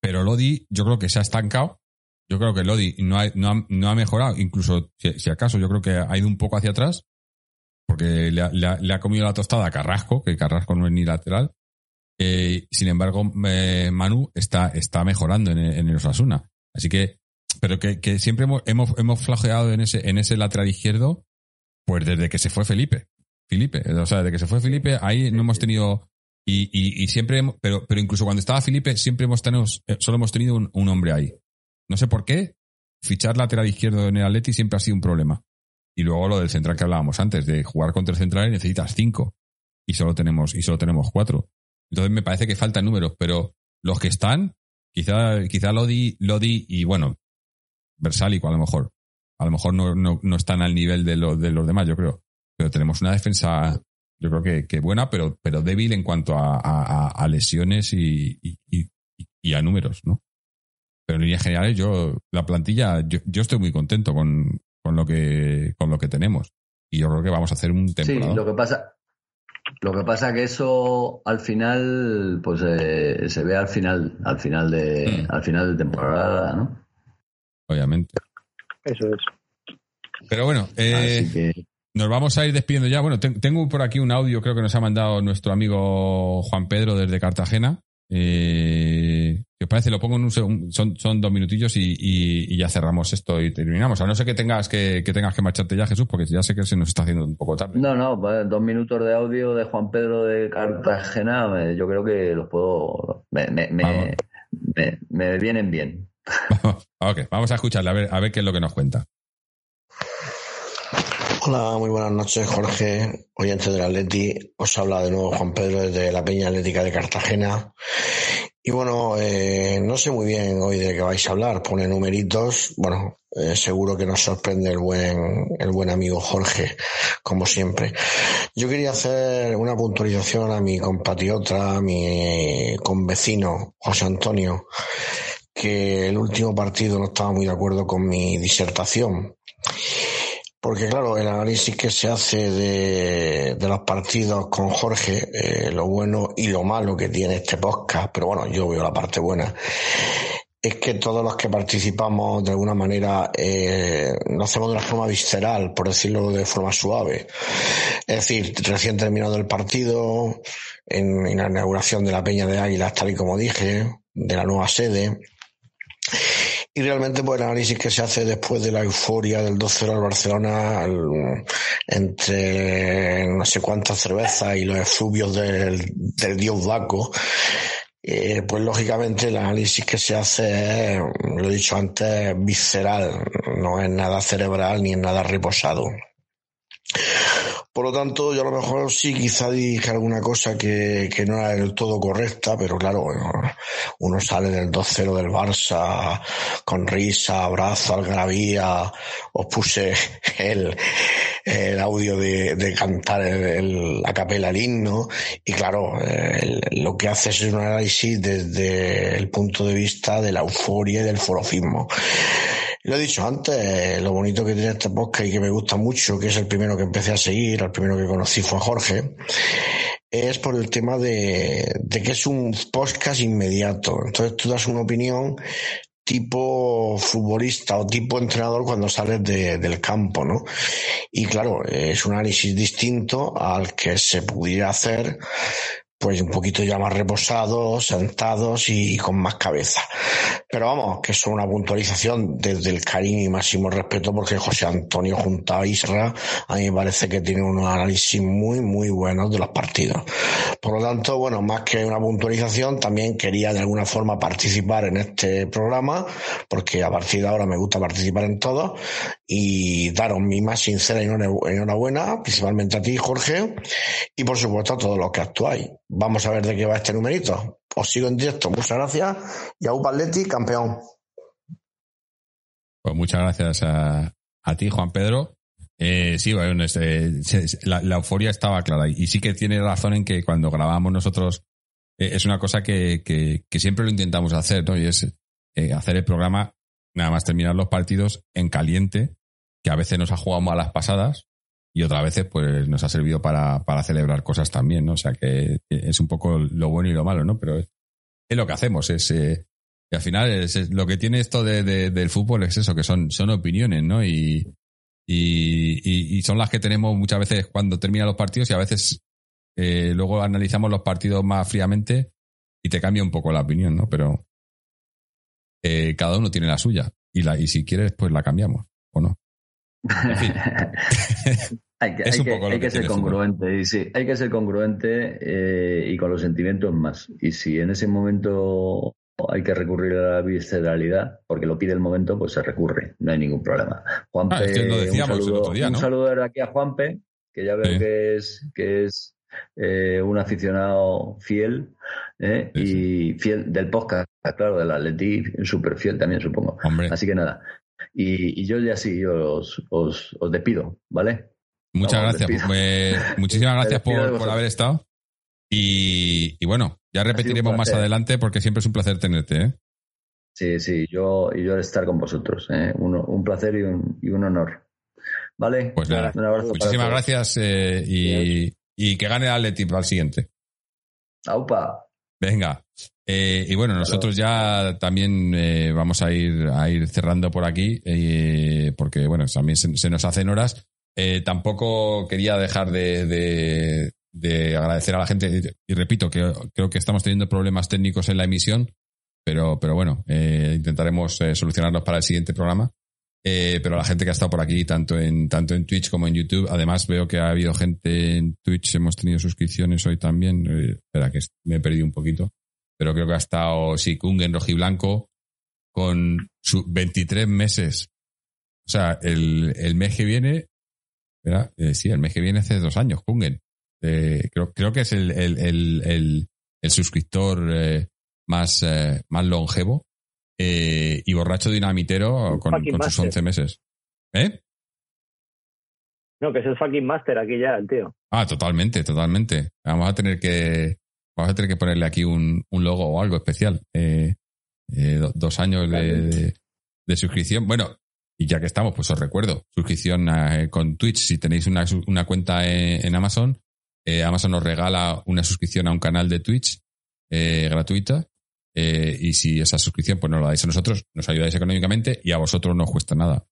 [SPEAKER 2] pero Lodi yo creo que se ha estancado yo creo que Lodi no ha, no ha, no ha mejorado, incluso si, acaso yo creo que ha ido un poco hacia atrás, porque le ha, comido la tostada a Carrasco, que Carrasco no es ni lateral. Eh, sin embargo, Manu está, está mejorando en, en el Osasuna. Así que, pero que, siempre hemos, hemos, hemos en ese, en ese lateral izquierdo, pues desde que se fue Felipe. Felipe, o sea, desde que se fue Felipe, ahí no hemos tenido, y, y, y siempre, pero, pero incluso cuando estaba Felipe, siempre hemos tenido, eh, solo hemos tenido un, un hombre ahí. No sé por qué, fichar lateral izquierdo en el Atleti siempre ha sido un problema. Y luego lo del central que hablábamos antes, de jugar contra el central necesitas cinco. Y solo tenemos, y solo tenemos cuatro. Entonces me parece que faltan números, pero los que están, quizá, quizá Lodi, Lodi y bueno, Versálico a lo mejor. A lo mejor no, no, no están al nivel de, lo, de los demás, yo creo. Pero tenemos una defensa, yo creo que, que buena, pero, pero débil en cuanto a, a, a lesiones y, y, y, a números, ¿no? Pero en líneas generales, yo, la plantilla, yo, yo estoy muy contento con, con lo que, con lo que tenemos. Y yo creo que vamos a hacer un temporada.
[SPEAKER 3] Sí, lo que pasa, lo que pasa que eso al final, pues eh, se ve al final, al final de, mm. al final de temporada, ¿no?
[SPEAKER 2] Obviamente.
[SPEAKER 4] Eso es.
[SPEAKER 2] Pero bueno, eh, que... nos vamos a ir despidiendo ya. Bueno, tengo por aquí un audio, creo que nos ha mandado nuestro amigo Juan Pedro desde Cartagena. Eh, ¿Qué os parece? Lo pongo en un son, son dos minutillos y, y, y, ya cerramos esto y terminamos. A no ser que tengas que, que, tengas que marcharte ya, Jesús, porque ya sé que se nos está haciendo un poco tarde.
[SPEAKER 3] No, no, pues, dos minutos de audio de Juan Pedro de Cartagena, yo creo que los puedo. Me, me, me, me, me vienen bien.
[SPEAKER 2] ok, vamos a escucharle, a ver, a ver qué es lo que nos cuenta.
[SPEAKER 5] Hola, muy buenas noches, Jorge, oyente del Atleti. Os habla de nuevo Juan Pedro desde la Peña Atlética de Cartagena. Y bueno, eh, no sé muy bien hoy de qué vais a hablar. Pone numeritos. Bueno, eh, seguro que nos sorprende el buen, el buen amigo Jorge, como siempre. Yo quería hacer una puntualización a mi compatriota, a mi convecino, José Antonio, que el último partido no estaba muy de acuerdo con mi disertación. Porque claro, el análisis que se hace de, los partidos con Jorge, eh, lo bueno y lo malo que tiene este podcast, pero bueno, yo veo la parte buena, es que todos los que participamos de alguna manera eh, lo hacemos de una forma visceral, por decirlo de forma suave. Es decir, recién terminado el partido, en, en la inauguración de la Peña de Águilas, tal y como dije, de la nueva sede, y realmente, pues el análisis que se hace después de la euforia del 2-0 al Barcelona, entre no sé cuántas cervezas y los efluvios del, del dios Daco, eh, pues lógicamente el análisis que se hace, lo he dicho antes, visceral, no es nada cerebral ni es nada reposado. Por lo tanto, yo a lo mejor sí quizá dije alguna cosa que, que no era del todo correcta, pero claro, uno sale del 2-0 del Barça con risa, abrazo, algarabía, os puse el, el audio de, de cantar el, el, la capela, el himno, y claro, el, lo que hace es un análisis desde el punto de vista de la euforia y del forofismo. Lo he dicho antes, lo bonito que tiene este podcast y que me gusta mucho, que es el primero que empecé a seguir, el primero que conocí fue a Jorge, es por el tema de, de que es un podcast inmediato. Entonces tú das una opinión tipo futbolista o tipo entrenador cuando sales de, del campo, ¿no? Y claro, es un análisis distinto al que se pudiera hacer pues un poquito ya más reposados, sentados y con más cabeza. Pero vamos, que es una puntualización desde el cariño y máximo respeto porque José Antonio junto a Isra a mí me parece que tiene unos análisis muy, muy buenos de los partidos. Por lo tanto, bueno, más que una puntualización, también quería de alguna forma participar en este programa porque a partir de ahora me gusta participar en todo y daros mi más sincera enhorabuena, principalmente a ti, Jorge, y por supuesto a todos los que actuáis. Vamos a ver de qué va este numerito. Os sigo en directo. Muchas gracias. Y a Upaletti, campeón.
[SPEAKER 2] Pues muchas gracias a, a ti, Juan Pedro. Eh, sí, bueno, este, la, la, euforia estaba clara. Y sí que tiene razón en que cuando grabamos nosotros eh, es una cosa que, que, siempre lo intentamos hacer, ¿no? Y es eh, hacer el programa, nada más terminar los partidos en caliente, que a veces nos ha jugado a las pasadas, y otras veces pues nos ha servido para, para celebrar cosas también, ¿no? O sea que es un poco lo bueno y lo malo, ¿no? Pero es, lo que hacemos, es... Eh, y al final es, lo que tiene esto de, de, del fútbol es eso, que son, son opiniones, ¿no? Y, y, son las que tenemos muchas veces cuando terminan los partidos y a veces eh, luego analizamos los partidos más fríamente y te cambia un poco la opinión, ¿no? Pero eh, cada uno tiene la suya y, la, y si quieres, pues la cambiamos, ¿o no? En fin.
[SPEAKER 3] hay que, hay que, ser congruente, y sí, hay que ser congruente eh, y con los sentimientos más. Y si en ese momento hay que recurrir a la visceralidad, porque lo pide el momento, pues se recurre, no hay ningún problema. Juanpe,
[SPEAKER 2] ah, un saludo,
[SPEAKER 3] un saludo aquí a Juanpe, que ya veo que es, que es eh, un aficionado fiel eh, y fiel del podcast, claro, del Atleti, súper fiel también, supongo. Así que nada. Y, yo ya sí, yo os, os, despido, ¿vale?
[SPEAKER 2] Muchas gracias. Pues, muchísimas gracias por, por, haber estado. Y, y bueno, ya repetiremos más adelante porque siempre es un placer tenerte. ¿eh?
[SPEAKER 3] Sí, sí, yo y yo estar con vosotros. ¿eh? Un, un, placer y un, y un honor. ¿Vale?
[SPEAKER 2] Pues nada, muchísimas gracias eh, y, y, que gane el Atleti al siguiente.
[SPEAKER 3] Aupa.
[SPEAKER 2] Venga. Eh, y bueno, nosotros ya también eh, vamos a ir, a ir cerrando por aquí, eh, porque bueno, también se, se nos hacen horas. Eh, tampoco quería dejar de, de agradecer a la gente. Y, repito, que creo que estamos teniendo problemas técnicos en la emisión, pero, pero bueno, eh, intentaremos eh, solucionarlos para el siguiente programa. Eh, pero la gente que ha estado por aquí, tanto en, tanto en Twitch como en YouTube, además veo que ha habido gente en Twitch, hemos tenido suscripciones hoy también. espera, que me he perdido un poquito. Pero creo que ha estado, sí, Kungen Rojiblanco con sus 23 meses. O sea, el, el mes que viene, espera, sí, el mes que viene hace dos años, Kungen creo, creo que es el, el, el, el suscriptor eh, más, eh, más longevo eh, y borracho dinamitero con, con sus 11 meses. ¿Eh?
[SPEAKER 4] No, que es el fucking master aquí ya, el tío.
[SPEAKER 2] Ah, totalmente, totalmente. Vamos a tener que vamos a tener que ponerle aquí un, un logo o algo especial. dos años de, de, suscripción. Bueno, y ya que estamos, pues os recuerdo, suscripción con Twitch. Si tenéis una, una cuenta en Amazon, eh, Amazon nos regala una suscripción a un canal de Twitch eh, gratuita. Eh, y si esa suscripción pues nos la dais a nosotros, nos ayudáis económicamente y a vosotros no os cuesta nada.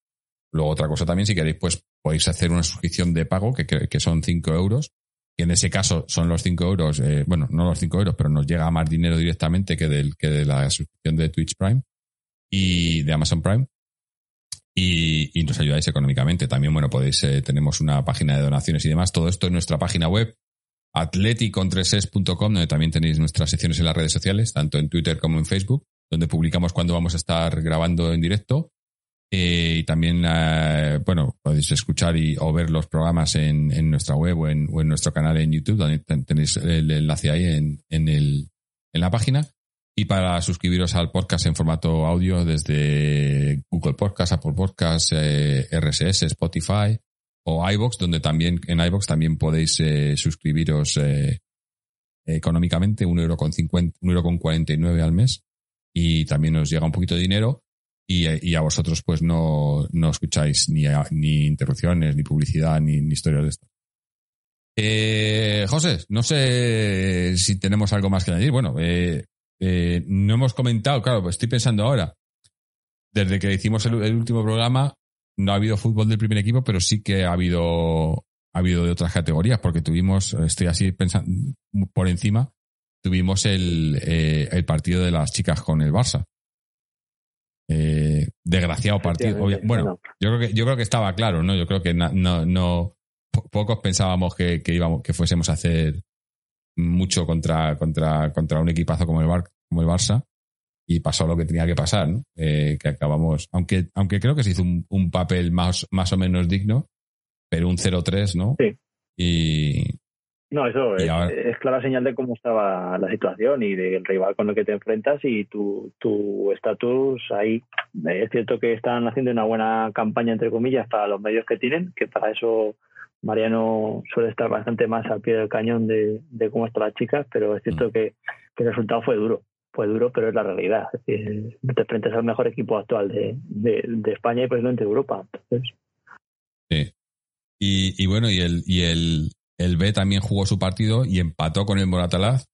[SPEAKER 2] Luego otra cosa también, si queréis, pues podéis hacer una suscripción de pago que, que, son 5 euros. Y en ese caso son los 5 euros, bueno, no los 5 euros, pero nos llega más dinero directamente que, del, que de la suscripción de Twitch Prime y de Amazon Prime. Y, y nos ayudáis económicamente. También, bueno, podéis, tenemos una página de donaciones y demás. Todo esto en nuestra página web, atleticontreses.com, donde también tenéis nuestras secciones en las redes sociales, tanto en Twitter como en Facebook, donde publicamos cuando vamos a estar grabando en directo. Eh, y también, eh, bueno, podéis escuchar y, o ver los programas en, en nuestra web o en, o en, nuestro canal en YouTube, donde tenéis el enlace ahí en, en, el, en la página. Y para suscribiros al podcast en formato audio desde Google Podcast, Apple Podcast, eh, RSS, Spotify, o iBox, donde también en iBox también podéis eh, suscribiros eh, económicamente, un euro con cincuenta, un euro con cuarenta y nueve al mes, y también os llega un poquito de dinero y, y a vosotros pues no, no escucháis ni, ni interrupciones, ni publicidad, ni, ni historias de esto. Eh, José, no sé si tenemos algo más que añadir. Bueno, eh, eh, no hemos comentado, claro, pues estoy pensando ahora, desde que hicimos el, el último programa, no ha habido fútbol del primer equipo, pero sí que ha habido, ha habido de otras categorías, porque tuvimos, estoy así pensando por encima, tuvimos el, eh, el partido de las chicas con el Barça. Eh, desgraciado partido. bueno, yo creo que yo creo que estaba claro, ¿no? Yo creo que no, no, pocos pensábamos que, que íbamos, que fuésemos a hacer mucho contra, contra, contra un equipazo como el, Bar, como el Barça y pasó lo que tenía que pasar, ¿no? Eh, que acabamos, aunque, aunque creo que se hizo un, un papel más, más o menos digno, pero un 0-3, ¿no?
[SPEAKER 4] Sí.
[SPEAKER 2] Y.
[SPEAKER 4] No, eso es, es, clara señal de cómo estaba la situación y del rival con el que te enfrentas y tu estatus ahí. Es cierto que están haciendo una buena campaña, entre comillas, para los medios que tienen, que para eso Mariano suele estar bastante más al pie del cañón de, de cómo están las chicas, pero es cierto mm. que, que el resultado fue duro fue duro, pero es la realidad. Es decir, te frentes al mejor equipo actual de, de, España y posiblemente de Europa.
[SPEAKER 2] Sí. Y, y, bueno, y el, y el, el B también jugó su partido y empató con el Moratalaz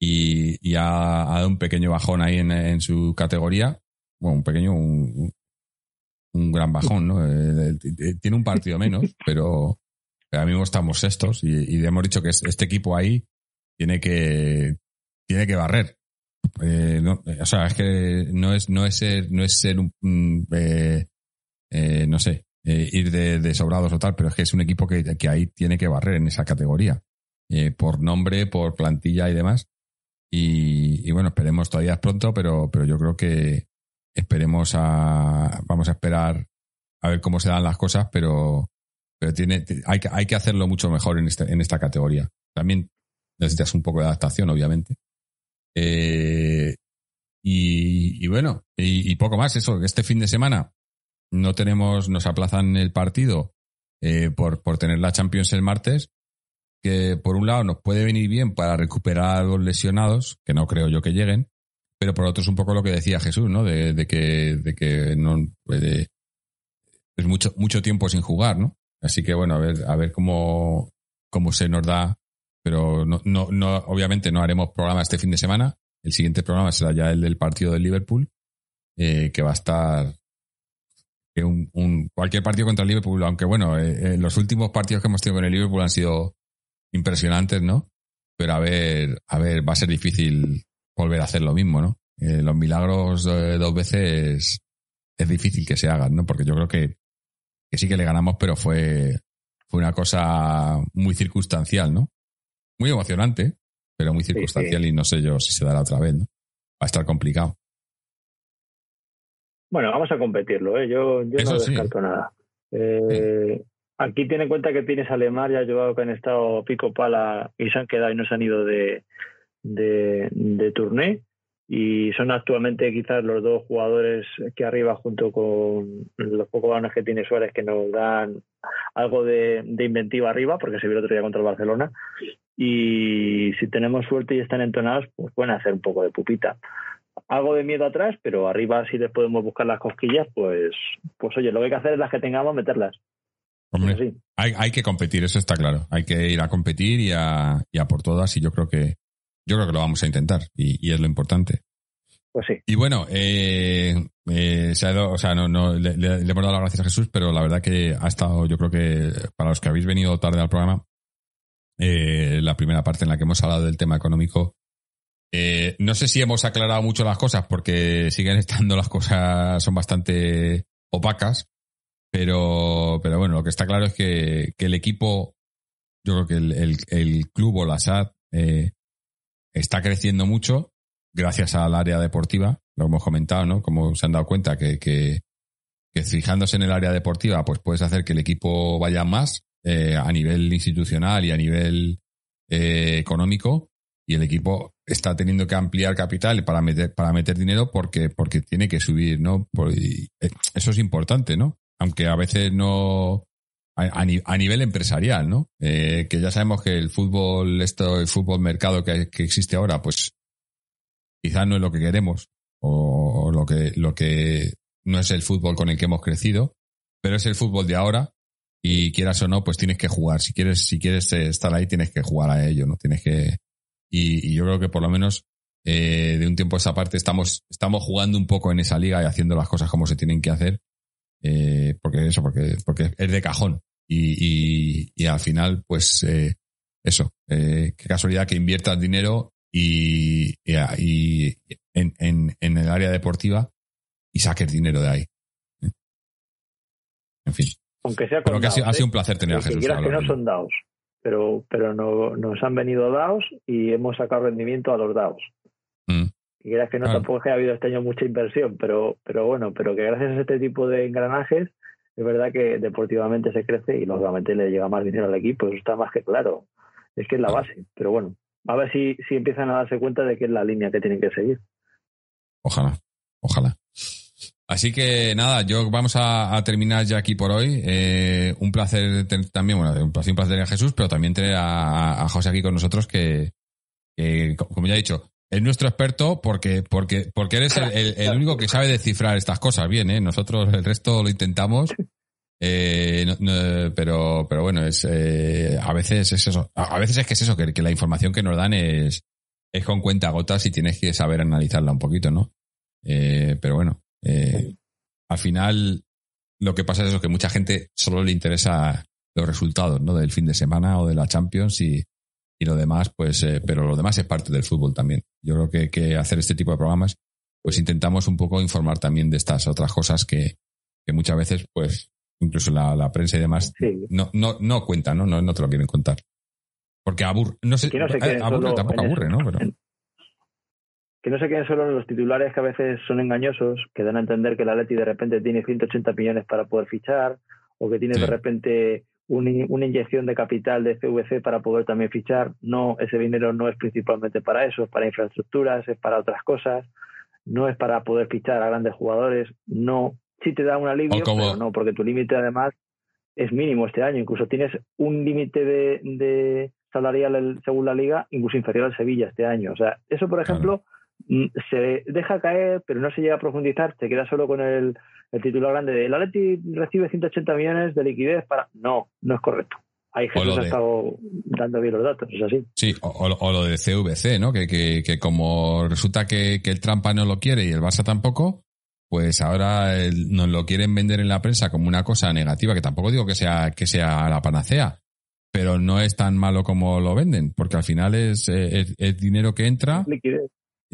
[SPEAKER 2] y, y ha, ha, dado un pequeño bajón ahí en, en su categoría. Bueno, un pequeño, un, un gran bajón, ¿no? Eh, tiene un partido menos, Pero ahora mismo estamos sextos y, y hemos dicho que este equipo ahí tiene que, tiene que barrer. Eh, no, o sea, es que no es, no es no es ser un, eh, eh, no sé, eh, ir de, sobrados o tal, pero es que es un equipo que, que ahí tiene que barrer en esa categoría. Eh, por nombre, por plantilla y demás. Y, y, bueno, esperemos todavía es pronto, pero, pero yo creo que esperemos a, vamos a esperar a ver cómo se dan las cosas, pero, pero tiene, hay que, hay que hacerlo mucho mejor en este, en esta categoría. También necesitas un poco de adaptación, obviamente. Eh, y, bueno, y, poco más. Eso, este fin de semana no tenemos, nos aplazan el partido eh, por, por tener la Champions el martes, que por un lado nos puede venir bien para recuperar a los lesionados, que no creo yo que lleguen, pero por otro es un poco lo que decía Jesús, ¿no? De, de que, de que no puede, es mucho, mucho tiempo sin jugar, ¿no? Así que bueno, a ver, a ver cómo, cómo se nos da pero no, no, no, obviamente no haremos programa este fin de semana. El siguiente programa será ya el del partido del Liverpool, eh, que va a estar un, cualquier partido contra el Liverpool, aunque bueno, eh, eh, los últimos partidos que hemos tenido con el Liverpool han sido impresionantes, ¿no? Pero a ver, a ver, va a ser difícil volver a hacer lo mismo, ¿no? Eh, los milagros dos veces es difícil que se hagan, ¿no? Porque yo creo que, que sí que le ganamos, pero fue, fue una cosa muy circunstancial, ¿no? muy emocionante, pero muy circunstancial sí, sí. y no sé yo si se dará otra vez, ¿no? Va a estar complicado.
[SPEAKER 4] Bueno, vamos a competirlo, ¿eh? Yo, yo no descarto sí. nada. Eh, aquí tiene en cuenta que tienes a Lemar y a que han estado pico pala y se han quedado y no se han ido de, de, de turné y son actualmente quizás los dos jugadores que arriba junto con los pocos balones que tiene Suárez que nos dan algo de, de, inventiva arriba porque se vio el otro día contra el Barcelona. Y si tenemos suerte y están entonados pues pueden hacer un poco de pupita. Algo de miedo atrás pero arriba si les podemos buscar las cosquillas pues pues oye lo que hay que hacer es las que tengamos meterlas.
[SPEAKER 2] Hombre, sí. hay, hay que competir eso está claro. Hay que ir a competir y a, y a por todas y yo creo que yo creo que lo vamos a intentar y, y es lo importante.
[SPEAKER 4] Pues sí.
[SPEAKER 2] Y bueno, eh, eh, se ha dado, o sea, no, no le, le, le, hemos dado las gracias a Jesús, pero la verdad que ha estado, yo creo que para los que habéis venido tarde al programa, eh, la primera parte en la que hemos hablado del tema económico, eh, no sé si hemos aclarado mucho las cosas porque siguen estando las cosas, son bastante opacas, pero, pero bueno, lo que está claro es que, que el equipo, yo creo que el, el, el club o la SAD, eh, está creciendo mucho gracias al área deportiva, lo hemos comentado, ¿no? Como se han dado cuenta que, que, que fijándose en el área deportiva, pues puedes hacer que el equipo vaya más eh, a nivel institucional y a nivel eh, económico y el equipo está teniendo que ampliar capital para meter para meter dinero porque porque tiene que subir, ¿no? Por, y, eh, eso es importante, ¿no? Aunque a veces no a, a, nivel empresarial, ¿no? Eh, que ya sabemos que el fútbol, esto, el fútbol mercado que, que, existe ahora, pues quizás no es lo que queremos o, o, lo que lo que no es el fútbol con el que hemos crecido, pero es el fútbol de ahora y quieras o no, pues tienes que jugar. Si quieres si quieres estar ahí, tienes que jugar a ello, ¿no? Tienes que y, y yo creo que por lo menos eh, de un tiempo a esa parte estamos estamos jugando un poco en esa liga y haciendo las cosas como se tienen que hacer eh, porque eso, porque, porque es de cajón. Y, y, y al final, pues, eh, eso, eh, qué casualidad que inviertas dinero y, y, en, en, en, el área deportiva y saques dinero de ahí. En fin.
[SPEAKER 4] Aunque sea
[SPEAKER 2] con que ha sido, ha sido, un placer tener a Jesús.
[SPEAKER 4] Que no son DAOs, pero, pero no, nos han venido DAOs y hemos sacado rendimiento a los DAOs. Y creas que no tampoco es que ha habido este año mucha inversión, pero, pero bueno, pero que gracias a este tipo de engranajes es verdad que deportivamente se crece y lógicamente le llega más dinero al equipo, eso está más que claro. Es que es la base, pero bueno, a ver si, si empiezan a darse cuenta de que es la línea que tienen que seguir.
[SPEAKER 2] Ojalá, ojalá. Así que nada, yo vamos a, a terminar ya aquí por hoy. Eh, un placer tener también, bueno, un placer, un placer tener a Jesús, pero también tener a, a José aquí con nosotros que, que, como ya he dicho, es nuestro experto porque, porque, porque eres el, único que sabe descifrar estas cosas bien, ¿eh? Nosotros el resto lo intentamos. Eh, no, no, pero, pero bueno, es, eh, a veces es eso. A, veces es que es eso, que, que, la información que nos dan es, es con cuenta gotas y tienes que saber analizarla un poquito, ¿no? Eh, pero bueno, eh, al final lo que pasa es eso, que mucha gente solo le interesa los resultados, ¿no? Del fin de semana o de la Champions y, y lo demás, pues, eh, pero lo demás es parte del fútbol también. Yo creo que, que hacer este tipo de programas, pues intentamos un poco informar también de estas otras cosas que, que muchas veces, pues, incluso la, la prensa y demás, no, no, no cuentan, ¿no? ¿no? No te lo quieren contar. Porque aburre, no sé,
[SPEAKER 4] no
[SPEAKER 2] eh, aburre, tampoco aburre, ¿no? Pero...
[SPEAKER 4] Que no se queden solo los titulares que a veces son engañosos, que dan a entender que la Leti de repente tiene 180 millones para poder fichar, o que tiene de repente una inyección de capital de CVC para poder también fichar. No, ese dinero no es principalmente para eso, es para infraestructuras, es para otras cosas, no es para poder fichar a grandes jugadores, no. Sí te da un alivio, pero no, porque tu límite además es mínimo este año. Incluso tienes un límite de, de, salarial según la liga incluso inferior al Sevilla este año. O sea, eso, por ejemplo, mm, se deja caer, pero no se llega a profundizar, te queda solo con el, el titular grande de el Atleti recibe 180 millones de liquidez para... No, no es correcto. Hay gente que ha estado dando bien los datos, es así.
[SPEAKER 2] Sí, o, lo de CVC, ¿no? Que, que, que como resulta que, que, el Trampa no lo quiere y el Barça tampoco, pues ahora nos lo quieren vender en la prensa como una cosa negativa, que tampoco digo que sea, que sea la panacea, pero no es tan malo como lo venden, porque al final es, es, dinero que entra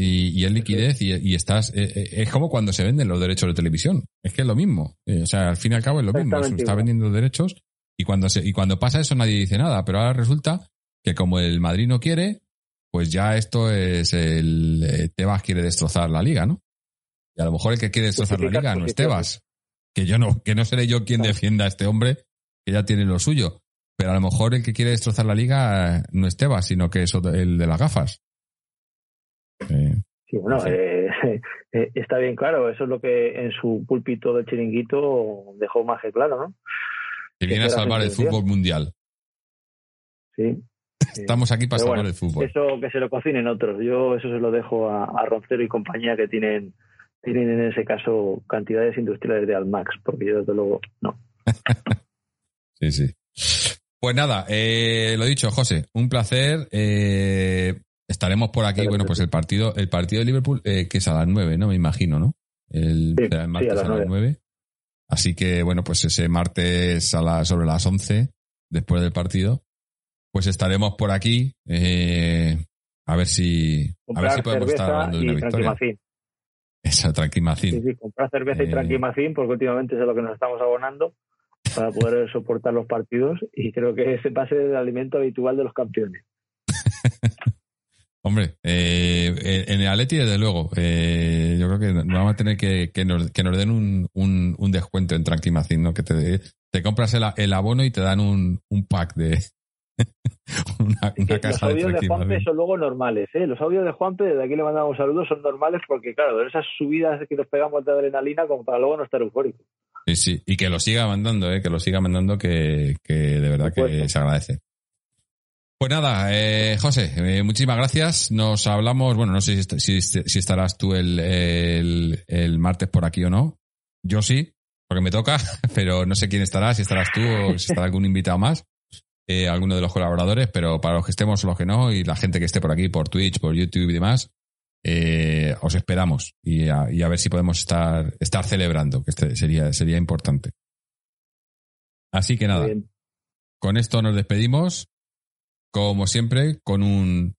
[SPEAKER 2] Y, y, es liquidez y, estás eh, eh, es como cuando se venden los derechos de televisión. Es que es lo mismo. Eh, o sea al fin y al cabo es lo mismo. Se está vendiendo derechos y cuando se, y cuando pasa eso nadie dice nada pero ahora resulta que como el Madrid no quiere pues ya esto es el Tebas quiere destrozar la liga no y a lo mejor el que quiere destrozar la liga no es Tebas que yo no que no seré yo quien defienda a este hombre que ya tiene lo suyo. Pero a lo mejor el que quiere destrozar la liga no es Tebas, sino que es el de las gafas.
[SPEAKER 4] Sí, bueno, eh, eh, está bien claro. Eso es lo que en su púlpito del chiringuito dejó más que claro, ¿no?
[SPEAKER 2] Que viene a salvar el fútbol mundial.
[SPEAKER 4] Sí.
[SPEAKER 2] Estamos aquí para salvar el fútbol.
[SPEAKER 4] Eso que se lo cocinen otros. Yo eso se lo dejo a, a Roncero y compañía que tienen, tienen en ese caso cantidades industriales de Almax, porque yo desde luego no.
[SPEAKER 2] sí, sí. Pues nada, eh, lo dicho, José, un placer. Eh, estaremos por aquí. Bueno, pues el partido, el partido de Liverpool, eh, que es a las nueve, ¿no? Me imagino, ¿no? El, martes a las, nueve. Así que, bueno, pues ese martes a la, sobre las once, después del partido, pues estaremos por aquí. a ver si, a ver si podemos estar hablando de una victoria. Esa tranquimacín.
[SPEAKER 4] Sí, sí, comprar cerveza y tranquimacín, porque últimamente es a lo que nos estamos abonando para poder soportar los partidos y creo que ese pase es el alimento habitual de los campeones.
[SPEAKER 2] Hombre, eh, en el Atleti desde luego, eh, yo creo que vamos a tener que, que, nos, que nos den un, un, un descuento en Tranquimacin, ¿no? Que te, te compras el, el, abono y te dan un, un pack de
[SPEAKER 4] una, una Los audios de, Juanpe son luego normales, ¿eh? Los audios de Juanpe, desde aquí le mandamos saludos, son normales porque, claro, esas subidas que nos pegamos de adrenalina como para luego no estar eufórico.
[SPEAKER 2] Sí, sí, y que lo siga mandando, ¿eh? que lo siga mandando, que, que de verdad que se agradece. Pues nada, eh, José, eh, muchísimas gracias. Nos hablamos, bueno, no sé si, si, estarás tú el, el, el, martes por aquí o no. Yo sí, porque me toca, pero no sé quién estará, si estarás tú o si estará algún invitado más, eh, alguno de los colaboradores, pero para los que estemos o los que no, y la gente que esté por aquí, por Twitch, por YouTube y demás, eh, os esperamos y a, y a, ver si podemos estar, estar celebrando, que este sería, sería importante. Así que nada, con esto nos despedimos, como siempre, con un...